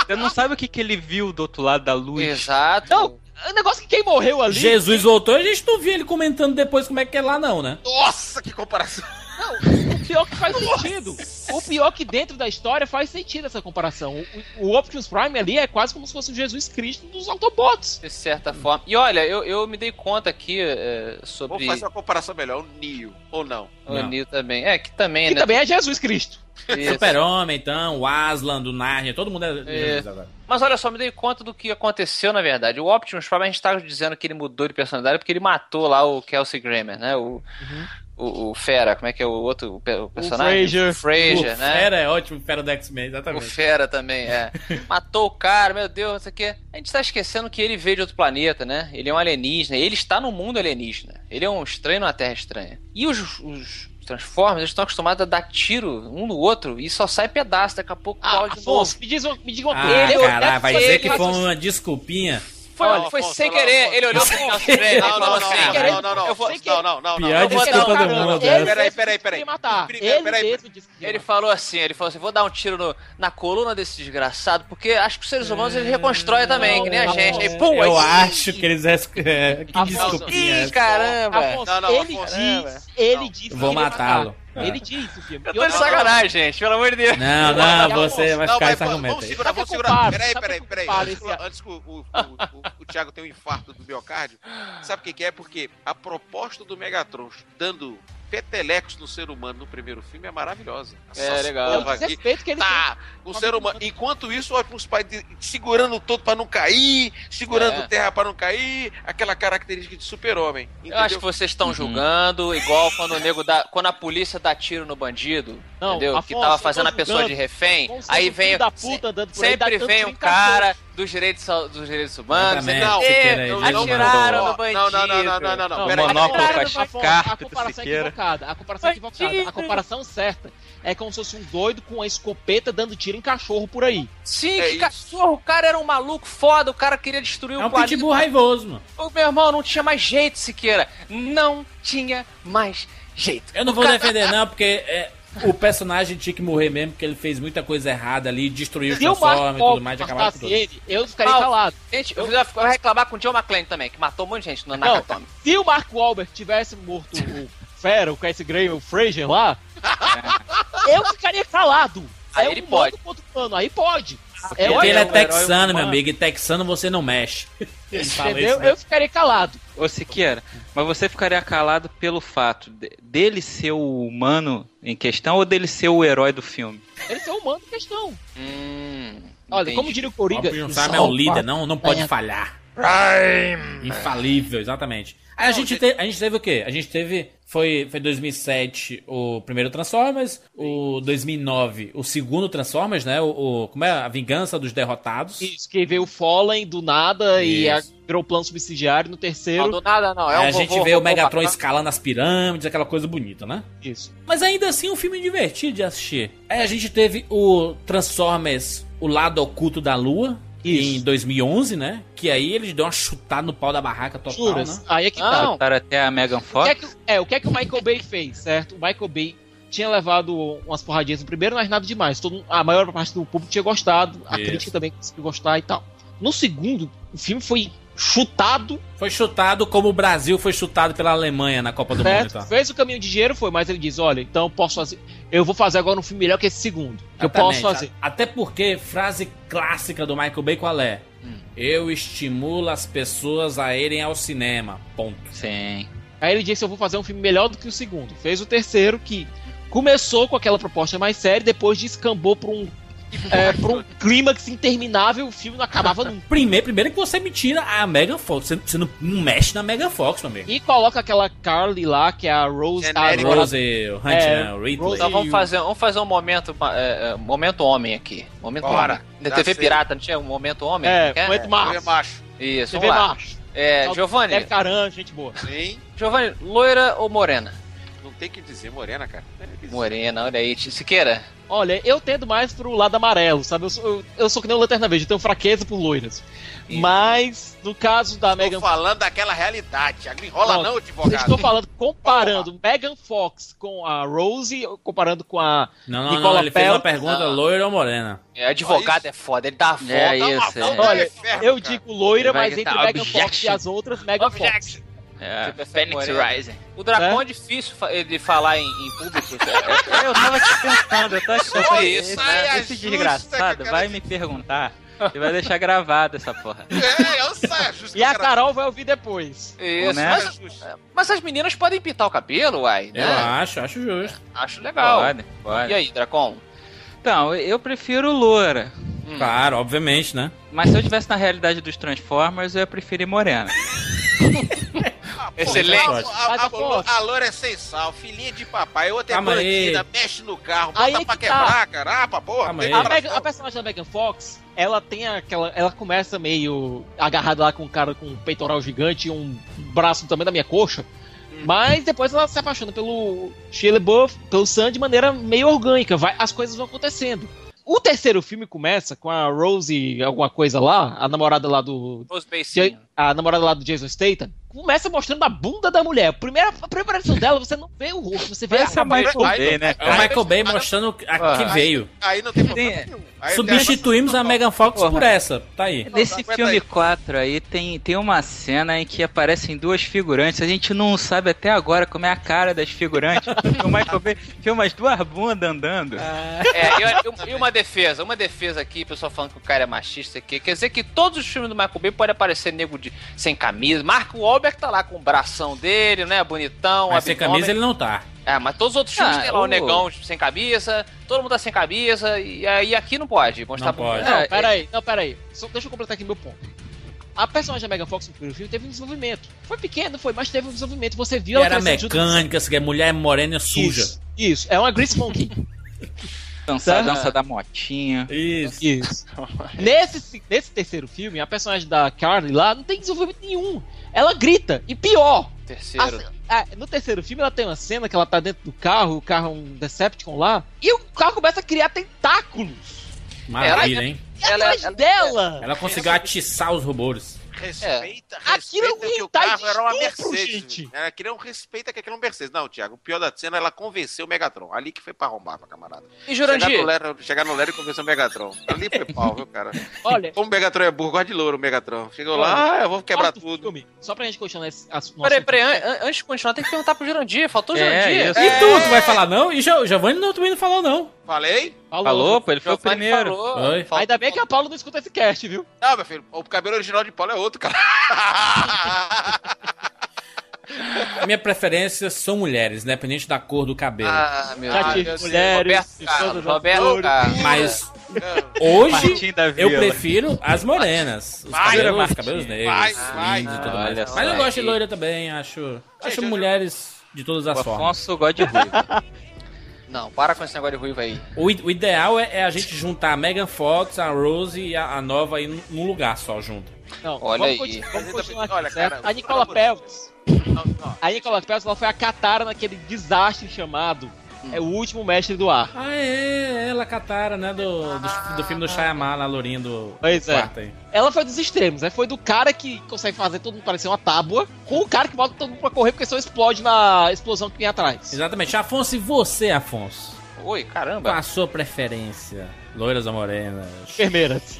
Você não sabe o que, que ele viu do outro lado da luz. Exato. Não, o negócio que quem morreu ali. Jesus voltou e a gente não viu ele comentando depois como é que é lá, não, né? Nossa, que comparação. Não, pior que faz sentido. O pior que dentro da história faz sentido essa comparação. O, o Optimus Prime ali é quase como se fosse o Jesus Cristo dos Autobots. De certa forma. E olha, eu, eu me dei conta aqui é, sobre. Vamos fazer uma comparação melhor. O Neo, ou não? O Neo também. É, que também, Que né? também é Jesus Cristo. Super-Homem, então, o Aslan, do Narnia, todo mundo é. Jesus agora. Mas olha só, me dei conta do que aconteceu, na verdade. O Optimus Prime, a gente tava dizendo que ele mudou de personalidade porque ele matou lá o Kelsey Grammer, né? O, o, o Fera, como é que é o outro o pe- o personagem? Fraser. O Fraser, o né? Fera é ótimo, o Fera do X-Men, O exatamente. Fera também, é. Matou o cara, meu Deus, não sei o quê. A gente tá esquecendo que ele veio de outro planeta, né? Ele é um alienígena, ele está no mundo alienígena. Ele é um estranho numa terra estranha. E os, os Transformers, eles estão acostumados a dar tiro um no outro e só sai pedaço, daqui a pouco Ah, pode de Afonso, me, diz uma, me diga uma Ah, coisa. Ele- caralho, vai dizer que foi uma desculpinha. Foi, Não, foi Afonso, sem não, querer, Afonso. ele olhou pro e Não, não, não, não, não, não, vou- não, não, não, Pior não. desculpa não, do não, mundo. Essa. Peraí, peraí, disse peraí. Peraí, Ele disse falou assim, ele falou assim, vou dar um tiro no- na coluna desse desgraçado, porque acho que os seres humanos eles reconstroem também, que nem a gente. Aí, pum, Eu acho que eles. é, Que desculpinha essa? caramba! Afonso, Não, não, ele diz, ele diz que Vou matá-lo. É. Ele diz no filme. Eu tô de sacanagem, gente, pelo amor de Deus. Não, não, você vai Não, ficar vai, esse vamos, argumento vamos aí. segurar, vamos Sabe segurar. Peraí, paro? peraí, peraí. Antes, que o, o, o, o, o Thiago tenha um infarto do miocárdio, sabe o que, que é? Porque a proposta do Megatron dando petelecos no ser humano no primeiro filme é maravilhosa. É, legal. É o desrespeito que ele Tá, o ser humano. Enquanto isso, o Optimus Prime de- segurando todo pra não cair, segurando É. terra pra não cair, aquela característica de super-homem. Eu acho que vocês estão julgando, igual quando o nego dá. Quando a polícia dá tiro no bandido, Não, entendeu? que Afonso, tava eu tô fazendo a pessoa de julgando refém. como se Aí vem. da puta aí, sempre dá vem um em cara dos direitos, dos direitos humanos. Dizendo, Siqueira, "Ê, ele atiraram no bandido. Não, não, não, não, não, não, não. Não, monóculo comparação- com a comparação é Siqueira. equivocada. A comparação é equivocada. A comparação certa é como se fosse um doido com uma escopeta dando tiro em cachorro por aí. Sim, É que isso. cachorro, o cara era um maluco foda, o cara queria destruir É o um planeta. pitbull raivoso, mano. Ô, meu irmão, não tinha mais jeito, Siqueira. Não tinha mais jeito. Eu não O vou cara- defender, não, porque é, o personagem tinha que morrer mesmo, porque ele fez muita coisa errada ali, destruiu os Se o Transformers e tudo mais, e acabaram com tudo. ele, eu ficaria calado. Gente, eu vou vou reclamar com o John McClane também, que matou um monte de gente no Não, Nakatomi. se o Mark Wahlberg tivesse morto o Fera, o Cassie Graham, o Fraser lá, eu ficaria calado. Aí é ele pode. humano, aí pode. Porque É, ele é o texano, meu amigo, e texano você não mexe. Entendeu? isso, né? Eu ficaria calado. Ô Siqueira, mas você ficaria calado pelo fato de- dele ser o humano em questão ou dele ser o herói do filme? Ele é um humano em questão. Hum, Olha, Entendi. como diria o Coringa. Em Prime é o líder, não, não pode é, falhar. Prime! Infalível, exatamente. Aí a gente, te- a gente teve o quê? A gente teve. Foi, foi 2007 o primeiro Transformers, o 2009 o segundo Transformers, né? O, o- como é? A Vingança dos Derrotados. Isso, que veio o Fallen do nada e a, Isso. virou plano subsidiário no terceiro. Não, do nada não. É Aí um a gente vovô- vê o vovô Megatron bacana. escalando as pirâmides, aquela coisa bonita, né? Isso. Mas ainda assim um filme divertido de assistir. Aí a gente teve o Transformers, o lado oculto da lua, Isso. em 2011, né? Que aí eles dão uma chutada no pau da barraca total, Juras. né? Aí é que tá. Não. Botaram até a Megan O que, Fox. é que, é, o que é que o Michael Bay fez, certo? O Michael Bay tinha levado umas porradinhas no primeiro, mas nada demais. Todo, a maior parte do público tinha gostado, a Isso. crítica também conseguiu gostar e tal. No segundo, o filme foi chutado, Foi chutado como o Brasil foi chutado pela Alemanha na Copa do Mundo e certo? tal. Fez o caminho de dinheiro, foi, mas ele diz: olha, então eu posso fazer. Eu vou fazer agora um filme melhor que esse segundo. Que eu posso fazer. Até porque, frase clássica do Michael Bay qual é? Hum. Eu estimulo as pessoas a irem ao cinema. Ponto. Sim. Aí ele disse: Eu vou fazer um filme melhor do que o segundo. Fez o terceiro, que começou com aquela proposta mais séria, depois descambou pra um, é, pra um clímax interminável. O filme não acabava nunca. Primeiro, primeiro que você me tira a Megan Fox. Você, você não, não mexe na Megan Fox, meu amigo. E coloca aquela Carly lá, que é a Rose. A Genérica. Rose, o Hunt, É, né, o Ridley. Rose- Então vamos fazer, vamos fazer um momento, é, é, momento homem aqui. Momento Bora. homem. Na TV sei. Pirata não tinha um momento homem? É, Quer? momento Eu macho. é macho. Isso, TV vamos lá. macho. É, Giovanni, É caran, gente boa. Sim. Giovanni, loira ou morena? Não tem que dizer morena, cara. Morena, olha aí. Siqueira, Olha, eu tendo mais pro lado amarelo, sabe? Eu sou, eu, eu sou que nem o Lanterna Verde, eu tenho fraqueza por loiras. Mas, no caso da Estou Megan falando daquela realidade. Não enrola Não, não, Eu advogado. estou falando, comparando Megan Fox com a Rose, comparando com a Não, não, Nicola não. Ele fez Pell. uma pergunta Não. loira ou morena. é, advogado é foda, ele dá foda. É isso, é. Olha, Eu digo loira, mas entre Megan Fox e as outras, Megan Fox. É, prefere Phoenix? Rising. O Dracon É? é difícil fa- de falar em, em público. É, Eu tava te pensando, eu tô achando isso, esse, saia esse desgraçado eu vai quero- me perguntar e vai deixar gravado essa porra. É, eu saio justo. E a Carol vai ouvir depois. Isso, Né? mas, mas as meninas podem pintar o cabelo, uai, Eu né? acho, acho justo. Acho legal. Pode, pode. E aí, Dracon? Então, eu prefiro loura. Hum. Claro, obviamente, né? Mas se eu tivesse na realidade dos Transformers, eu ia preferir morena. Excelente. A, a, a, a loura é sem sal, filhinha de papai, outra é Calma aí. bandida, mexe no carro, Aí bota é pra que tá. quebrar, cara. Ah, pra porra. Aí. A, a personagem da Megan Fox, ela tem aquela. Ela começa meio agarrada lá com um cara com um peitoral gigante e um braço tamanho da minha coxa. Mas depois ela se apaixona pelo Shia LaBeouf, pelo Sam de maneira meio orgânica. Vai, as coisas vão acontecendo. O terceiro filme começa com a Rose, alguma coisa lá, a namorada lá do. Os beicinhos. A namorada lá do Jason Statham. Começa mostrando a bunda da mulher. Primeira, a preparação dela, você não vê o rosto, você vê Esse é a Michael aí- Bay, né, É o? Michael Bay mostrando a que Ah. veio. Aí não tem problema Tem- nenhum. Aí Substituímos a Megan Fox Porra. por essa. Tá aí. Nesse filme aí. 4 aí tem, tem uma cena em que aparecem duas figurantes. A gente não sabe até agora como é a cara das figurantes. o Michael Bay filma as duas bundas andando. É, e, e uma defesa, uma defesa aqui, pessoal falando que o cara é machista aqui. Quer dizer que todos os filmes do Michael Bay pode aparecer nego de, sem camisa. Marco Wahlberg tá lá com o bração dele, né? Bonitão, Mas sem camisa ele não tá. É, mas todos os outros filmes Ah, tem lá o o- negão sem camisa, todo mundo tá sem camisa, e, e aqui não pode mostrar Não pode. Não, É, peraí, não, peraí. Só, deixa eu completar aqui meu ponto. A personagem da Megan Fox no primeiro filme teve um desenvolvimento. Foi pequeno, foi, mas teve um desenvolvimento. Você viu E ela era junto- mecânica, é mulher morena e suja. Isso, isso, é uma Grease Monkey. Dançar a Tá. dança da motinha. Isso. Isso. nesse, nesse terceiro filme, a personagem da Carly lá não tem desenvolvimento nenhum. Ela grita, e pior, Terceiro. a- a- no terceiro filme ela tem uma cena que ela tá dentro do carro, o carro é um Decepticon lá, e o carro começa a criar tentáculos. Maravilha, hein? E atrás ela- dela! Ela conseguiu atiçar os robôs. Respeita, Aquilo é um respeita que o carro de era uma estupro, Mercedes. gente. Ela queria um respeita que aquilo é um Mercedes. Não, Thiago, o pior da cena ela convenceu o Megatron. Ali que foi pra arrombar, pra camarada. E Chegar Jurandir? chegar no Lero e convencer o Megatron. Ali foi pau, viu, cara? Olha, Como o Megatron é burro, gosta de louro o Megatron. Chegou Olha, lá, ah, eu vou quebrar tudo. filme, Só pra gente continuar esse assunto. Peraí, peraí, an- an- antes de continuar, tem que perguntar pro Jurandir. Faltou o É, Jurandir. isso. E tu, tu vai falar não? E Giovanni não, também não falou não. Falei? Falou, pô, ele foi o primeiro. falou. Ainda bem que a Paula não escuta esse cast, viu? Não, meu filho, o cabelo original de Paulo é outro, cara. A minha preferência são mulheres, independente da cor do cabelo. Ah, meu Já Deus. tive mulheres, Roberto Carlos, Roberto. Carlos. Mas Hoje Martim da eu prefiro as morenas. Os Vai, cabelos, Martim, os cabelos negros, vai, vai. lindos e tudo mais. Mas eu gosto de loira também, acho. Acho mulheres de todas as O formas. Afonso gosta de ruivo. Não, para com esse negócio de ruivo aí. O, o ideal é, é a gente juntar a Megan Fox, a Rose e a, a nova aí num lugar só junto. Não, Olha vamos, aí. vamos continuar aqui, olha, cara, a Nicola Peltz. A Nicola Peltz ela foi a Katara naquele desastre chamado É o último mestre do ar. Ah, é, ela Katara, né? Do, do, do filme do Shyamalan, a lourinha do Pois é. quarto aí. Ela foi dos extremos, né? Foi do cara que consegue fazer todo mundo parecer uma tábua, com o cara que bota todo mundo pra correr porque só explode na explosão que vem atrás. Exatamente. Afonso, e você, Afonso? Oi, Qual caramba. a sua preferência? Loiras ou morenas? Enfermeiras.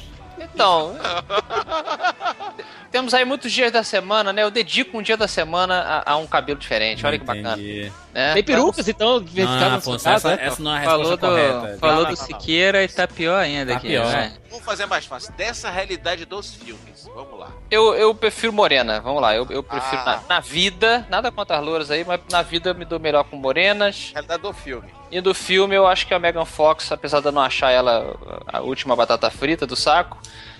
Então, temos aí muitos dias da semana, né? Eu dedico um dia da semana a, a um cabelo diferente. Olha que bacana. Entendi. né? Tem perucas, então, de vez em Não, quando, Afonso, na sua essa, essa não é a resposta Falou do, correta. falou Não, do não, não. Siqueira e tá pior ainda Tá aqui. pior. né? Vamos fazer mais fácil. Dessa realidade dos filmes. Vamos lá. Eu, eu prefiro morena, vamos lá. Eu, eu prefiro Ah. na, na vida, nada contra as louras aí, mas na vida eu me dou melhor com morenas. Realidade do filme. E do filme eu acho que a Megan Fox, apesar de eu não achar ela a última batata frita do saco,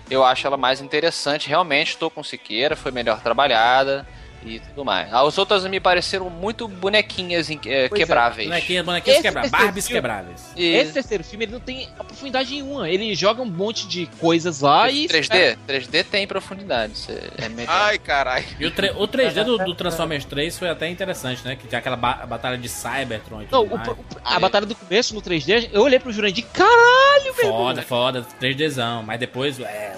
eu acho ela mais interessante. Realmente estou com Siqueira, foi melhor trabalhada e tudo mais. As outras me pareceram muito bonequinhas em- Pois é, quebráveis. Bonequinhas, bonequinhas Esse quebráveis. Barbies filme- quebráveis. E Esse terceiro filme ele não tem profundidade nenhuma. Ele joga um monte de coisas lá e. 3D? 3D tem profundidade. É melhor. Ai, caralho. E o, o 3D do, do Transformers 3 foi até interessante, né? Que tinha aquela ba- batalha de Cybertron e Não, tudo o- mais. o- a batalha do começo no 3D, eu olhei pro Jurandir, caralho, meu irmão. Foda, foda, 3Dzão. Mas depois. É,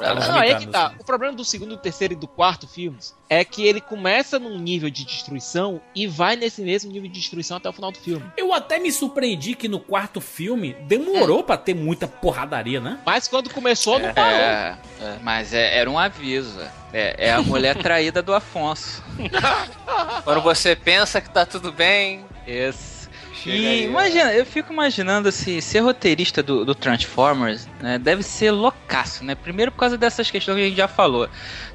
caras Não, é que tá. assim. O problema do segundo, do terceiro e do quarto filmes é que ele começa num nível de destruição e vai nesse mesmo nível de destruição até o final do filme. Eu até me surpreendi que no quarto filme demorou pra ter muita porradaria, né? Mas quando começou, não parou. É, é, mas é- era um aviso. É, é a mulher traída do Afonso. Quando você pensa que tá tudo bem, Isso. Chega E aí, imagina, eu fico imaginando se ser roteirista do, do Transformers né, deve ser loucaço, né? Primeiro por causa dessas questões que a gente já falou.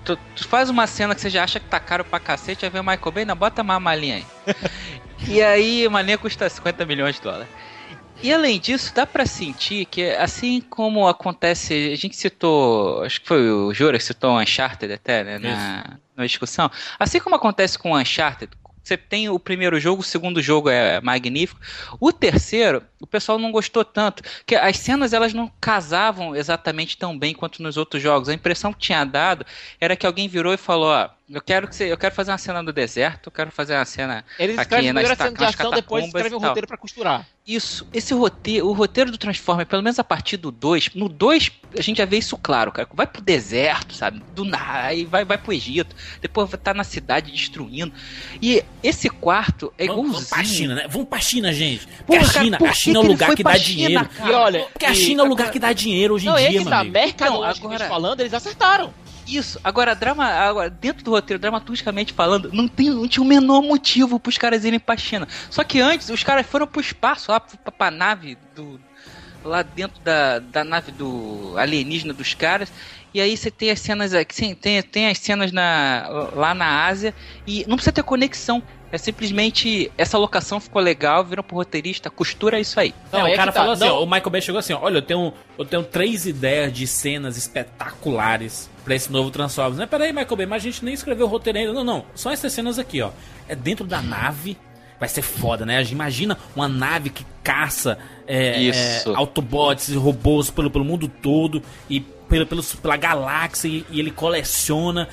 Tu, tu faz uma cena que você já acha que tá caro pra cacete, aí vem o Michael Bay, não, bota uma linha aí. e aí uma linha custa 50 milhões de dólares. E além disso, dá pra sentir que, assim como acontece, a gente citou, acho que foi o Jura que citou o Uncharted até, né, na, na discussão. Assim como acontece com o Uncharted, você tem o primeiro jogo, o segundo jogo é magnífico. O terceiro, o pessoal não gostou tanto, que as cenas elas não casavam exatamente tão bem quanto nos outros jogos. A impressão que tinha dado era que alguém virou e falou, ó, eu quero que você, eu quero fazer uma cena no deserto, eu quero fazer uma cena Eles aqui escrevem primeiro a nas cena de ação, depois escrevem e o tal. roteiro pra costurar. Isso, esse roteiro, o roteiro do Transformer, pelo menos a partir do 2, no 2 a gente já vê isso claro, cara. Vai pro deserto, sabe? Do nada, aí vai, vai pro Egito, depois estar na cidade destruindo. E esse quarto é Vamos, igualzinho. vamos pra China, né? Vamos pra China, gente. Porque Porra, a cara, China, por a que China é o que lugar que dá China, dinheiro. E olha, Porque a e- China é o lugar que dá dinheiro hoje em Não, é dia, que meu tá, amigo. mercadologicamente agora- falando, eles acertaram. Isso, agora, drama, agora, dentro do roteiro, dramaturgicamente falando, não, tem, não tinha o menor motivo pros caras irem pra China. Só que antes, os caras foram pro espaço, lá pra, pra nave do. lá dentro da, da nave do alienígena dos caras. E aí você tem as cenas aqui, tem, tem as cenas na, lá na Ásia e não precisa ter conexão. É simplesmente essa locação ficou legal, viram pro roteirista, costura isso aí. Não, Não, é o cara tá, falou assim, não- ó, o Michael Bay chegou assim, ó, olha, eu tenho, eu tenho três ideias de cenas espetaculares pra esse novo Transformers. Não, peraí, Michael Bay, mas a gente nem escreveu o roteiro ainda. Não, não, são essas cenas aqui, ó. É dentro da nave, vai ser foda, né? Imagina uma nave que caça é, é, Autobots e robôs pelo, pelo mundo todo e pelo, pelos- pela galáxia e, e ele coleciona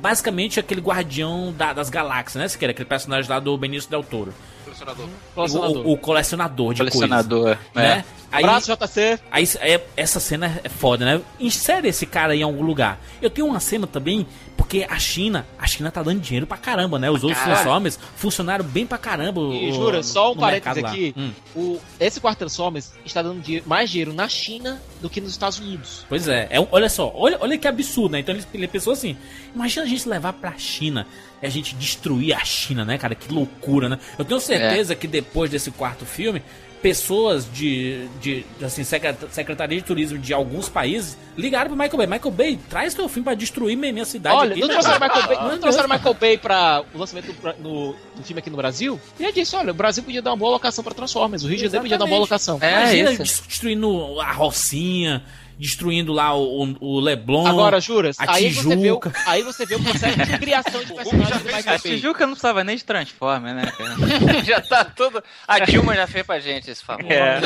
basicamente aquele guardião da- das galáxias, né? Se quer, aquele personagem lá do Benício Del Toro. Colecionador. Colecionador. O, o colecionador de Colecionador, coisas, né? Aí, Abraço, JC. aí é- essa cena é foda, né? Insere esse cara aí em algum lugar. Eu tenho uma cena também, porque a China, a China tá dando dinheiro pra caramba, né? Os outros Caralho. Transformers funcionaram bem pra caramba. E o- jura, só um parênteses aqui. Hum. O, esse quarto Transformers está dando dinheiro- mais dinheiro na China do que nos Estados Unidos. Pois é, é um- olha só, olha, olha que absurdo, né? Então ele, ele pensou assim: imagina a gente levar pra China é a gente destruir a China, né, cara? Que loucura, né? Eu tenho certeza que depois desse quarto filme, pessoas de, de assim, secret- secretaria de turismo de alguns países ligaram pro Michael Bay. Michael Bay, traz teu filme pra destruir minha, minha cidade Olha, aqui. não né, trouxeram cara? Michael Bay, não trouxeram. Michael Bay pra o lançamento do, no, do filme aqui no Brasil? E eu disse, olha, o Brasil podia dar uma boa locação pra Transformers, o Rio de Janeiro podia dar uma boa locação. Imagina destruindo a Rocinha, destruindo lá o, o- Leblon. Agora, juras, a aí você, vê o, Tijuca. aí você vê o processo de criação de personagens do A Michael Bay. Tijuca não precisava nem de Transformer, né, já tá tudo. A Dilma já fez pra gente esse favor. É.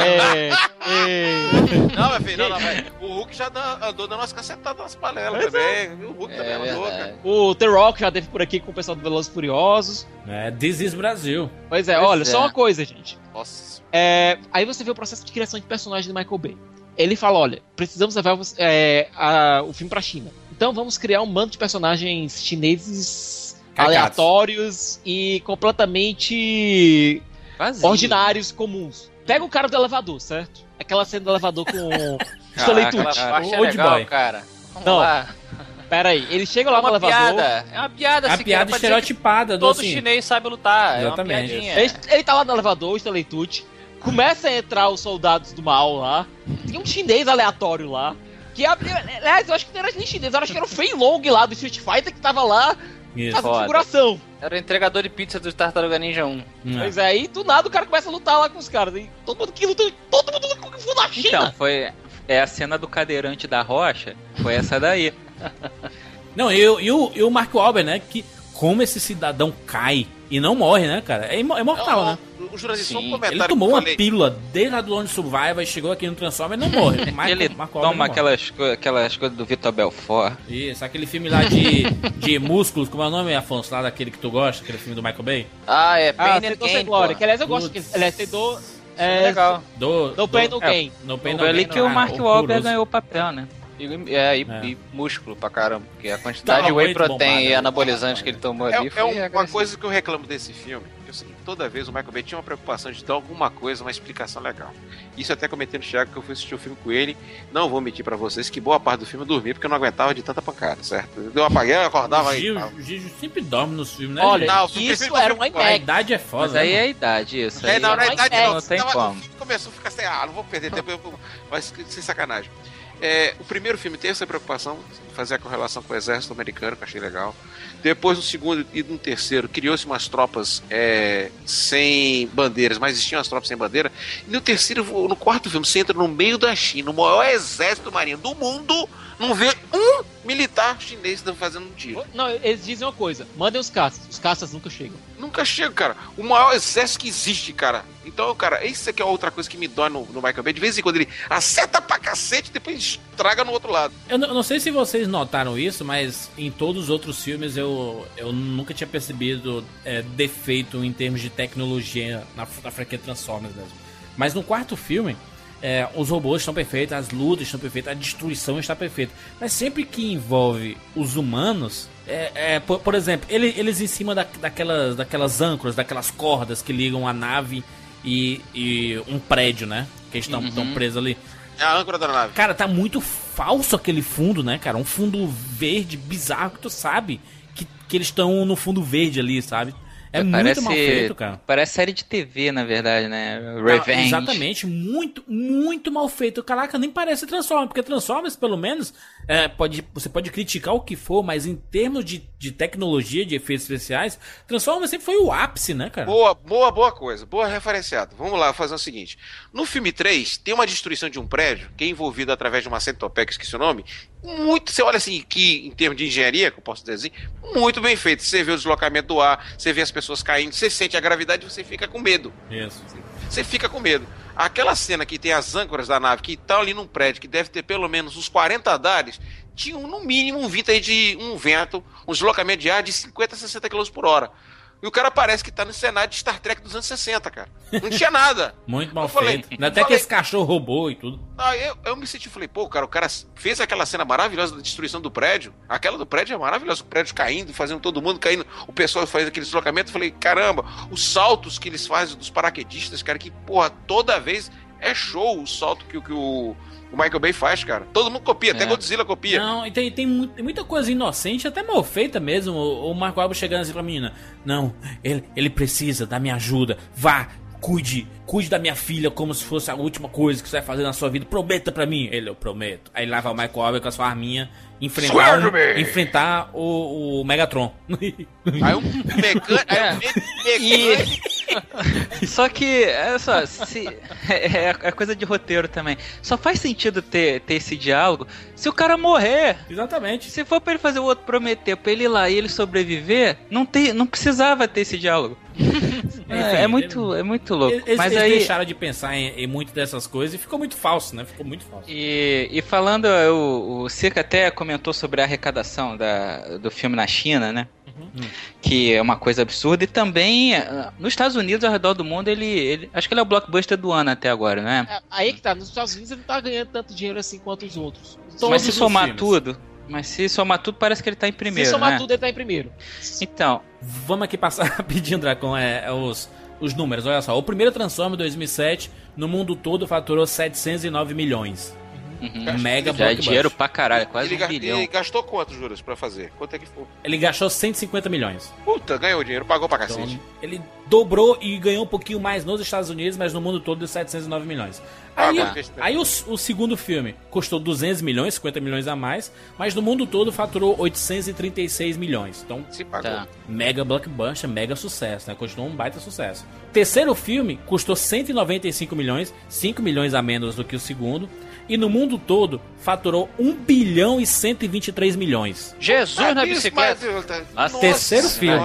Não, meu filho, não, não, velho. O Hulk já andou dando umas cacetadas nas panelas também. O Hulk também andou, cara. O The Rock já teve por aqui com o pessoal do Velozes e Furiosos. É, This is Brasil. Pois é, Pois olha, é. só uma coisa, gente. Nossa. É, aí você vê o processo de criação de personagem do Michael Bay. Ele fala, olha, precisamos levar é, a- o filme pra China. Então vamos criar um bando de personagens chineses Cagados. aleatórios e completamente Vazio. ordinários, comuns. Pega o cara do elevador, certo? Aquela cena do elevador com Ah, Stanley aquela Tucci. parte é Old legal, boy. cara. Vamos Não. lá. Pera aí, ele chega lá É no elevador. piada. É uma piada, assim, piada estereotipada que do, Todo assim, chinês sabe lutar. Exatamente. É uma piadinha. Ele, ele tá lá no elevador, o Stanley Tucci. Começa a entrar os soldados do mal lá. Tem um chinês aleatório lá. Que, aliás, eu acho que não era nem chinês, eu acho que era o Fei Long lá do Street Fighter que tava lá Isso. fazendo Foda. figuração. Era o entregador de pizza do Tartaruga Ninja 1. Pois é, aí do nada o cara começa a lutar lá com os caras. E todo mundo que luta, todo mundo luta com na China. Então, foi. É a cena do cadeirante da rocha. Foi essa daí. Não, e, o- e o, e o Mark Wahlberg, né? Que como esse cidadão cai e não morre, né, cara? É, imo- é mortal, né? O Jurandir, só um comentário. Ele tomou uma pílula desde a do Lone Survivor e chegou aqui no Transformer e não morre. O Mark, Ele Wahlberg toma aquelas, co- aquelas coisas do Vitor Belfort. Isso, aquele filme lá de, de músculos, como é o nome, Afonso? Lá daquele que tu gosta, aquele filme do Michael Bay? Ah, é Ah, Pain and Sentou Sem Gain, Glória. Que aliás eu gosto. Putz. Que, aliás, tem do. É É, legal. Do, No Pain, No é, Gain. No Pain, No Foi ali que o ah, Mark horroroso. Wahlberg ganhou o papel, né? E, é, e, É. e músculo pra caramba. Porque a quantidade Tava de whey protein bombado, e né? anabolizante que ele tomou É, ali é foi um- uma agressivo. coisa que eu reclamo desse filme. É o seguinte, toda vez o Michael Bay tinha uma preocupação de dar alguma coisa, uma explicação legal. Isso eu até comentei no Thiago que eu fui assistir o filme com ele. Não vou mentir pra vocês que boa parte do filme eu dormi porque eu não aguentava de tanta pancada, certo? Eu apaguei, eu acordava O aí. O Gil sempre dorme nos filmes, né? Olha? Não, isso era um ver com a IMAX. idade é foda. Mas aí né? é a idade, isso. É, aí não, na não idade é, não. não tem como. Começou a ficar assim, ah, não vou perder tempo, eu vou- mas sem sacanagem. É, o primeiro filme tem essa preocupação, fazer a correlação com o exército americano, que eu achei legal. Depois, no segundo e no terceiro, criou-se umas tropas é, sem bandeiras, mas existiam as tropas sem bandeira. E no terceiro, no quarto filme, você entra no meio da China, o maior exército marinho do mundo, não vê um militar chinês fazendo um tiro. Não, eles dizem uma coisa: mandem os caças. Os caças nunca chegam. Nunca chega, cara. O maior exército que existe, cara. Então, cara, isso aqui é outra coisa que me dói no, no Michael Bay. De vez em quando ele acerta pra cacete e depois estraga no outro lado. Eu não, eu não sei se vocês notaram isso, mas em todos os outros filmes eu, eu nunca tinha percebido é, defeito em termos de tecnologia na, na franquia Transformers mesmo. Mas no quarto filme, é, os robôs estão perfeitos, as lutas estão perfeitas, a destruição está perfeita. Mas sempre que envolve os humanos, é, é, por, por exemplo, ele- eles em cima da- daquelas, daquelas âncoras, daquelas cordas que ligam a nave e, e um prédio, né? Que estão Uhum. presos ali. É a âncora da nave. Cara, tá muito falso aquele fundo, né, cara? Um fundo verde bizarro que tu sabe que, que eles estão no fundo verde ali, sabe? É muito mal feito, cara. Parece série de TV, na verdade, né? Ah, Revenge. exatamente, muito, muito mal feito. Caraca, nem parece Transformers, porque Transformers, pelo menos, é, pode, você pode criticar o que for, mas em termos de, de tecnologia, de efeitos especiais, Transformers sempre foi o ápice, né, cara? Boa, boa, boa coisa. Boa referenciado. Vamos lá fazer o seguinte. No filme 3, tem uma destruição de um prédio que é envolvido através de uma centopeia, que esqueci o nome. Muito, você olha assim, que em termos de engenharia, que eu posso dizer assim, muito bem feito. Você vê o deslocamento do ar, você vê as pessoas caindo, você sente a gravidade e você fica com medo. Isso. Você fica com medo. Aquela cena que tem as âncoras da nave que estão ali num prédio que deve ter pelo menos uns 40 andares, tinha no mínimo um vento aí de um vento, um deslocamento de ar de 50 a 60 km por hora. E o cara parece que tá no cenário de Star Trek dos anos 60, cara. Não tinha nada. Muito mal Eu falei- feito. Até que falei- esse cachorro roubou e tudo. Ah, eu, eu me senti, falei, pô, cara, o cara fez aquela cena maravilhosa da destruição do prédio. Aquela do prédio é maravilhosa, o prédio caindo, fazendo todo mundo caindo, o pessoal fazendo aquele deslocamento. Eu falei, caramba, os saltos que eles fazem dos paraquedistas, cara, que, porra, toda vez É show o salto que, que o, o Michael Bay faz, cara. Todo mundo copia, até É. Godzilla copia. Não, e tem, tem mu- tem muita coisa inocente, até mal feita mesmo. O, o Marco Albo chegando assim pra menina: Não, ele, ele precisa da minha ajuda. Vá, cuide, cuide da minha filha como se fosse a última coisa que você vai fazer na sua vida. Prometa pra mim. Ele, eu prometo. Aí lá vai o Michael Albo com a sua arminha enfrentar, um- enfrentar o, o Megatron. Aí um mecânico. É. aí um me- mecânico. Só que, olha só, se, é, é coisa de roteiro também. Só faz sentido ter, ter esse diálogo se o cara morrer. Exatamente. Se for pra ele fazer o outro prometer pra ele ir lá e ele sobreviver, não, tem, não precisava ter esse diálogo. É, é muito, é muito louco. Eles, Mas eles aí, deixaram de pensar em, em muito dessas coisas e ficou muito falso, né? Ficou muito falso. E, e falando, o, o Circa até comentou sobre a arrecadação da, do filme na China, né? Que é uma coisa absurda. E também, ah, nos Estados Unidos, ao redor do mundo, ele, ele. Acho que ele é o blockbuster do ano até agora, né? É, Aí que tá, nos Estados Unidos ele não tá ganhando tanto dinheiro assim quanto os outros. mas se somar filmes. tudo. Mas se somar tudo, parece que ele tá em primeiro. Se somar né? tudo, ele tá em primeiro. Então, Vamos aqui passar rapidinho, Dracon, é, é os, os números. Olha só, o primeiro Transformer 2007 no mundo todo faturou 709 milhões. Uhum, Mega já é dinheiro pra caralho, quase Ele, um bilhão. ele gastou quanto, Juras, pra fazer? Quanto é que foi? Ele gastou 150 milhões. Puta, ganhou dinheiro, pagou pra Então, cacete. ele dobrou e ganhou um pouquinho mais nos Estados Unidos, mas no mundo todo deu 709 milhões. Aí, Ah, aí o, o segundo filme custou 200 milhões, 50 milhões a mais, mas no mundo todo faturou 836 milhões. Então, Se pagou. Tá. mega blockbuster, mega sucesso, né? Continuou um baita sucesso. Terceiro filme custou 195 milhões, 5 milhões a menos do que o segundo. E no mundo todo faturou 1 bilhão e 123 milhões. Jesus na bicicleta. mas- Nossa Terceiro filme.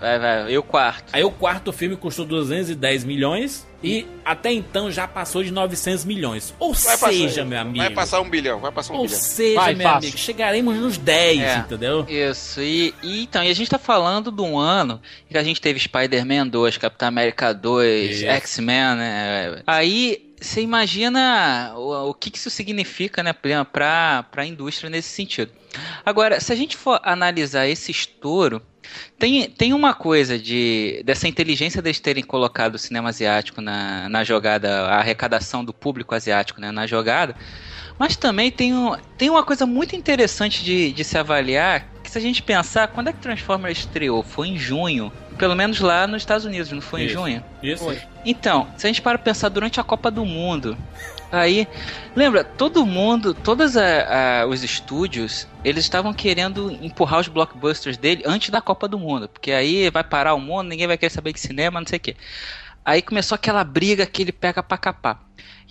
Vai, vai. E o quarto? Aí o quarto filme custou 210 milhões e até então já passou de 900 milhões. Ou Vai seja, passar, meu amigo. Vai passar um bilhão, vai passar um Ou bilhão. seja, Vai, meu fácil. amigo, chegaremos nos 10, É. entendeu? Isso, e, e então, e a gente tá falando de um ano que a gente teve Spider-Man 2, Capitão América 2, Isso. X-Men, né? Aí você imagina o, o que, que isso significa, né, pra, pra indústria nesse sentido. Agora, se a gente for analisar esse estouro, tem, tem uma coisa de dessa inteligência deles terem colocado o cinema asiático na, na jogada, a arrecadação do público asiático né, na jogada, mas também tem, um, tem uma coisa muito interessante de, de se avaliar, que se a gente pensar, quando é que Transformers estreou? Foi em junho, pelo menos lá nos Estados Unidos, não foi Isso. em junho? Isso. Então, se a gente para pensar durante a Copa do Mundo, aí, lembra, todo mundo, todos a- a- os estúdios, eles estavam querendo empurrar os blockbusters dele antes da Copa do Mundo, porque aí vai parar o mundo, ninguém vai querer saber de cinema, não sei o quê. Aí começou aquela briga que ele pega pra capar.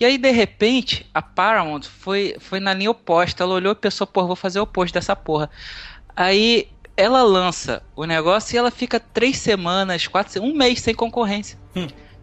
E aí, de repente, a Paramount foi, foi na linha oposta. Ela olhou e pensou, porra, vou fazer o oposto dessa porra. Aí ela lança o negócio e ela fica três semanas, quatro, um mês sem concorrência.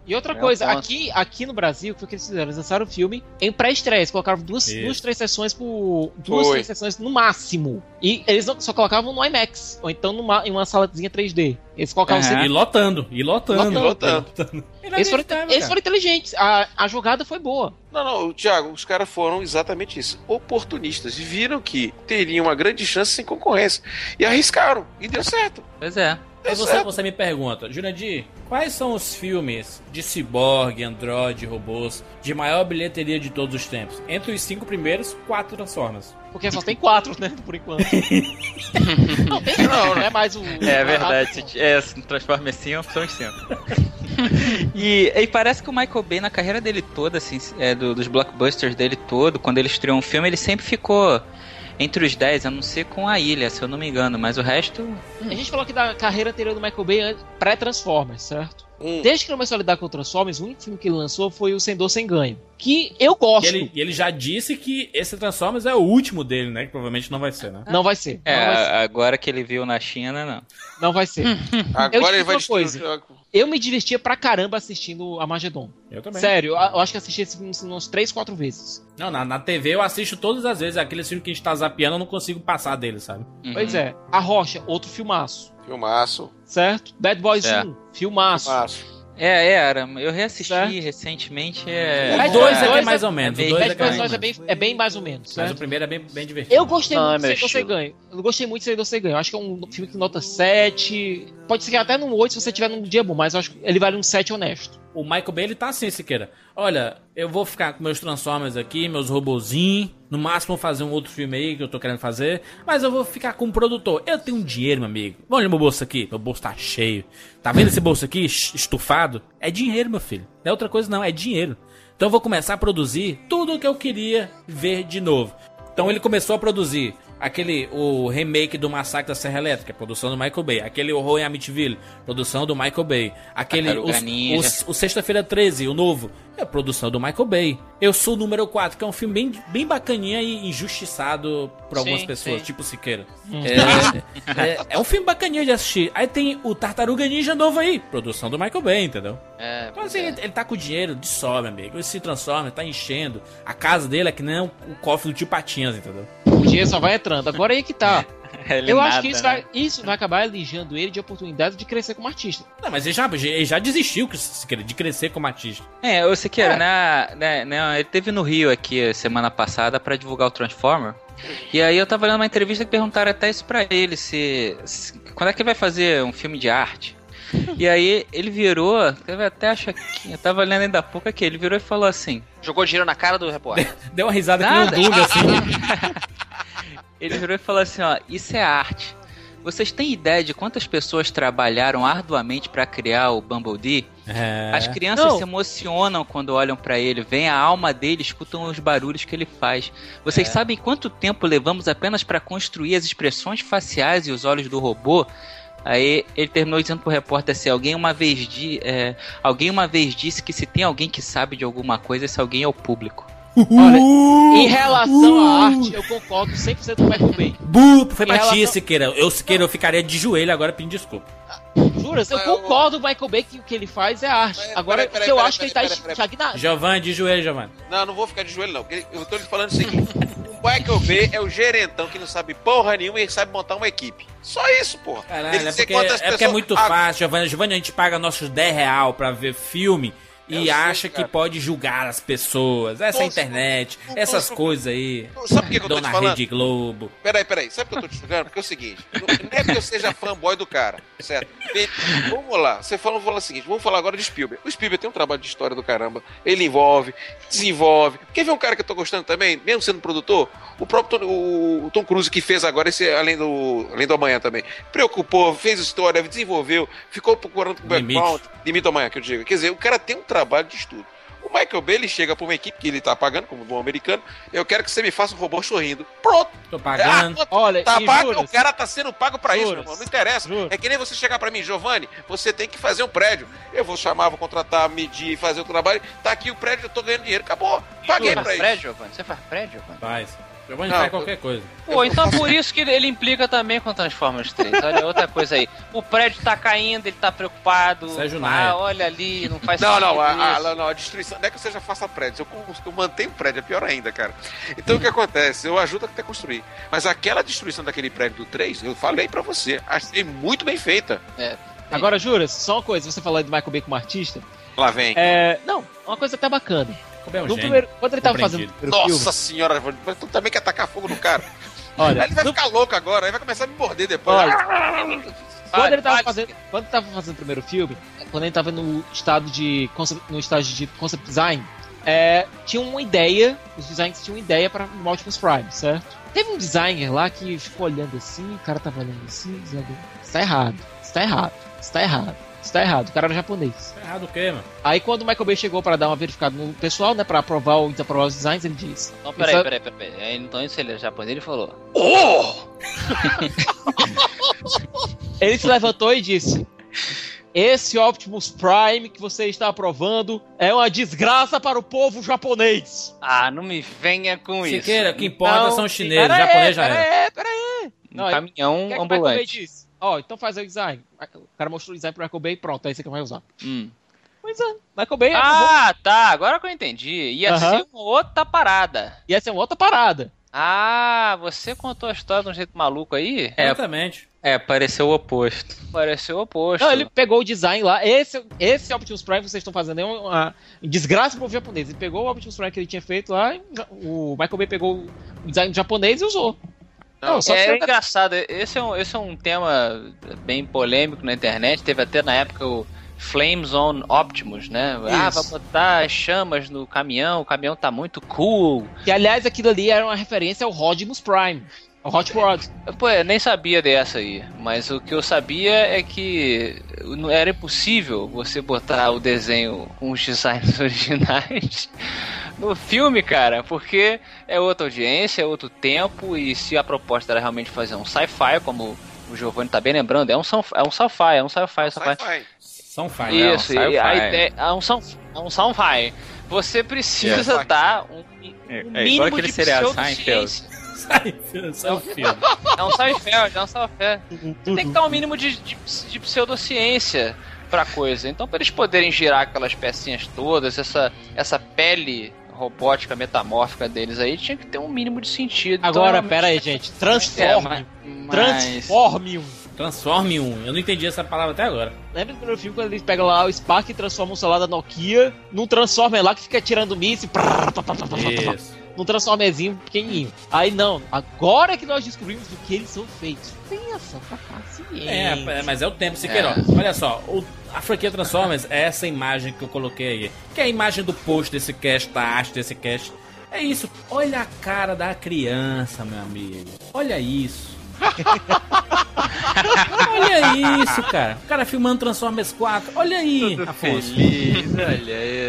E outra É coisa, aqui, aqui no Brasil, o que foi que eles fizeram? Eles lançaram o filme em pré-estreia. Eles colocaram duas, Isso. duas, três sessões por. Duas, Foi. três sessões no máximo. E eles só colocavam no IMAX, ou então numa, em uma salazinha 3D. Eles colocavam Aham. sempre. E lotando, e lotando. Lotando. Lotando. Eles foram, eles foram inteligentes. A, a jogada foi boa. Não, não, Thiago, os caras foram exatamente isso. Oportunistas. E viram que teriam uma grande chance sem concorrência. E arriscaram. E deu certo. Pois é. Aí você, você me pergunta, Jurandir, quais são os filmes de ciborgue, android, robôs de maior bilheteria de todos os tempos? Entre os cinco primeiros, quatro Transformers. Porque só tem quatro, né? Por enquanto. não, tem não, né? Mais o. É verdade. se- É, Transformers 5, são os 5. e, e parece que o Michael Bay, na carreira dele toda, assim, é, do- dos blockbusters dele todo, quando ele estreou um filme, ele sempre ficou entre os 10, a não ser com a ilha, se eu não me engano, mas o resto. A gente falou aqui da carreira anterior do Michael Bay an- pré-Transformers, certo? Hum. Desde que ele começou a lidar com o Transformers, o único filme que ele lançou foi o Sem Dor Sem Ganho. Que eu gosto. E ele, e ele já disse que esse Transformers é o último dele, né? Que provavelmente não vai ser, né? Não vai ser. É, Não vai ser. agora que ele viu na China, não. Não vai ser. Agora ele vai destruir coisa. Eu me divertia pra caramba assistindo Armageddon. Eu também. Sério, eu, eu acho que assisti esse filme umas 3, 4 vezes. Não, na, na TV eu assisto todas as vezes. Aquele filme que a gente tá zapeando, eu não consigo passar dele, sabe? Uhum. Pois é. A Rocha, outro filmaço. Filmaço. Certo? Bad Boys É. 1, filmaço. Filmaço. É, é, era. Eu reassisti Certo. recentemente. O É, dois Boys é, que é dois mais é- ou menos. é o bem- dois Bad é, Boys que é 2 é mais- bem, é bem mais ou menos. Mas certo? o primeiro é bem, bem divertido. Eu gostei Não, muito é de estilo. Ganho. Eu gostei muito de Sem Dor Sem Ganho. Eu acho que é um filme que nota 7. Pode ser que até num 8 se você tiver num dia bom, mas eu acho que ele vale um 7 honesto. O Michael Bay ele tá assim, Siqueira. Olha, eu vou ficar com meus Transformers aqui, meus robozinhos. No máximo fazer um outro filme aí que eu tô querendo fazer. Mas eu vou ficar com um produtor. Eu tenho dinheiro, meu amigo. Olha meu bolso aqui. Meu bolso tá cheio. Tá vendo esse bolso aqui es- estufado? É dinheiro, meu filho. Não é outra coisa, não. É dinheiro. Então eu vou começar a produzir tudo o que eu queria ver de novo. Então ele começou a produzir aquele o remake do Massacre da Serra Elétrica, produção do Michael Bay, aquele Horror em Amityville, produção do Michael Bay, aquele o Sexta-feira 13, o novo, é produção do Michael Bay. Eu sou o número 4, que é um filme bem, bem bacaninha e injustiçado por algumas Sim, pessoas, sim. tipo Siqueira. Hum. É, é- é um filme bacaninha de assistir. Aí tem o Tartaruga Ninja novo aí, produção do Michael Bay, entendeu? É, Então assim, ele, ele tá com dinheiro de sobra, amigo. Ele se transforma, tá enchendo. A casa dele é que nem o, o cofre do tio Patinhas, entendeu? O dinheiro só vai entrando. Agora aí que tá. Ele Eu acho nada, que isso, né? vai, isso vai acabar elegendo ele de oportunidade de crescer como artista. Não, mas ele já, ele já desistiu de crescer como artista. É, o Siqueira, na, na, na- ele teve no Rio aqui semana passada pra divulgar o Transformer. E aí eu tava lendo uma entrevista que perguntaram até isso pra ele, se, se- quando é que ele vai fazer um filme de arte. E aí ele virou, eu até acho que eu tava lendo ainda há pouco aqui, ele virou e falou assim: Jogou dinheiro na cara do repórter. Deu uma risada Nada. que nem o Dunga, assim. Ele virou e falou assim, ó, isso é arte. Vocês têm ideia de quantas pessoas trabalharam arduamente pra criar o Bumblebee? É. As crianças Não. se emocionam quando olham pra ele, veem a alma dele, escutam os barulhos que ele faz. Vocês É. sabem quanto tempo levamos apenas pra construir as expressões faciais e os olhos do robô? Aí ele terminou dizendo pro repórter assim: alguém uma vez di é, alguém uma vez disse que se tem alguém que sabe de alguma coisa, esse alguém é o público. Olha, em relação à arte, eu concordo 100% com o Michael Bay. Bu, foi pra ti, relação- Siqueira. Eu, Siqueira, eu ficaria de joelho agora pedindo desculpa. Juras, eu concordo com o Michael Bay que o que ele faz é arte. Agora, peraí, que eu peraí, acho que ele peraí, tá peraí, peraí. estagnado. Giovanni, de joelho, Giovanni. Não, não vou ficar de joelho, não. Eu tô lhe falando o seguinte: o Michael Bay é o gerentão que não sabe porra nenhuma e sabe montar uma equipe. Só isso, porra. Caralho, Ele é dizer porque, é porque é muito Ah, fácil, Giovanni. Giovanni, a gente paga nossos 10 real pra ver filme e Eu sei, acha que pode julgar as pessoas. Essa Tô- internet, essas coisas aí. Sabe por que que eu tô Dona te falando? Rede Globo. Peraí, peraí, sabe o que eu tô te explicando? Porque é o seguinte, não é porque eu seja fanboy do cara, certo? Vamos lá, você fala, vamos falar o seguinte, vamos falar agora de Spielberg. O Spielberg tem um trabalho de história do caramba, ele envolve, desenvolve. Quer ver um cara que eu tô gostando também, mesmo sendo produtor? O próprio Tom, o, o Tom Cruise que fez agora esse Além do, Além do Amanhã também. Preocupou, fez história, desenvolveu, ficou procurando o Limite. background, limite do amanhã que eu digo. Quer dizer, o cara tem um trabalho de estudo. O Michael Bay, ele chega pra uma equipe que ele tá pagando, como bom americano, eu quero que você me faça um robô sorrindo. Pronto! Tô pagando. Ah, Olha, tá pago, o cara tá sendo pago pra isso, meu irmão. Não interessa. Juras? É que nem você chegar pra mim, Giovanni, você tem que fazer um prédio. Eu vou chamar, vou contratar, medir, fazer o trabalho. Tá aqui o prédio, eu tô ganhando dinheiro. Acabou. Paguei faz isso. prédio, Giovanni? Você faz prédio, Giovanni? Faz. Giovanni faz qualquer coisa. Pô, então por isso que ele, implica também com Transformers 3. Olha, outra coisa aí. O prédio tá caindo, ele tá preocupado. Sérgio Naia. ah, olha ali, não faz Não, sentido não, a, a, não, não, a destruição. Não é que você já faça prédio, eu, eu mantenho o prédio, é pior ainda, cara. Então o que acontece? Eu ajudo até a construir. Mas aquela destruição daquele prédio do 3, eu falei pra você, achei muito bem feita. É, Agora, Juras, só uma coisa, você falou do Michael Bay como artista. Lá vem. É, não, uma coisa até bacana. Como é um No gênio. primeiro, quando ele tava fazendo o Compreendido. primeiro Nossa filme, senhora, mas tu também quer tacar fogo no cara. olha, Aí ele vai no- ficar louco agora, aí vai começar a me morder depois. Olha, quando ele tava fazendo, quando ele tava fazendo o primeiro filme, quando ele tava no estado de concept, no estágio de concept design, é, tinha uma ideia, os designers tinham uma ideia para Optimus Prime, certo? Teve um designer lá que ficou olhando assim, o cara tava olhando assim, dizendo, está errado, está errado, está errado, está errado. O cara era japonês. Tá errado o quê, mano? Aí quando o Michael Bay chegou para dar uma verificada no pessoal, né, para aprovar ou desaprovar os designs, ele disse: Não, peraí, Essa- peraí, peraí, peraí. Aí, Então isso ele é japonês, ele falou. Ele se levantou e disse: Esse Optimus Prime que você está aprovando é uma desgraça para o povo japonês. Ah, não me venha com isso. Siqueira, o que importa Então, são os chineses, japonês já era. aí, pera aí. Um Não, caminhão O que é que Ó, então faz o design. O cara mostrou o design pro Michael Bay, pronto, é esse que vai usar. Hum. Pois é, Michael Bay aprovou. Ah, tá. Agora que eu entendi. Ia Aham. ser uma outra parada. E essa é uma outra parada. Ah, você contou a história de um jeito maluco aí? Exatamente. É, pareceu o oposto. Pareceu o oposto. Não, ele pegou o design lá. Esse, esse Optimus Prime que vocês estão fazendo é uma desgraça pro japonês. Ele pegou o Optimus Prime que ele tinha feito lá, o Michael Bay pegou o design japonês e usou. Não, só é pra- engraçado, esse é, um, esse é um tema bem polêmico na internet. Teve até na época o Flames on Optimus, né? Ah, Isso. vai botar chamas no caminhão, o caminhão tá muito cool. Que aliás aquilo ali era uma referência ao Rodimus Prime. Ao Hot Rod. Pô, eu nem sabia dessa aí, mas o que eu sabia é que não era impossível você botar o desenho com os designs originais no filme, cara, porque é outra audiência, é outro tempo, e se a proposta era realmente fazer um sci-fi, como o Giovanni tá bem lembrando, é um sci- é um sci-fi, é um sci-fi, sci-fi. São fire. Isso, É um e a sci-fi. ideia é um sci- é um sci-fi. Você precisa Yeah. dar um, É, um é igual mínimo aquele de pseudociência. Seinfeld. É um sci-fi, é um sci-fi. Tem que dar um mínimo de, de, de pseudociência pra coisa. Então, pra eles poderem girar aquelas pecinhas todas, essa, essa pele robótica metamórfica deles aí, tinha que ter um mínimo de sentido. Então, Agora, realmente- pera aí, gente. Transforme. É, Transforme um. Transforme um. Eu não entendi essa palavra até agora. Lembra do primeiro filme quando eles pegam lá o Spark e transformam o celular da Nokia num Transformer lá que fica tirando míssil. pá, Isso. Num Transformerzinho pequenininho. Aí não, agora que nós descobrimos do que eles são feitos. Tenha santa paciência. É, é, mas é o tempo, Siqueiro. Olha só, o- a franquia Transformers é essa imagem que eu coloquei aí. Que é a imagem do post desse cast, da arte desse cast. É isso. Olha a cara da criança, meu amigo. Olha isso. Olha isso, cara. O cara filmando Transformers 4. Olha aí, Afonso. Feliz, olha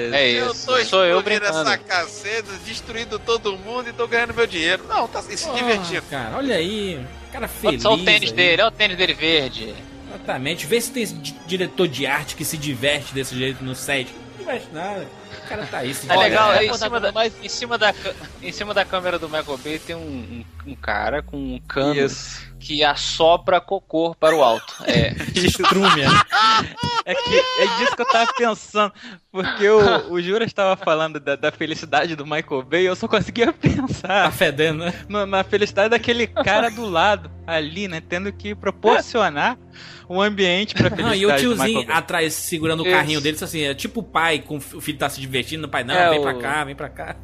isso. É Eu isso. tô Sou eu brincando. essa caceta, destruindo todo mundo e tô ganhando meu dinheiro. Não, tá se Porra, divertindo. Cara, olha aí. O cara Olha feliz. só o tênis aí. dele, olha o tênis dele verde. Exatamente. Vê se tem diretor de arte que se diverte desse jeito no set. Não diverte nada. O cara tá aí. se diverte. legal, é, em cima, da, em, cima da, em cima da câmera do Michael Bay tem um, um, um cara com um cano Isso. Que assopra cocô para o alto. É. Estrume. É que é disso que eu tava pensando. Porque o, o Jura estava falando da, da felicidade do Michael Bay, eu só conseguia Tá pensar fedendo, né? no- na felicidade daquele cara do lado, ali, né? Tendo que proporcionar um ambiente pra Não, felicidade e o do tiozinho atrás segurando o Isso. carrinho dele, disse assim, é tipo o pai com o filho tá se divertindo, o pai não, É, vem o- pra cá, vem pra cá.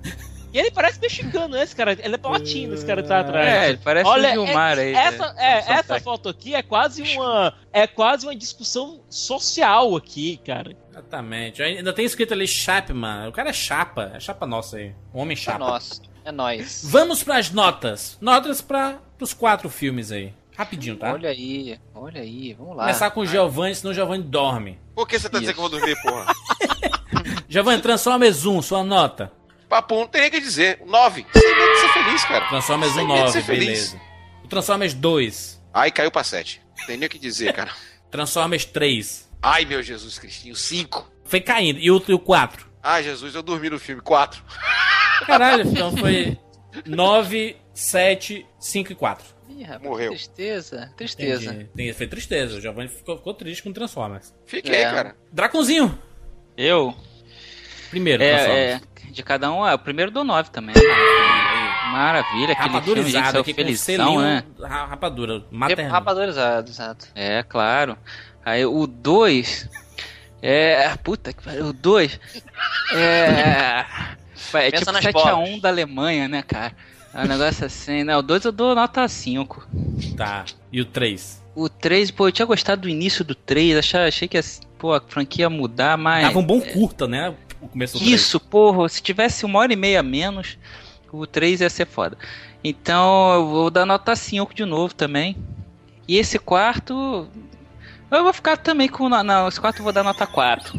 E ele parece mexicano, né? Esse cara, ele é latino, esse cara que tá atrás. É, ele parece Olha, o Gilmar é- aí. Essa, né? é, essa foto aqui é quase uma. É quase uma discussão social aqui, cara. Exatamente. Ainda tem escrito ali Chapman. O cara é chapa, é chapa nossa aí. Um homem É chapa. nosso. É nóis. Vamos pras notas. Notas para os quatro filmes aí. Rapidinho, tá? Olha aí, olha aí, vamos lá. Começar com o Giovanni, senão o Giovanni dorme. Por que você tá dizendo que eu vou dormir, porra? Giovanni, Transformers 1, sua nota. Papo, não tem nem o que dizer. Nove. Sem medo de ser feliz, cara. Transformers 1, Sem medo de 9, ser feliz. beleza. O Transformers 2. Ai, caiu pra sete. Não tem nem o que dizer, cara. Transformers 3. Ai, meu Jesus Cristinho. Cinco. Foi caindo. E o, e o 4? Ai, Jesus, eu dormi no filme. Quatro. Caralho, então foi 9, 7, 5 e 4. Ih, rapaz, Morreu. Tristeza, tristeza. Entendi. Tem- Foi tristeza. O Giovanni ficou, ficou triste com Transformers. Fiquei, É. cara. Draconzinho. Eu? Primeiro, Transformers. É, é, de cada um, é o primeiro do 9 também. Maravilha, aquele filme, Rapadurizado saiu felizão, selinho né? ra- rapadura, maternal. Rapadorizado, exato. É, claro. Aí o 2. É. Puta que pariu. O 2. É. É Pensa tipo nas 7x1 da Alemanha, né, cara? É um negócio assim, né? O 2 eu dou nota 5. Tá. E o 3? O 3, pô, eu tinha gostado do início do 3. Achei, achei que pô, a franquia ia mudar, mas. Tava um bom curta, né? O começo do 3. Isso, porra, se tivesse uma hora e meia menos, o 3 ia ser foda. Então eu vou dar nota 5 de novo também. E esse quarto. Eu vou ficar também com. Não, não esse quarto eu vou dar nota 4.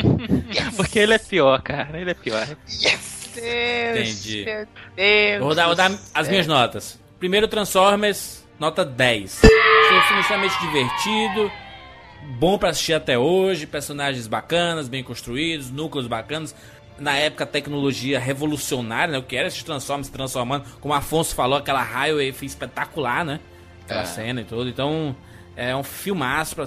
Porque ele é pior, cara. Ele é pior. Entendi. Deus Eu vou dar, vou dar as minhas notas. Primeiro Transformers, nota 10. Foi um filme extremamente divertido, bom pra assistir até hoje, personagens bacanas, bem construídos, núcleos bacanas. Na época, tecnologia revolucionária, né? O que era esses Transformers se transformando. Como Afonso falou, aquela Highway foi espetacular, né? Aquela É. cena e tudo. Então, é um filmaço. Pra...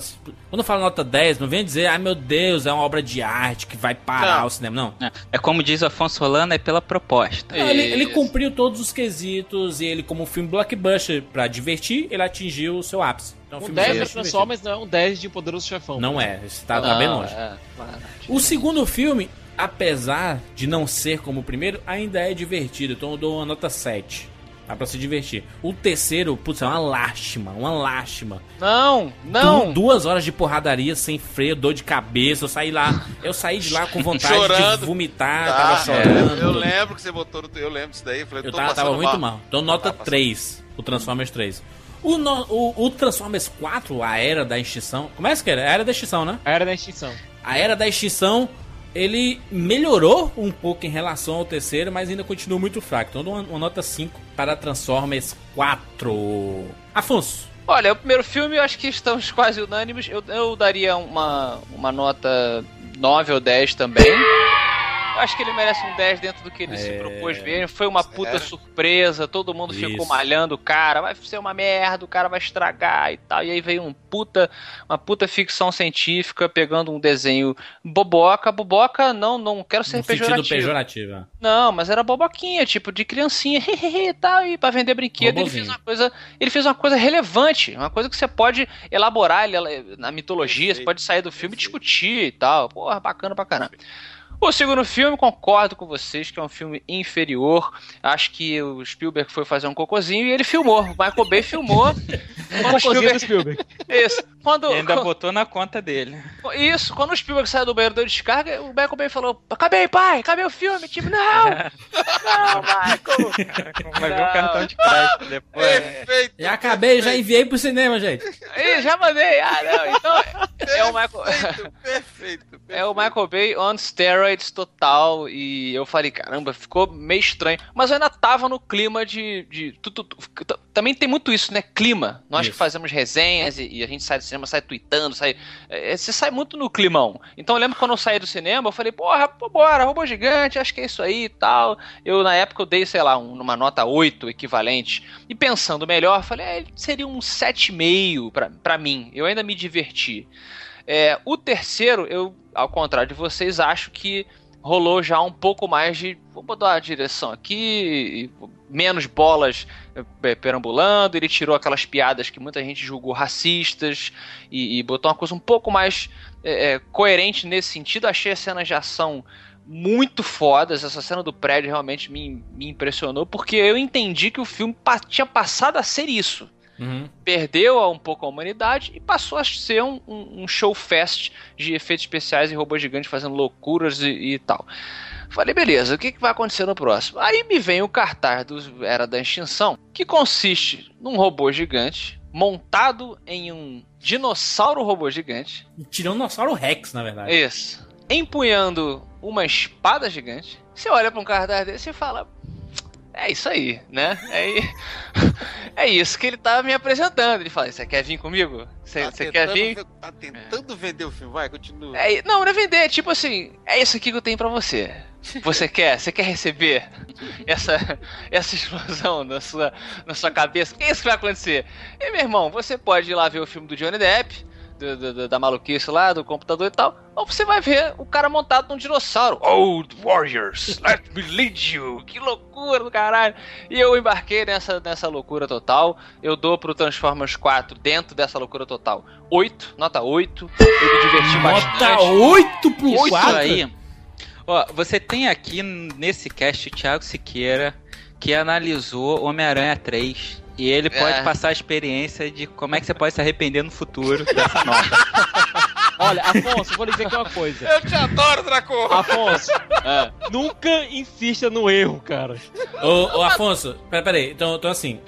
Quando eu falo nota 10, não vem dizer, ai meu Deus, é uma obra de arte que vai parar Não. o cinema. Não. É, é como diz o Afonso Solano, é pela proposta. Não, ele, ele cumpriu todos os quesitos e ele, como filme blockbuster pra divertir, ele atingiu o seu ápice. Então, Um filme 10 de Transformers não é um 10 de Poderoso Chefão. Não é, esse tá, bem longe. é, claro. O segundo filme, apesar de não ser como o primeiro, ainda é divertido. Então eu dou uma nota 7. Dá pra se divertir. O terceiro, putz, é uma lástima, uma lástima. Não, não. Du- duas horas de porradaria sem freio, dor de cabeça. Eu saí lá, eu saí de lá com vontade Chorando. de vomitar, Tá, tava chorando. é, eu lembro que você botou no. Eu lembro disso daí. Eu, falei, Eu tô tava, tava muito mal. Então nota Tá 3, o Transformers 3. O, no- o, o Transformers 4, a Era da Extinção. Como é que era? A Era da Extinção, né? A Era da Extinção. A Era da Extinção, ele melhorou um pouco em relação ao terceiro, mas ainda continua muito fraco. Então uma, uma nota 5 para Transformers 4. Afonso. Olha, o primeiro filme eu acho que estamos quase unânimes. Eu, eu daria uma, uma nota 9 ou 10 também. Eu acho que ele merece um 10 dentro do que ele se É. propôs ver. Foi uma puta surpresa, todo mundo ficou Isso. malhando o cara, vai ser uma merda, o cara vai estragar e tal. E aí veio um puta, uma puta ficção científica pegando um desenho boboca. Boboca, não, não quero ser No pejorativo. pejorativo. é. Não, mas era boboquinha, tipo, de criancinha, e tal, e pra vender brinquedo. Ele fez uma coisa. Ele fez uma coisa relevante, uma coisa que você pode elaborar ele- na mitologia, você pode sair do filme e discutir e tal. Porra, bacana pra caramba. O segundo filme, concordo com vocês que é um filme inferior. Acho que o Spielberg foi fazer um cocôzinho e ele filmou. O Michael Bay filmou. O do Spielberg. Isso. Quando, E ainda quando- botou na conta dele. isso, quando o Spielberg saiu do banheiro deu descarga, o Michael Bay falou: Acabei, pai, acabei o filme. Tipo, não! Não, Michael! Vai ver o cartão de crédito depois. Perfeito. Já acabei, já enviei pro cinema, gente. Ih, já mandei. Ah, não. Então, é o Michael. Perfeito, perfeito. É o Michael Bay on steroids total. E eu falei, caramba, ficou meio estranho. Mas eu ainda tava no clima de. de tu- tu- tu- t- também tem muito isso, né? Clima. Nós que Isso. fazemos resenhas e, e a gente sai do cinema, sai tweetando, sai. é, você sai muito no climão. Então eu lembro quando eu saí do cinema, eu falei, porra, pô, bora, robô gigante, acho que é isso aí e tal. Eu, na época, eu dei, sei lá, um- uma nota 8 equivalente. E pensando melhor, falei, é, seria um 7,5 pra, pra mim. Eu ainda me diverti. É, o terceiro, eu, ao contrário de vocês, acho que rolou já um pouco mais de. Vou botar a direção aqui, menos bolas é, perambulando. Ele tirou aquelas piadas que muita gente julgou racistas e, e botou uma coisa um pouco mais é, coerente nesse sentido. Achei as cenas de ação muito fodas. Essa cena do prédio realmente me, me impressionou, porque eu entendi que o filme tinha passado a ser isso Uhum. perdeu um pouco a humanidade e passou a ser um, um, um show fest de efeitos especiais e robôs gigantes fazendo loucuras e, e tal. Falei, beleza, o que, que vai acontecer no próximo? Aí me vem o cartaz do Era da Extinção, que consiste num robô gigante montado em um dinossauro robô gigante. Tiranossauro Rex, na verdade. Isso. Empunhando uma espada gigante. Você olha pra um cartaz desse e fala. É isso aí, né? É, é isso que ele tá me apresentando. Ele fala: Você quer vir comigo? Você Tá quer vir? Tá tentando vender o filme, vai, continua. É, não, não é vender, é tipo assim, é isso aqui que eu tenho pra você. Você quer? Você quer receber essa, essa explosão na sua, na sua cabeça? O que é isso que vai acontecer? E meu irmão, você pode ir lá ver o filme do Johnny Depp, do- do- do- da maluquice lá, do computador e tal, ou você vai ver o cara montado num dinossauro. Old Warriors, let me lead you. Que loucura do caralho. E eu embarquei nessa, nessa loucura total. Eu dou pro Transformers 4, dentro dessa loucura total, 8, nota 8. Eu me diverti bastante. Nota 8 pro Isso 4? aí. Ó, você tem aqui nesse cast o Thiago Siqueira, que analisou Homem-Aranha 3. E ele pode É. passar a experiência de como é que você pode se arrepender no futuro dessa nota. Olha, Afonso, vou lhe dizer aqui uma coisa. Eu te adoro, Draco! Afonso, É. nunca insista no erro, cara. Ô, ô Afonso, pera- peraí, então, então assim.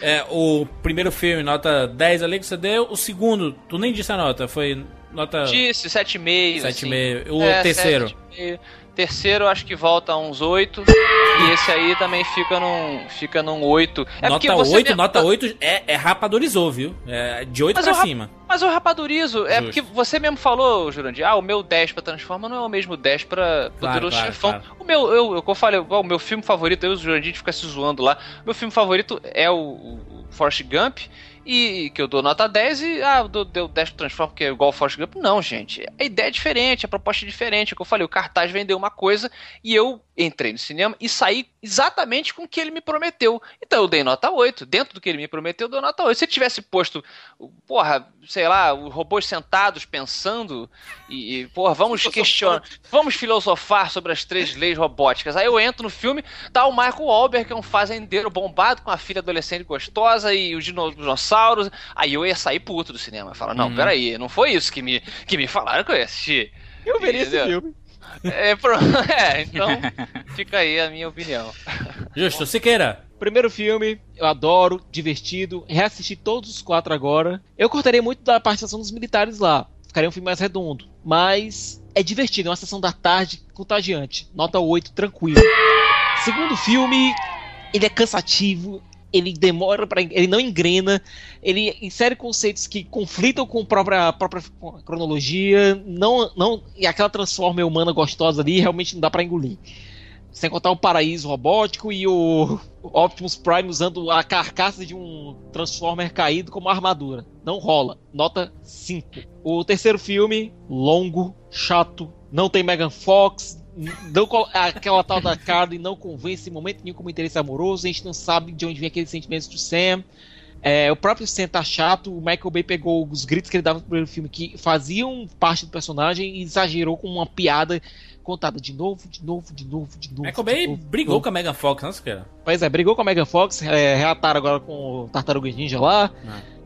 É, o primeiro filme, nota 10 ali que você deu. O segundo, tu nem disse a nota, foi nota Disse, 7,5. 7,5. O É, terceiro. 7,5. Terceiro, acho que volta uns 8. E esse aí também fica num, fica num 8. É nota 8, me- nota 8 é, é rapadorizou, viu? É de 8 Mas pra eu rap- cima. Mas eu rapadurizo. É Justo. porque você mesmo falou, Jurandir, ah, o meu 10 pra Transforma não é o mesmo 10 pra Poderoso claro, Chefão. claro. O meu, eu, eu, eu falei, o meu filme favorito, eu e o Jurandir fica se zoando lá. Meu filme favorito é o, o Forrest Gump. E que eu dou nota 10 e ah, eu dou, deu 10 pro Transformers porque é igual o Forrest Gump. Não, gente. A ideia é diferente, a proposta é diferente. É o que eu falei, o cartaz vendeu uma coisa e eu entrei no cinema e saí exatamente com o que ele me prometeu. Então eu dei nota 8. Dentro do que ele me prometeu, eu dou nota 8. Se ele tivesse posto, porra, sei lá, os robôs sentados pensando e, e porra, vamos questionar, vamos filosofar sobre as três leis robóticas. Aí eu entro no filme, tá o Michael Wahlberg, que é um fazendeiro bombado com a filha adolescente gostosa e os dino- dinossauros. Aí eu ia sair puto do cinema. Falar, não, Uhum. peraí, não foi isso que me, que me falaram que eu ia assistir. Eu veria esse filme. É, pro- é, então fica aí a minha opinião. Justo, Siqueira. Primeiro filme, eu adoro, divertido. Reassisti todos os quatro agora. Eu cortaria muito da participação dos militares lá. Ficaria um filme mais redondo. Mas é divertido, é uma sessão da tarde contagiante. Nota 8, tranquilo. Segundo filme, ele é cansativo. Ele demora para ele não engrena, ele insere conceitos que conflitam com a própria, própria cronologia, não, não e aquela transforma humana gostosa ali realmente não dá para engolir. Sem contar o paraíso robótico e o Optimus Prime usando a carcaça de um Transformer caído como armadura. Não rola. Nota 5. O terceiro filme, longo, chato, não tem Megan Fox, não, aquela tal da Carly não convence em momento nenhum como interesse amoroso, a gente não sabe de onde vem aqueles sentimentos do Sam. É, o próprio Sam tá chato, o Michael Bay pegou os gritos que ele dava no primeiro filme que faziam parte do personagem e exagerou com uma piada contada de novo, de novo, de novo, de novo. Michael Bay novo, brigou novo. com a Megan Fox, não, Siqueira? Pois é, brigou com a Megan Fox, é, reataram agora com o Tartaruga Ninja lá.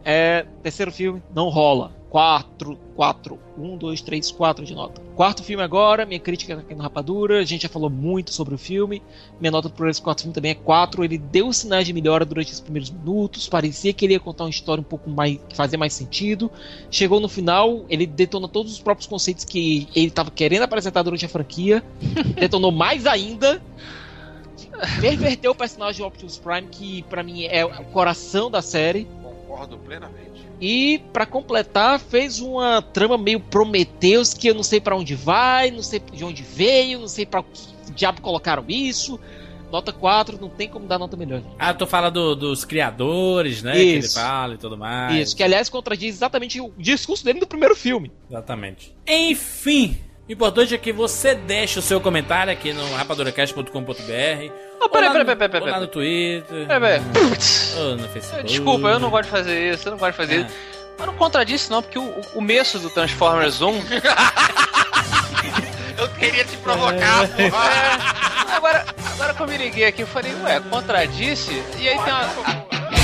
É, terceiro filme, não rola. 4, 4, 1, 2, 3, 4 de nota. Quarto filme agora, minha crítica aqui no Rapadura, a gente já falou muito sobre o filme. Minha nota para esse quarto filme também é 4. Ele deu sinais de melhora durante os primeiros minutos, parecia que ele ia contar uma história um pouco mais. que fazia mais sentido. Chegou no final, ele detona todos os próprios conceitos que ele estava querendo apresentar durante a franquia. detonou mais ainda. Perverteu o personagem de Optimus Prime, que pra mim é o coração da série. Concordo plenamente. E pra completar, fez uma trama meio Prometheus que eu não sei pra onde vai, não sei de onde veio, não sei pra que diabo colocaram isso. Nota 4, não tem como dar nota melhor. Ah, tu fala do- dos criadores, né? Que ele Isso. fala e tudo mais. Isso, que aliás contradiz exatamente o discurso dele do primeiro filme. Exatamente. Enfim, o importante é que você deixe o seu comentário aqui no rapaduracast.com.br. Oh, peraí, no- peraí, peraí, peraí, ou lá peraí. no Twitter. Peraí, peraí. Ou no Facebook. Desculpa, eu não gosto de fazer isso, eu não gosto de fazer isso. Mas não contradisse não, porque o, o começo do Transformers 1... Eu queria te provocar, porra. É, agora, agora que eu me liguei aqui, eu falei, ué, contradisse? E aí tem uma...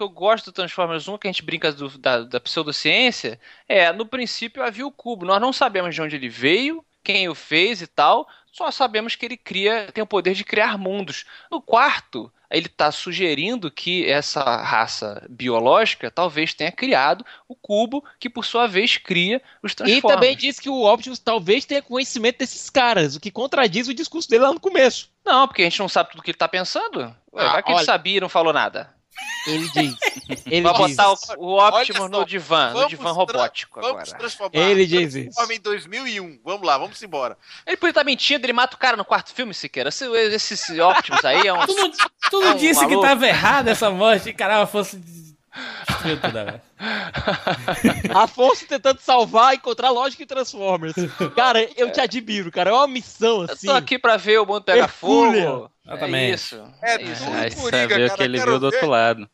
que eu, gosto do Transformers 1, que a gente brinca do- da, da pseudociência, é: no princípio havia o cubo. Nós não sabemos de onde ele veio, quem o fez e tal, só sabemos que ele cria, tem o poder de criar mundos. No quarto, ele está sugerindo que essa raça biológica talvez tenha criado o cubo, que por sua vez cria os E Transformers. também diz que o Optimus talvez tenha conhecimento desses caras, o que contradiz o discurso dele lá no começo. Não, porque a gente não sabe tudo que ele tá pensando. Ué, Ah, vai que ele olha. sabia e não falou nada. Ele diz. Ele vai diz. botar o, o Optimus no divã, no divã tra- robótico Vamos agora. transformar. Ele diz isso. Em 2001. Vamos lá, vamos embora. Ele podia estar mentindo, ele mata o cara no quarto filme, Siqueira. Esse, esse, esse Optimus aí é um. Tu não, tu não É um disse que maluco. tava errado essa morte, caramba, fosse. Agora. Afonso tentando salvar, encontrar lógica em Transformers. Cara, eu te admiro, cara. É uma missão Eu assim. tô aqui pra ver o mundo pegar Hercúlea. É Exatamente. isso. É isso. tudo Aí Coringa, saber o cara, que ele quero viu do ver. outro lado.